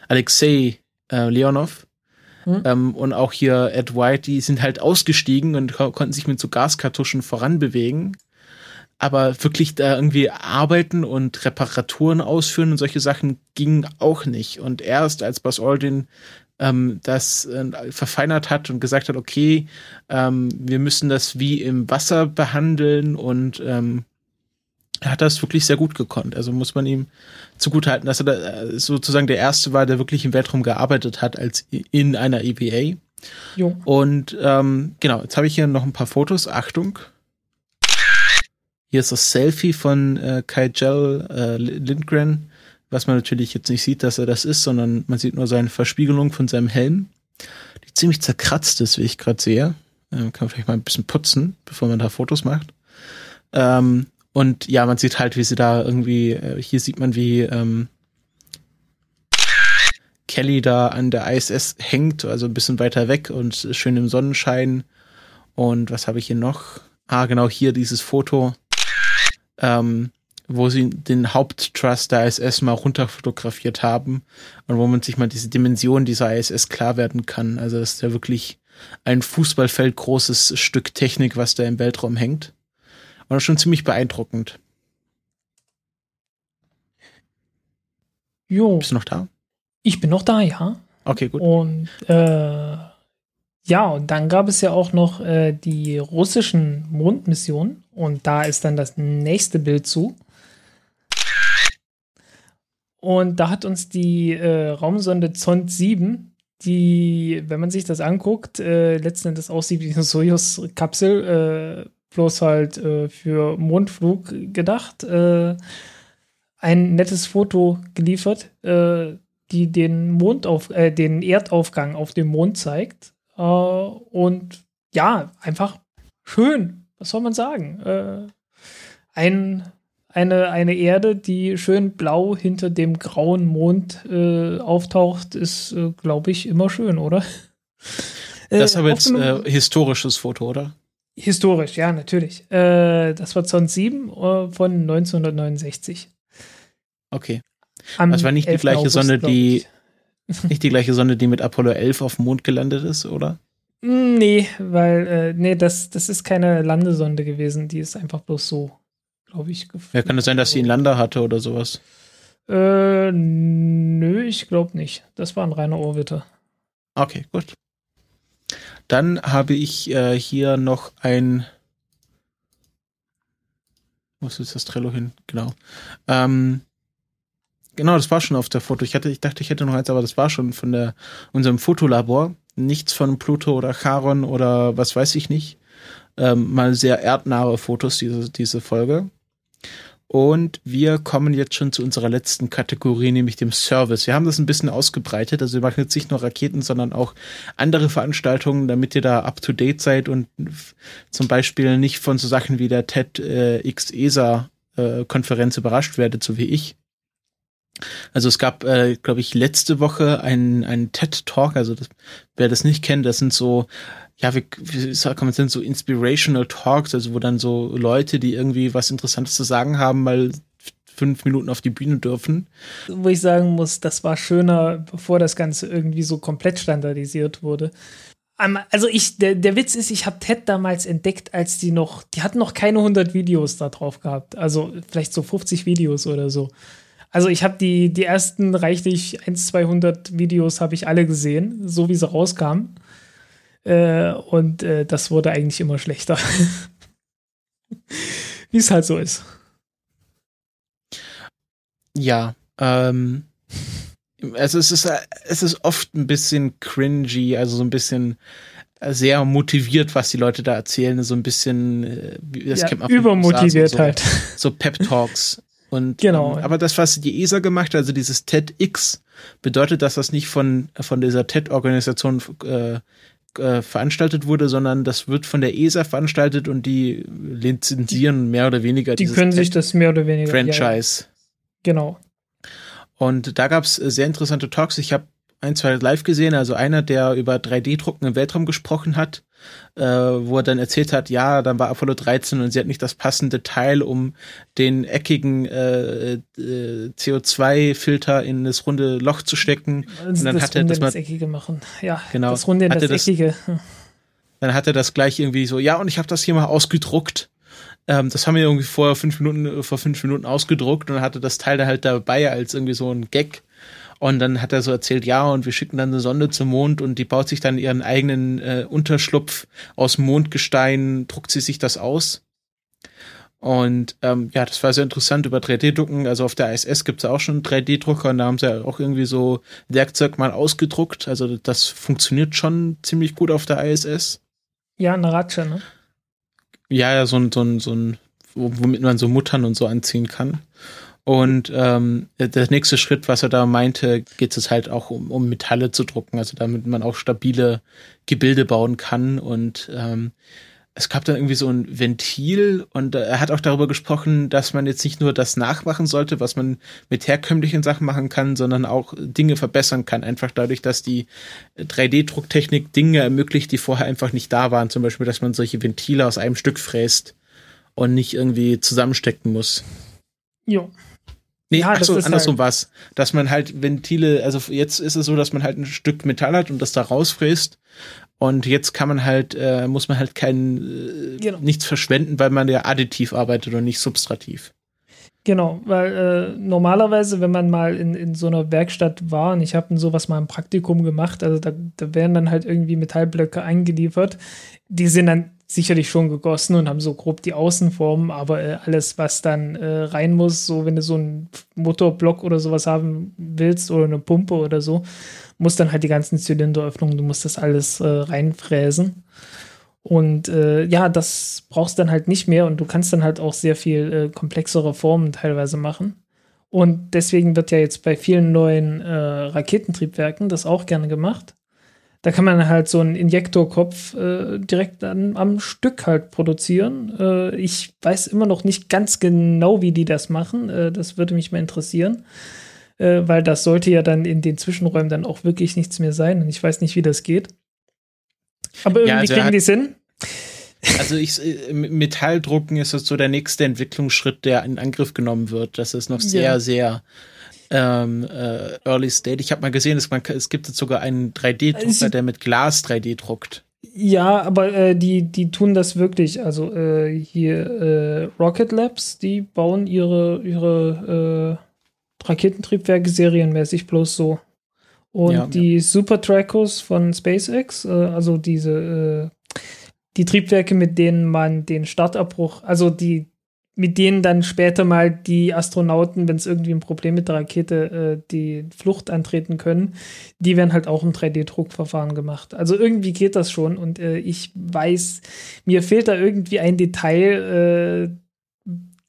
Alexei äh, Leonov. Hm. Ähm, und auch hier Ed White, die sind halt ausgestiegen und ko konnten sich mit so Gaskartuschen voranbewegen. Aber wirklich da irgendwie arbeiten und Reparaturen ausführen und solche Sachen gingen auch nicht. Und erst als Buzz Aldrin ähm, das äh, verfeinert hat und gesagt hat, okay, ähm, wir müssen das wie im Wasser behandeln und ähm, er hat das wirklich sehr gut gekonnt. Also muss man ihm zugutehalten, dass er da, äh, sozusagen der Erste war, der wirklich im Weltraum gearbeitet hat als in einer EVA. Jo. Und ähm, genau, jetzt habe ich hier noch ein paar Fotos. Achtung. Hier ist das Selfie von äh, Kygel äh, Lindgren, was man natürlich jetzt nicht sieht, dass er das ist, sondern man sieht nur seine Verspiegelung von seinem Helm, die ziemlich zerkratzt ist, wie ich gerade sehe. Äh, kann man vielleicht mal ein bisschen putzen, bevor man da Fotos macht. Ähm, und ja, man sieht halt, wie sie da irgendwie, äh, hier sieht man, wie ähm, Kelly da an der ISS hängt, also ein bisschen weiter weg und schön im Sonnenschein. Und was habe ich hier noch? Ah, genau hier dieses Foto, ähm, wo sie den Haupttrust der ISS mal runterfotografiert haben und wo man sich mal diese Dimension dieser ISS klar werden kann. Also das ist ja wirklich ein Fußballfeld großes Stück Technik, was da im Weltraum hängt. Ist schon ziemlich beeindruckend. Jo. Bist du noch da? Ich bin noch da, ja. Okay, gut. Und äh, ja, und dann gab es ja auch noch äh, die russischen Mondmissionen. Und da ist dann das nächste Bild zu. Und da hat uns die äh, Raumsonde Zond 7, die, wenn man sich das anguckt, äh, letzten Endes aussieht wie eine Soyuz-Kapsel, äh, bloß halt äh, für Mondflug gedacht, äh, ein nettes Foto geliefert, äh, die den Mondauf äh, den Erdaufgang auf dem Mond zeigt. Äh, und ja, einfach schön. Was soll man sagen? Äh, ein, eine, eine Erde, die schön blau hinter dem grauen Mond äh, auftaucht, ist, äh, glaube ich, immer schön, oder? Das ist aber jetzt äh, historisches Foto, oder? Historisch, ja, natürlich. Äh, das war Zond 7 von 1969. Okay. Am das war nicht die gleiche August, Sonde, die nicht die gleiche Sonde, die mit Apollo 11 auf dem Mond gelandet ist, oder? Mm, nee, weil, äh, nee, das, das ist keine Landesonde gewesen, die ist einfach bloß so, glaube ich. Ja, kann es sein, dass sie einen Lander hatte oder sowas? Äh, nö, ich glaube nicht. Das war ein reiner Orbiter. Okay, gut. Dann habe ich äh, hier noch ein. Wo ist jetzt das Trello hin? Genau. Ähm, Genau, das war schon auf der Foto. Ich hatte, ich dachte, ich hätte noch eins, aber das war schon von der, unserem Fotolabor. Nichts von Pluto oder Charon oder was weiß ich nicht. Ähm, mal sehr erdnahe Fotos, diese, diese Folge. Und wir kommen jetzt schon zu unserer letzten Kategorie, nämlich dem Service. Wir haben das ein bisschen ausgebreitet. Also wir machen jetzt nicht nur Raketen, sondern auch andere Veranstaltungen, damit ihr da up to date seid und zum Beispiel nicht von so Sachen wie der TED äh, X ESA äh, Konferenz überrascht werdet, so wie ich. Also es gab, äh, glaube ich, letzte Woche einen, einen TED-Talk, also das, wer das nicht kennt, das sind so, ja, wie, wie sagt man, so Inspirational Talks, also wo dann so Leute, die irgendwie was Interessantes zu sagen haben, mal fünf Minuten auf die Bühne dürfen. Wo ich sagen muss, das war schöner, bevor das Ganze irgendwie so komplett standardisiert wurde. Also ich, der, der Witz ist, ich habe TED damals entdeckt, als die noch, die hatten noch keine 100 Videos da drauf gehabt. Also vielleicht so 50 Videos oder so. Also ich habe die, die ersten reichlich 1, 200 Videos habe ich alle gesehen, so wie sie rauskamen. Äh, und äh, das wurde eigentlich immer schlechter. wie es halt so ist. Ja, ähm, also es ist, es ist oft ein bisschen cringy, also so ein bisschen sehr motiviert, was die Leute da erzählen, so ein bisschen, äh, das ja, kennt man übermotiviert so, halt. So Pep Talks. Und, genau. Ähm, aber das, was die ESA gemacht hat, also dieses TEDx, bedeutet, dass das nicht von, von dieser TED-Organisation äh, äh, veranstaltet wurde, sondern das wird von der ESA veranstaltet und die lizenzieren mehr oder weniger Die können sich das mehr oder weniger Franchise. Ja, ja. Genau. Und da gab es sehr interessante Talks. Ich habe ein, zwei live gesehen, also einer, der über 3D-Drucken im Weltraum gesprochen hat, äh, wo er dann erzählt hat, ja, dann war Apollo 13 und sie hat nicht das passende Teil, um den eckigen äh, äh, CO2-Filter in das runde Loch zu stecken. Also und dann das hat er das, das Eckige machen. Ja, genau, das runde in das, das Eckige. Dann hat er das gleich irgendwie so, ja, und ich habe das hier mal ausgedruckt. Ähm, das haben wir irgendwie vor fünf Minuten, vor fünf Minuten ausgedruckt und hatte das Teil da halt dabei als irgendwie so ein Gag. Und dann hat er so erzählt, ja, und wir schicken dann eine Sonde zum Mond und die baut sich dann ihren eigenen äh, Unterschlupf aus Mondgestein, druckt sie sich das aus. Und ähm, ja, das war sehr interessant über 3D-Drucken. Also auf der ISS gibt es auch schon 3D-Drucker und da haben sie ja auch irgendwie so Werkzeug mal ausgedruckt. Also das funktioniert schon ziemlich gut auf der ISS. Ja, eine Ratsche, ne? Ja, ja, so ein, so ein, so ein, womit man so Muttern und so anziehen kann. Und ähm, der nächste Schritt, was er da meinte, geht es halt auch um, um Metalle zu drucken, also damit man auch stabile Gebilde bauen kann. Und ähm, es gab dann irgendwie so ein Ventil und äh, er hat auch darüber gesprochen, dass man jetzt nicht nur das nachmachen sollte, was man mit herkömmlichen Sachen machen kann, sondern auch Dinge verbessern kann. Einfach dadurch, dass die 3D-Drucktechnik Dinge ermöglicht, die vorher einfach nicht da waren. Zum Beispiel, dass man solche Ventile aus einem Stück fräst und nicht irgendwie zusammenstecken muss. Jo. Nee, ja, achso, andersrum halt was. Dass man halt Ventile, also jetzt ist es so, dass man halt ein Stück Metall hat und das da rausfräst. Und jetzt kann man halt, äh, muss man halt kein, äh, genau. nichts verschwenden, weil man ja additiv arbeitet und nicht substrativ. Genau, weil äh, normalerweise, wenn man mal in, in so einer Werkstatt war, und ich habe sowas mal im Praktikum gemacht, also da, da werden dann halt irgendwie Metallblöcke eingeliefert, die sind dann sicherlich schon gegossen und haben so grob die Außenform, aber äh, alles, was dann äh, rein muss, so wenn du so einen Motorblock oder sowas haben willst oder eine Pumpe oder so, muss dann halt die ganzen Zylinderöffnungen, du musst das alles äh, reinfräsen. Und äh, ja, das brauchst du dann halt nicht mehr und du kannst dann halt auch sehr viel äh, komplexere Formen teilweise machen. Und deswegen wird ja jetzt bei vielen neuen äh, Raketentriebwerken das auch gerne gemacht. Da kann man halt so einen Injektorkopf äh, direkt an, am Stück halt produzieren. Äh, ich weiß immer noch nicht ganz genau, wie die das machen. Äh, das würde mich mal interessieren. Äh, weil das sollte ja dann in den Zwischenräumen dann auch wirklich nichts mehr sein. Und ich weiß nicht, wie das geht. Aber irgendwie ja, also kriegen die Sinn. Also ich, äh, Metalldrucken ist so der nächste Entwicklungsschritt, der in Angriff genommen wird. Das ist noch sehr, ja. sehr ähm, äh, Early State. Ich habe mal gesehen, dass man, es gibt jetzt sogar einen 3D-Drucker, der mit Glas 3D druckt. Ja, aber äh, die, die tun das wirklich. Also äh, hier äh, Rocket Labs, die bauen ihre, ihre äh, Raketentriebwerke serienmäßig bloß so. Und ja, die ja. Super Tracos von SpaceX, äh, also diese die Triebwerke, mit denen man den Startabbruch, also die mit denen dann später mal die Astronauten, wenn es irgendwie ein Problem mit der Rakete, äh, die Flucht antreten können, die werden halt auch im 3D-Druckverfahren gemacht. Also irgendwie geht das schon und äh, ich weiß, mir fehlt da irgendwie ein Detail, äh,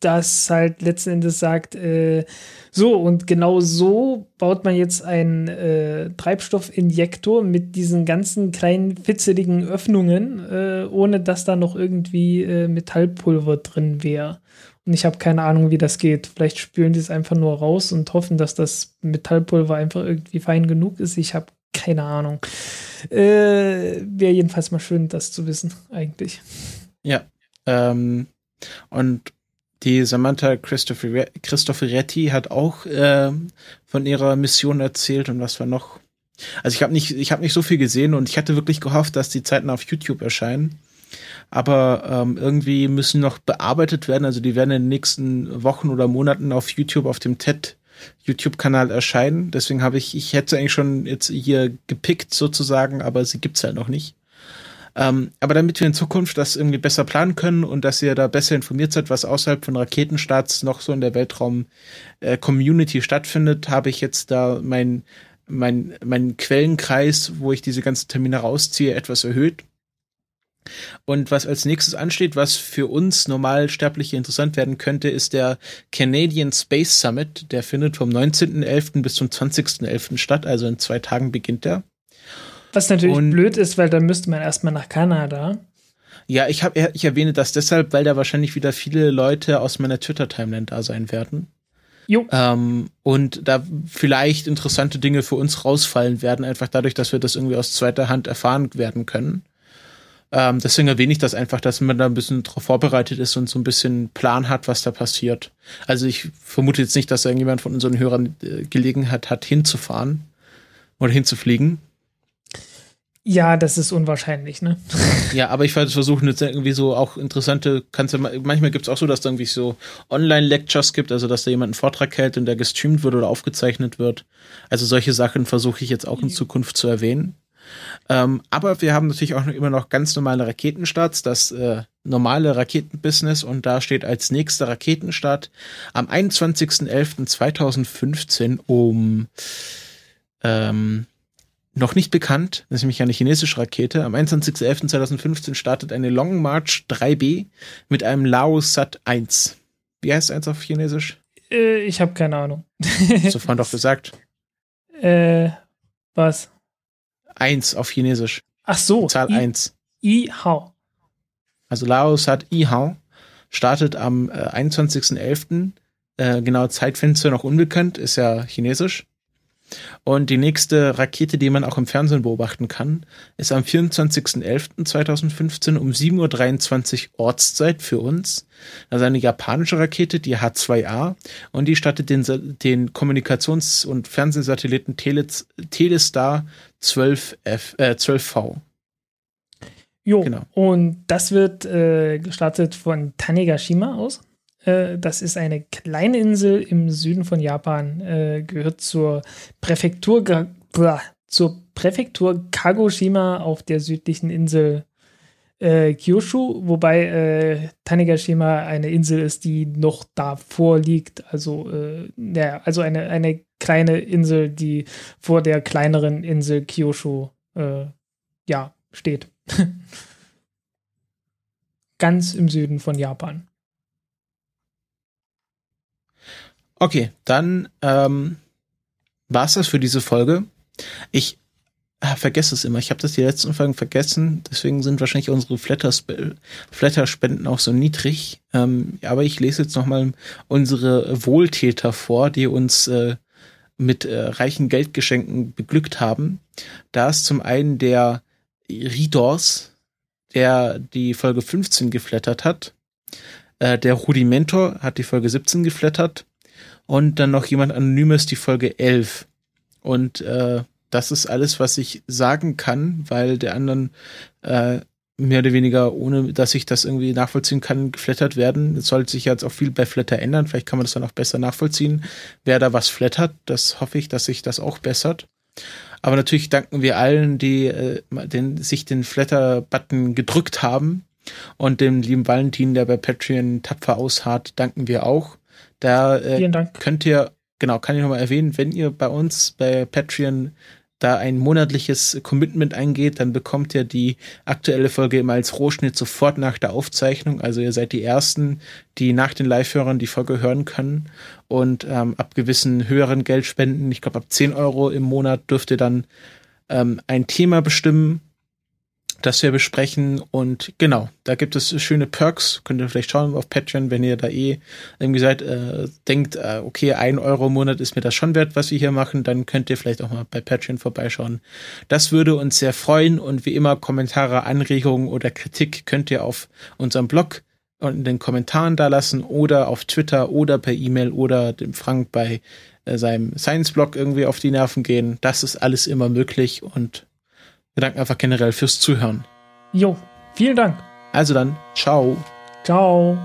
das halt letzten Endes sagt, äh, so und genau so baut man jetzt einen äh, Treibstoffinjektor mit diesen ganzen kleinen fitzeligen Öffnungen, äh, ohne dass da noch irgendwie äh, Metallpulver drin wäre. Und ich habe keine Ahnung, wie das geht. Vielleicht spülen die es einfach nur raus und hoffen, dass das Metallpulver einfach irgendwie fein genug ist. Ich habe keine Ahnung. Äh, Wäre jedenfalls mal schön, das zu wissen, eigentlich. Ja. Ähm, und die Samantha Cristoforetti hat auch äh, von ihrer Mission erzählt und was war noch. Also ich habe nicht, ich habe nicht so viel gesehen und ich hatte wirklich gehofft, dass die Zeiten auf YouTube erscheinen. Aber ähm, irgendwie müssen noch bearbeitet werden. Also die werden in den nächsten Wochen oder Monaten auf YouTube, auf dem TED YouTube-Kanal erscheinen. Deswegen habe ich, ich hätte eigentlich schon jetzt hier gepickt sozusagen, aber sie gibt's halt noch nicht. Ähm, aber damit wir in Zukunft das irgendwie besser planen können und dass ihr da besser informiert seid, was außerhalb von Raketenstarts noch so in der Weltraum-Community äh, stattfindet, habe ich jetzt da mein, mein, mein Quellenkreis, wo ich diese ganzen Termine rausziehe, etwas erhöht. Und was als nächstes ansteht, was für uns Normalsterbliche interessant werden könnte, ist der Canadian Space Summit. Der findet vom 19.11. bis zum 20.11. statt, also in zwei Tagen beginnt der. Was natürlich und, blöd ist, weil dann müsste man erstmal nach Kanada. Ja, ich, hab, ich erwähne das deshalb, weil da wahrscheinlich wieder viele Leute aus meiner Twitter-Timeline da sein werden. Jo. Ähm, und da vielleicht interessante Dinge für uns rausfallen werden, einfach dadurch, dass wir das irgendwie aus zweiter Hand erfahren werden können. Ähm, deswegen erwähne ich das einfach, dass man da ein bisschen drauf vorbereitet ist und so ein bisschen Plan hat, was da passiert. Also ich vermute jetzt nicht, dass irgendjemand von unseren Hörern äh, Gelegenheit hat, hinzufahren oder hinzufliegen. Ja, das ist unwahrscheinlich, ne? Ja, aber ich versuche jetzt irgendwie so auch interessante, kannst du, manchmal gibt es auch so, dass da irgendwie so Online-Lectures gibt, also dass da jemand einen Vortrag hält und der gestreamt wird oder aufgezeichnet wird. Also solche Sachen versuche ich jetzt auch in. Zukunft zu erwähnen. Ähm, aber wir haben natürlich auch immer noch ganz normale Raketenstarts, das äh, normale Raketenbusiness und da steht als nächster Raketenstart am 21.11.2015 um ähm, noch nicht bekannt, das ist nämlich eine chinesische Rakete. Am 21.11.2015 startet eine Long March 3B mit einem Lao Sat 1. Wie heißt 1 auf Chinesisch? Äh, ich habe keine Ahnung. Hast du vorhin doch gesagt. Äh, was? 1 auf Chinesisch. Ach so. Zahl I 1. I Hao. Also Lao Sat I Hao startet am äh, 21.11. Äh, genau Zeitfenster noch unbekannt, ist ja chinesisch. Und die nächste Rakete, die man auch im Fernsehen beobachten kann, ist am 24.11.2015 um 7.23 Uhr Ortszeit für uns. Also eine japanische Rakete, die H2A, und die startet den, den Kommunikations- und Fernsehsatelliten Tele, Telestar 12F, äh, 12V. Jo, genau. und das wird äh, gestartet von Tanegashima aus. Äh, das ist eine kleine Insel im Süden von Japan, äh, gehört zur Präfektur, zur Präfektur Kagoshima auf der südlichen Insel äh, Kyushu, wobei Tanegashima eine Insel ist, die noch davor liegt. Also, ja, also eine, eine kleine Insel, die vor der kleineren Insel Kyushu ja, steht. Ganz im Süden von Japan. Okay, dann ähm, war es das für diese Folge. Ich ah, vergesse es immer. Ich habe das die letzten Folgen vergessen. Deswegen sind wahrscheinlich unsere Flatter-Spenden auch so niedrig. Ähm, aber ich lese jetzt nochmal unsere Wohltäter vor, die uns äh, mit äh, reichen Geldgeschenken beglückt haben. Da ist zum einen der Ridors, der die Folge 15 geflattert hat. Äh, der Rudimentor hat die Folge 17 geflattert und dann noch jemand Anonymes die Folge 11. Und äh, das ist alles, was ich sagen kann, weil der anderen äh, mehr oder weniger, ohne dass ich das irgendwie nachvollziehen kann, geflattert werden. Es sollte sich jetzt auch viel bei Flatter ändern. Vielleicht kann man das dann auch besser nachvollziehen, wer da was flattert. Das hoffe ich, dass sich das auch bessert. Aber natürlich danken wir allen, die äh, den, sich den Flatter-Button gedrückt haben. Und dem lieben Valentin, der bei Patreon tapfer ausharrt, danken wir auch. Da äh, könnt ihr, genau, kann ich nochmal erwähnen, wenn ihr bei uns bei Patreon da ein monatliches Commitment eingeht, dann bekommt ihr die aktuelle Folge immer als Rohschnitt sofort nach der Aufzeichnung. Also ihr seid die Ersten, die nach den Live-Hörern die Folge hören können. Und ähm, ab gewissen höheren Geldspenden, ich glaube ab 10 Euro im Monat, dürft ihr dann ähm, ein Thema bestimmen das wir besprechen. Und genau, da gibt es schöne Perks. Könnt ihr vielleicht schauen auf Patreon, wenn ihr da eh irgendwie seid, äh, denkt, äh, okay, ein Euro im Monat ist mir das schon wert, was wir hier machen, dann könnt ihr vielleicht auch mal bei Patreon vorbeischauen. Das würde uns sehr freuen und wie immer Kommentare, Anregungen oder Kritik könnt ihr auf unserem Blog und in den Kommentaren da lassen oder auf Twitter oder per E-Mail oder dem Frank bei äh, seinem Science-Blog irgendwie auf die Nerven gehen. Das ist alles immer möglich und wir danken einfach generell fürs Zuhören. Jo, vielen Dank. Also dann, ciao. Ciao.